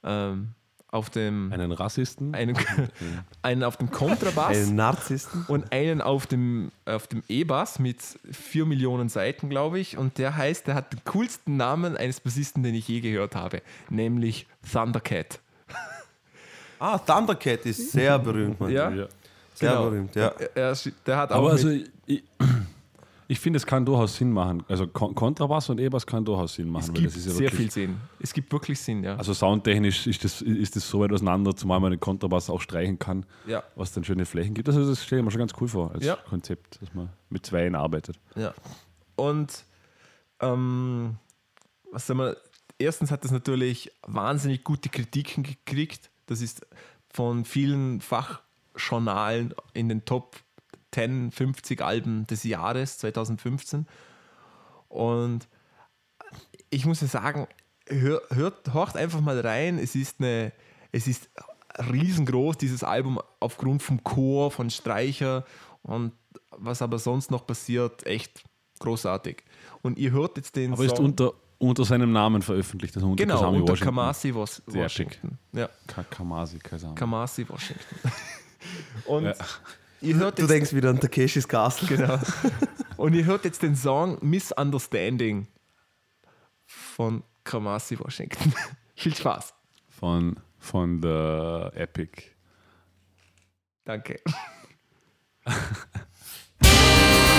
ähm, auf dem Einen Rassisten? einen, einen auf dem Kontrabass Ein Narzissten. und einen auf dem, auf dem E-Bass mit 4 Millionen Seiten, glaube ich. Und der heißt, der hat den coolsten Namen eines Bassisten, den ich je gehört habe, nämlich Thundercat. Ah, Thundercat ist sehr berühmt, Mann. Ja, Ja. Sehr genau. berühmt, ja. Er, er, der hat auch Aber also, ich, ich finde, es kann durchaus Sinn machen. Also Kon- Kontrabass und E-Bass kann durchaus Sinn machen. es weil gibt das ist ja sehr viel Sinn. Es gibt wirklich Sinn, ja. Also soundtechnisch ist das, ist das so weit auseinander, zumal man den Kontrabass auch streichen kann, ja. was dann schöne Flächen gibt. Also das stelle ich mir schon ganz cool vor als Ja. Konzept, dass man mit Zweien arbeitet. Ja. Und ähm, was sagen wir, erstens hat das natürlich wahnsinnig gute Kritiken gekriegt. Das ist von vielen Fachjournalen in den Top 10, 50 Alben des Jahres 2015. Und ich muss ja sagen, hör, hört, horcht einfach mal rein. Es ist eine, es ist riesengroß, dieses Album, aufgrund vom Chor, von Streicher und was aber sonst noch passiert, echt großartig. Und ihr hört jetzt den Aber ist Song, unter, unter seinem Namen veröffentlicht, also unter genau, Kasami unter Washington. Kamasi Was Sehr Washington. Ja, Ka Kamasi, Kasami. Kamasi Washington. Und Ja. Ihr hört Du jetzt denkst wieder an Takeshis Castle. Genau. Und ihr hört jetzt den Song Misunderstanding von Kamasi Washington. Viel Spaß. von, von der Epic. Danke.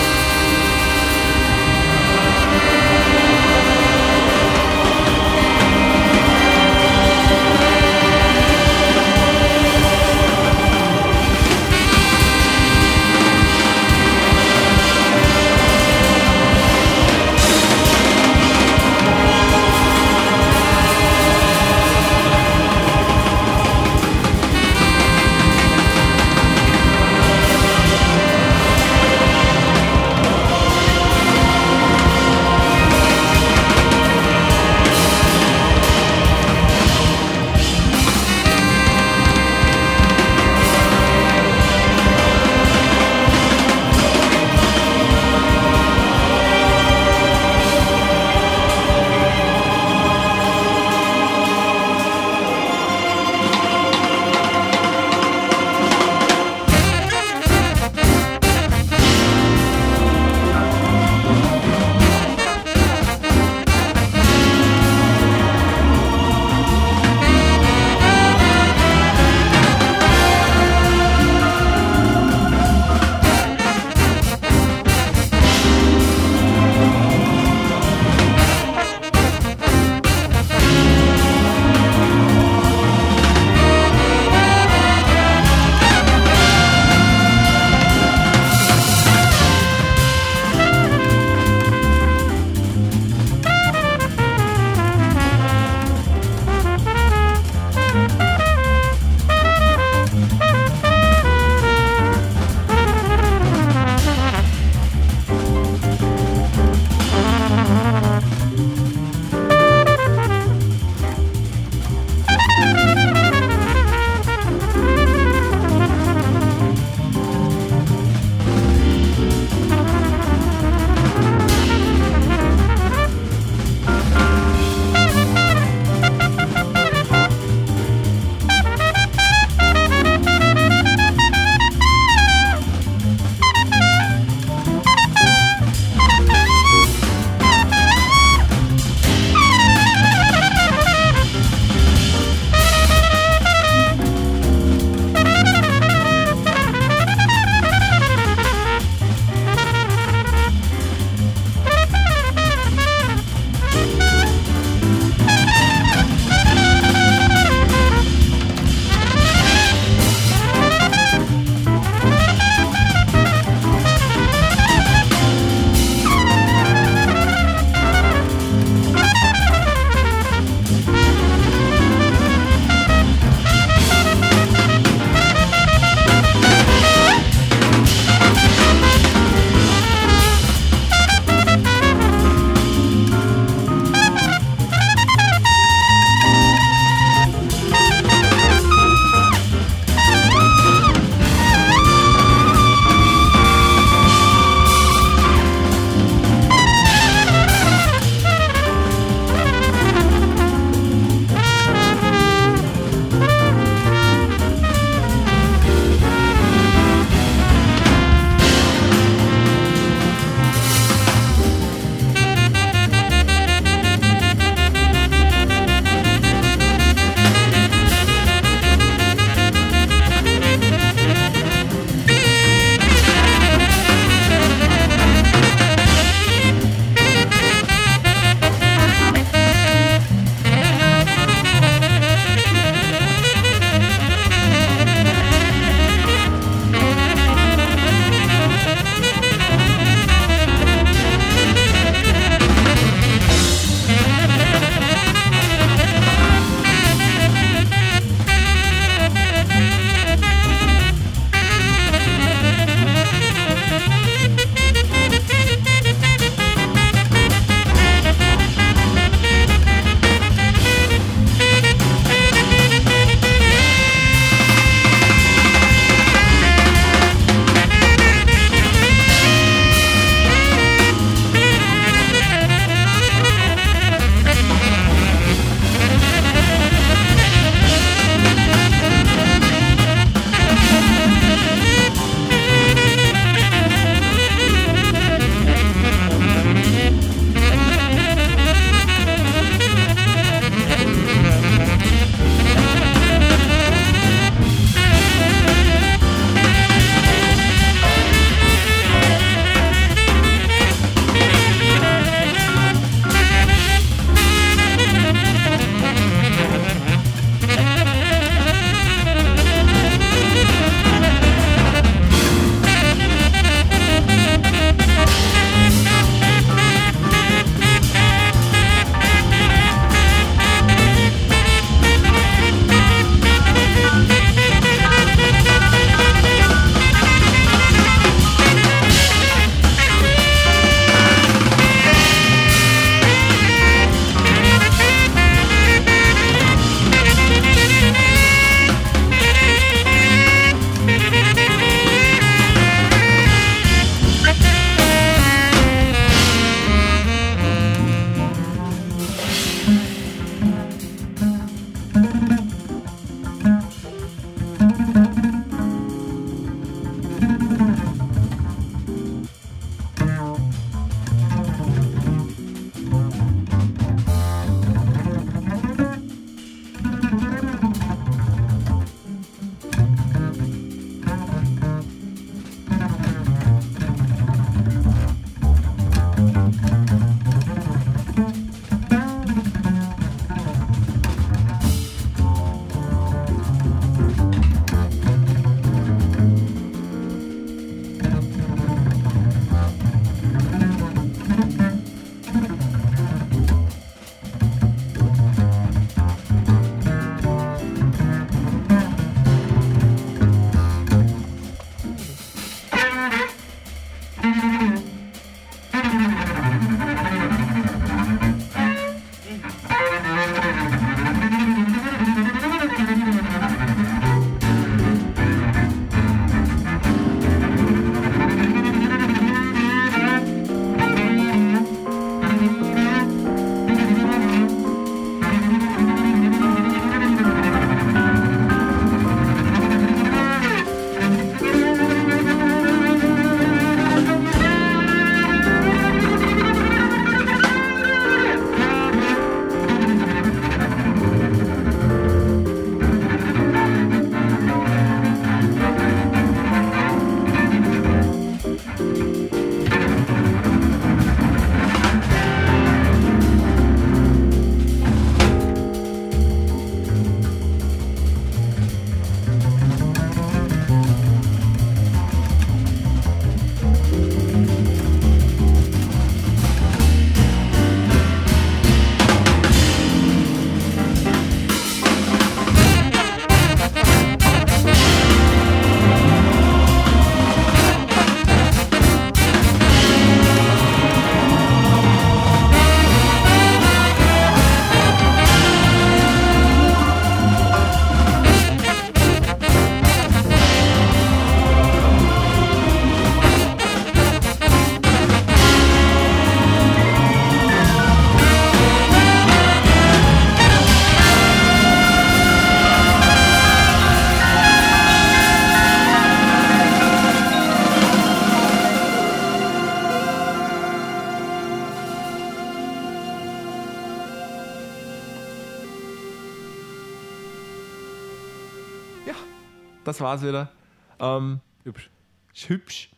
das war's wieder. Ähm, Hübsch. ist hübsch.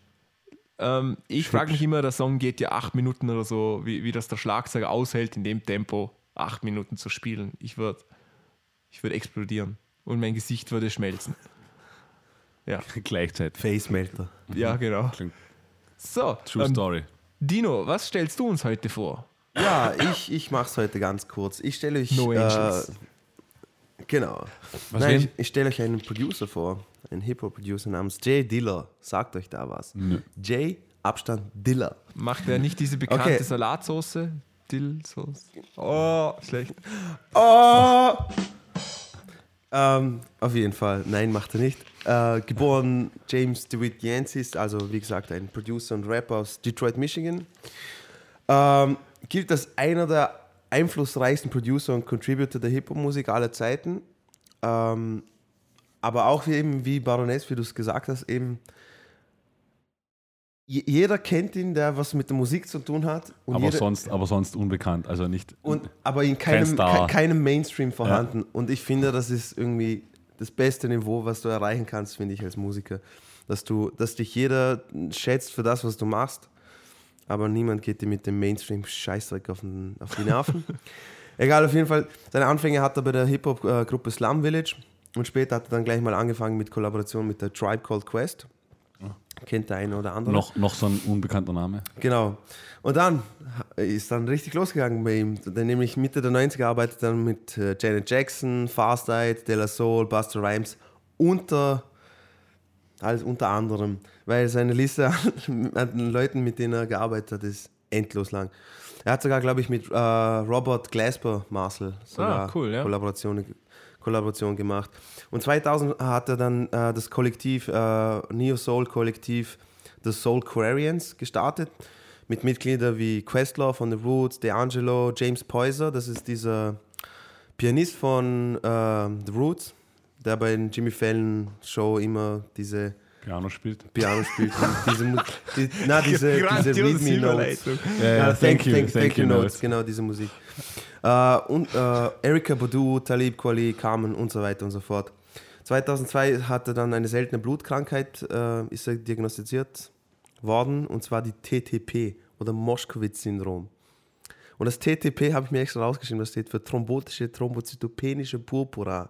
Ähm, ich frage mich immer, der Song geht ja acht Minuten oder so, wie, wie das der Schlagzeuger aushält, in dem Tempo acht Minuten zu spielen. Ich würde ich würd explodieren und mein Gesicht würde schmelzen. Ja, Gleichzeitig. Facemelter. ja genau. Klingt So, True ähm, Story. Dino, was stellst du uns heute vor? Ja, ich, ich mache es heute ganz kurz. Ich stelle euch. No äh, Angels. genau. Was Nein, ich, ich stelle euch einen Producer vor. Einen Hip-Hop-Producer namens Jay Diller. Sagt euch da was? Nö. Jay, Abstand Diller. Macht er nicht diese bekannte Okay. Salatsauce? Dillsauce? Oh, schlecht. Oh! Ähm, auf jeden Fall. Nein, macht er nicht. Äh, geboren James DeWitt Yancey, also wie gesagt ein Producer und Rapper aus Detroit, Michigan. Ähm, gilt als einer der einflussreichsten Producer und Contributor der Hip-Hop-Musik aller Zeiten. Ähm, aber auch eben wie Baroness, wie du es gesagt hast, eben je- jeder kennt ihn, der was mit der Musik zu tun hat. Aber sonst, aber sonst unbekannt. Also nicht. und, aber in keinem, Star. ke keinem Mainstream vorhanden. Und ich finde, das ist irgendwie das beste Niveau, was du erreichen kannst, finde ich, als Musiker. Dass, du, dass dich jeder schätzt für das, was du machst, aber niemand geht dir mit dem Mainstream-Scheißdreck auf, den, auf die Nerven. Egal, auf jeden Fall. Seine Anfänge hat er bei der Hip-Hop-Gruppe Slum Village und später hat er dann gleich mal angefangen mit Kollaboration mit der Tribe Called Quest. Kennt der eine oder andere. Noch, noch so ein unbekannter Name. Genau. Und dann ist dann richtig losgegangen bei ihm. Denn nämlich Mitte der 90er arbeitet dann mit äh, Janet Jackson, Farsight, De La Soul, Buster Rhymes unter, alles unter anderem. Weil seine Liste an, Leuten, mit denen er gearbeitet hat, ist endlos lang. Er hat sogar, glaube ich, mit äh, Robert Glasper Marcel sogar Ah, cool, ja. Kollaboration, Kollaboration gemacht. Und 2000 hat er dann äh, das Kollektiv, äh, Neo Soul Kollektiv, The Soul Quarians gestartet. Mit Mitgliedern wie Questlove von The Roots, D'Angelo, James Poyser, das ist dieser Pianist von äh, The Roots, der bei den Jimmy Fallon Show immer diese Piano spielt. Piano spielt. diese, die, na, diese, diese Readme Notes. Überleitung. Ja, thank, you, thank, thank, you, you, Notes, genau diese Musik. Äh, und äh, Erika Badu, Talib Kweli, Carmen und so weiter und so fort. 2002 hat er dann eine seltene Blutkrankheit, äh, ist er diagnostiziert worden, und zwar die TTP oder Moschkowitz-Syndrom. Und das TTP habe ich mir extra rausgeschrieben, das steht für thrombotische thrombozytopenische Purpura.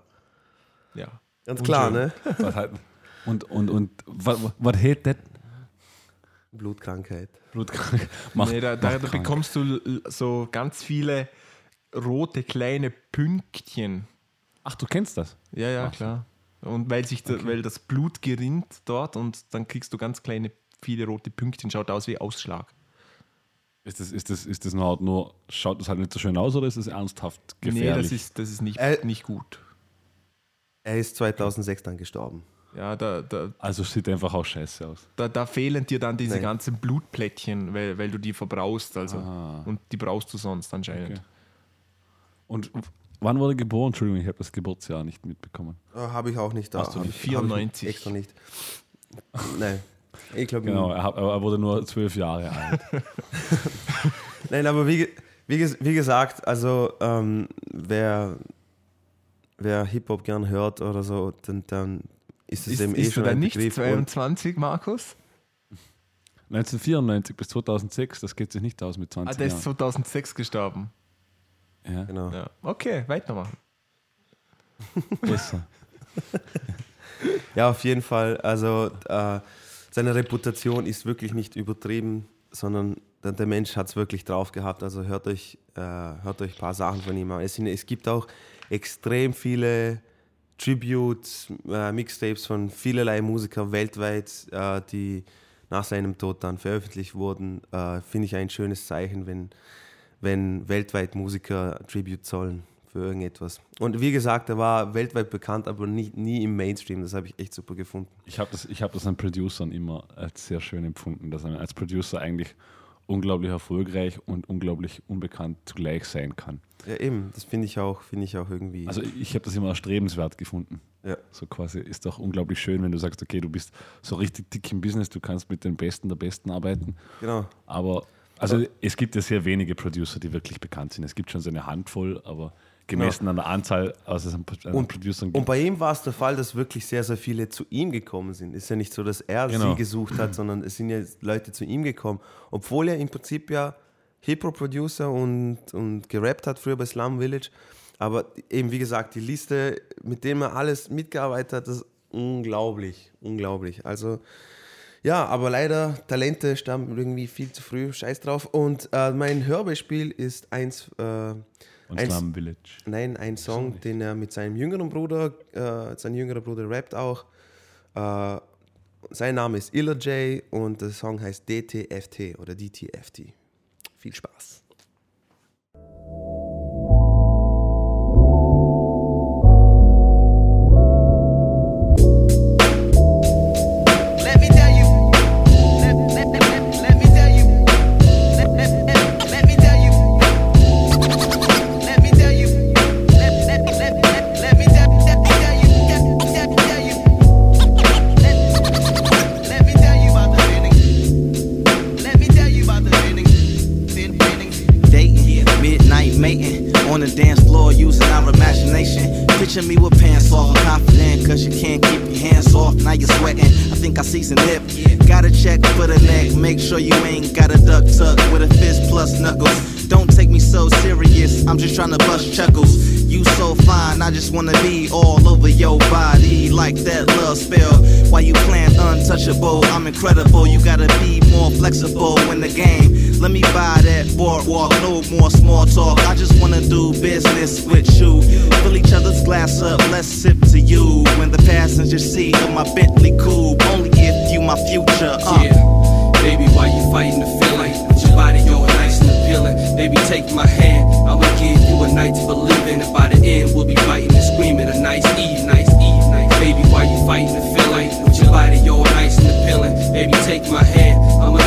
Ja. Ganz klar, ne? Was halt, und und, und was, was hält das? Blutkrankheit. Blutkrank. Macht, nee, da, da, da bekommst du so ganz viele rote kleine Pünktchen. Ach, du kennst das? Ja, ja, Ach klar. Und weil sich da, weil das Blut gerinnt dort und dann kriegst du ganz kleine, viele rote Pünktchen, schaut aus wie Ausschlag. Ist das, ist das, ist das nur, nur, schaut das halt nicht so schön aus oder ist das ernsthaft gefährlich? Nee, das ist, das ist nicht, Äh, nicht gut. Er ist 2006 dann gestorben. Ja, da, da, also sieht einfach auch scheiße aus. da, da fehlen dir dann diese Nein. ganzen Blutplättchen, weil, weil du die verbrauchst. Also. Ah. Und die brauchst du sonst anscheinend. Okay. Und wann wurde er geboren? Entschuldigung, ich habe das Geburtsjahr nicht mitbekommen. Äh, habe ich auch nicht da. Hast du nicht? ich- hab ich 94. Extra nicht. Nein. Ich glaube Genau, er, er wurde nur zwölf Jahre alt. Nein, aber wie, wie, wie gesagt, also ähm, wer, wer Hip-Hop gern hört oder so, dann, dann ist es Ist, eben eh ist schon du dann ein nicht Begriff. Und, 22, Markus? 1994 bis 2006, das geht sich nicht aus mit Ah, 20 der ist Jahren. 2006 gestorben. Ja, genau. Ja. Okay, weitermachen. besser. Ja, auf jeden Fall. Also äh, seine Reputation ist wirklich nicht übertrieben, sondern der, der Mensch hat es wirklich drauf gehabt. Also hört euch, äh, hört euch ein paar Sachen von ihm an. Es, sind, es gibt auch extrem viele Tributes, äh, Mixtapes von vielerlei Musikern weltweit, äh, die nach seinem Tod dann veröffentlicht wurden. Äh, Finde ich ein schönes Zeichen, wenn, wenn weltweit Musiker Tribute zollen für irgendetwas. Und wie gesagt, er war weltweit bekannt, aber nie, nie im Mainstream. Das habe ich echt super gefunden. Ich habe das, ich hab das an Producern immer als sehr schön empfunden, dass er als Producer eigentlich unglaublich erfolgreich und unglaublich unbekannt zugleich sein kann. Ja, eben, das finde ich auch, finde ich auch irgendwie. Also ich habe das immer erstrebenswert gefunden. ja. So quasi ist doch unglaublich schön, wenn du sagst, okay, du bist so richtig dick im Business, du kannst mit den Besten der Besten arbeiten. genau. Aber also es gibt ja sehr wenige Producer, die wirklich bekannt sind. Es gibt schon so eine Handvoll, aber gemessen an der Anzahl aus an Und, Producern und bei ihm war es der Fall, dass wirklich sehr, sehr viele zu ihm gekommen sind. Ist ja nicht so, dass er Genau. sie gesucht hat, sondern es sind ja Leute zu ihm gekommen. Obwohl er im Prinzip ja Hip-Hop-Producer und, und gerappt hat früher bei Slum Village. Aber eben, wie gesagt, die Liste, mit dem er alles mitgearbeitet hat, ist unglaublich. Unglaublich. Also, ja, aber leider, Talente stammen irgendwie viel zu früh. Scheiß drauf. Und äh, mein Hörbeispiel ist eins. Äh, und eins- Slum Village. Nein, ein Song, den er mit seinem jüngeren Bruder, äh, sein jüngerer Bruder rappt auch. Äh, sein Name ist Illa J und der Song heißt DTFT oder DTFT. Viel Spaß. You're sweating. I think I see some nip. Gotta check for the neck, make sure you ain't got a duck tuck with a fist plus knuckles. Don't take me so serious, I'm just trying to bust chuckles. You so fine, I just wanna be all over your body like that love spell. Why you playing untouchable? I'm incredible. You gotta be more flexible in the game. Let me buy that boardwalk, no more small talk. I just wanna do business with you. Fill each other's glass up, let's sip to you. When the passenger seat of my Bentley coupe, only if you my future. Uh. Yeah, baby, why you fighting the feeling? With your body all nice and appealing. Baby, take my hand. I'ma give you a night to believe in. And by the end, we'll be fighting and screaming. A nice Eve, nice Eve, nice. Baby, why you fighting the feeling? With your body all nice and appealing. Baby, take my hand.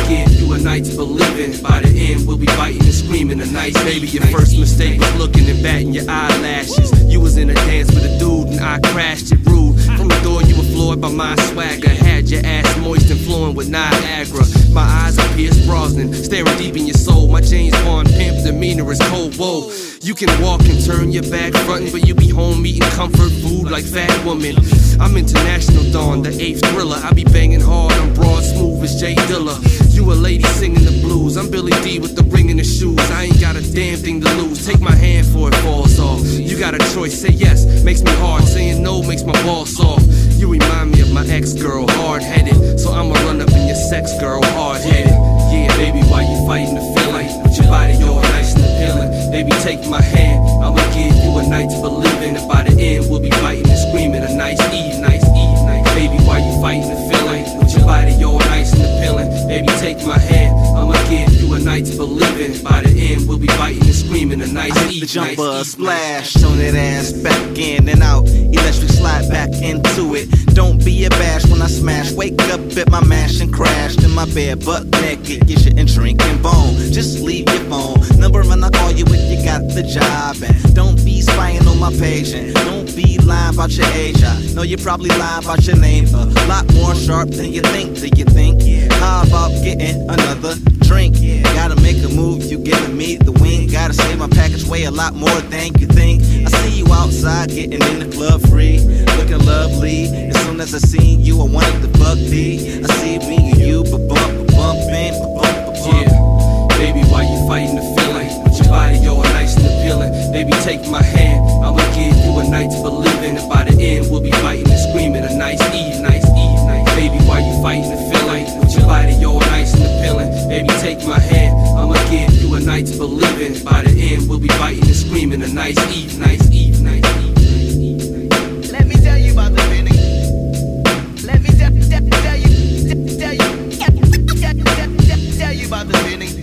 I'ma you a night to believe. By the end, we'll be fighting and screaming. A nice baby, your first mistake was looking and batting your eyelashes. You was in a dance with a dude and I crashed it rude. From the door, you were floored by my swagger. Had your ass moist and flowing with Niagara. My eyes are Pierce Brosnan, staring deep in your soul. My James Bond pimp demeanor is cold. Whoa, you can walk and turn your back frontin', but you be home eating comfort food like fat woman. I'm international dawn, the eighth thriller. I be banging hard, I'm broad, smooth as Jay Dilla. You a lady singing the blues. I'm Billy D with the ring in the shoes. I ain't got a damn thing to lose. Take my hand for it falls off. You got a choice, say yes, makes me hard. Saying no makes my balls soft. You remind me of my ex girl, hard headed. So I'ma run up in your sex girl, hard headed. Yeah, baby, why you fighting the feeling? With your body all nice and appealing. Baby, take my hand. I'ma give you a night believe in. And by the end, we'll be fighting and screaming. A nice Eve, nice Eve, nice. Baby, why you fighting the feeling? With your body all nice and appealing. Baby, take my hand. I'ma give you a night believe in. By the end, we'll be fighting and screaming. A nice I hit the jumper, nice splash, turn that ass back in and out. Electric slide back into it. Don't be abashed when I smash. Wake up at my mash and crash in my bed, butt naked. You shouldn't drink and bone. Just leave your phone number and I'll call you if you got the job. And don't be spying on my page and don't be lying about your age. I know you're probably lying about your name. A lot more sharp than you think. Do you think? How about getting another drink? Gotta make a move, you giving me the wink. Gotta say my package weigh a lot more than you think. I see you outside getting in the club free, looking lovely. As soon as I seen you, I wanted to fuck I see me and you, but bump, but bump, but bump. Yeah, baby, why you fighting the feeling? With your body and appealing. Baby, take my hand. I'ma give you a night to believe in. And by the end, we'll be fighting and screaming. A nice Eve, nice Eve, nice. Baby, why you fighting the feeling? With your body all nice and appealing. Baby, take my hand. I'ma give you a night to believe in. By the end, we'll be fighting and screaming. A nice Eve, nice Eve, nice Eve. Let me tell you about the feeling. Let me tell, you, tell, you, tell, you about the feeling. Feeling,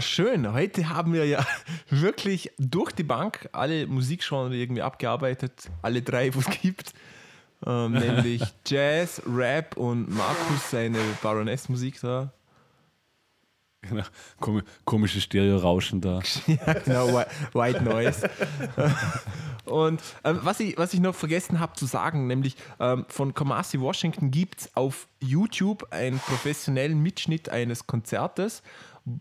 Ja, schön. Heute haben wir ja wirklich durch die Bank alle Musikgenres irgendwie abgearbeitet. Alle drei, wo es gibt. Ähm, nämlich Jazz, Rap und Markus seine Baroness-Musik da. Genau. Kom komische Stereo-Rauschen da. ja, genau, Whi- White Noise. Und ähm, was, ich, was ich noch vergessen habe zu sagen, nämlich ähm, von Kamasi Washington gibt es auf YouTube einen professionellen Mitschnitt eines Konzertes,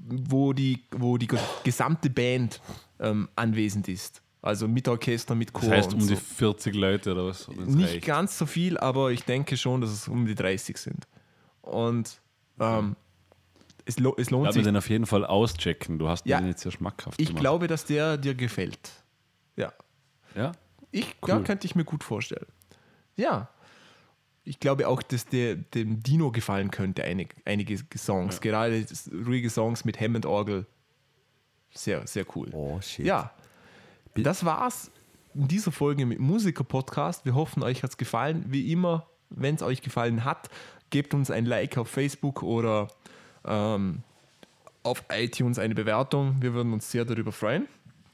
wo die, wo die gesamte Band ähm, anwesend ist. Also mit Orchester, mit Chor Das heißt um so. die 40 Leute oder was? Nicht reicht. ganz so viel, aber ich denke schon, dass es um die 30 sind. Und ähm, es, lo es Ich lohnt werde sich. den auf jeden Fall auschecken. Du hast Ja. den jetzt sehr schmackhaft Ich gemacht. glaube, dass der dir gefällt. Ja. Ja? Ich, ja, Cool. könnte ich mir gut vorstellen. Ja. Ich glaube auch, dass der, dem Dino gefallen könnte, einig, einige Songs. Gerade das, ruhige Songs mit Hammond-Orgel. Sehr, sehr cool. Oh, shit. Ja. Das war's in dieser Folge mit Musiker-Podcast. Wir hoffen, euch hat's gefallen. Wie immer, wenn es euch gefallen hat, gebt uns ein Like auf Facebook oder ähm, auf iTunes eine Bewertung. Wir würden uns sehr darüber freuen.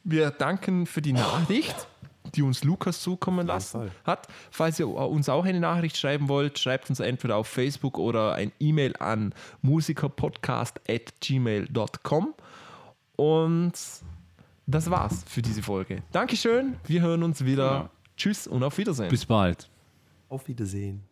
Wir danken für die Nachricht, die uns Lukas zukommen lassen Fall. hat. Falls ihr uns auch eine Nachricht schreiben wollt, schreibt uns entweder auf Facebook oder ein E-Mail an musikerpodcast.gmail.com. Und das war's für diese Folge. Dankeschön, wir hören uns wieder. Ja. Tschüss und auf Wiedersehen. Bis bald. Auf Wiedersehen.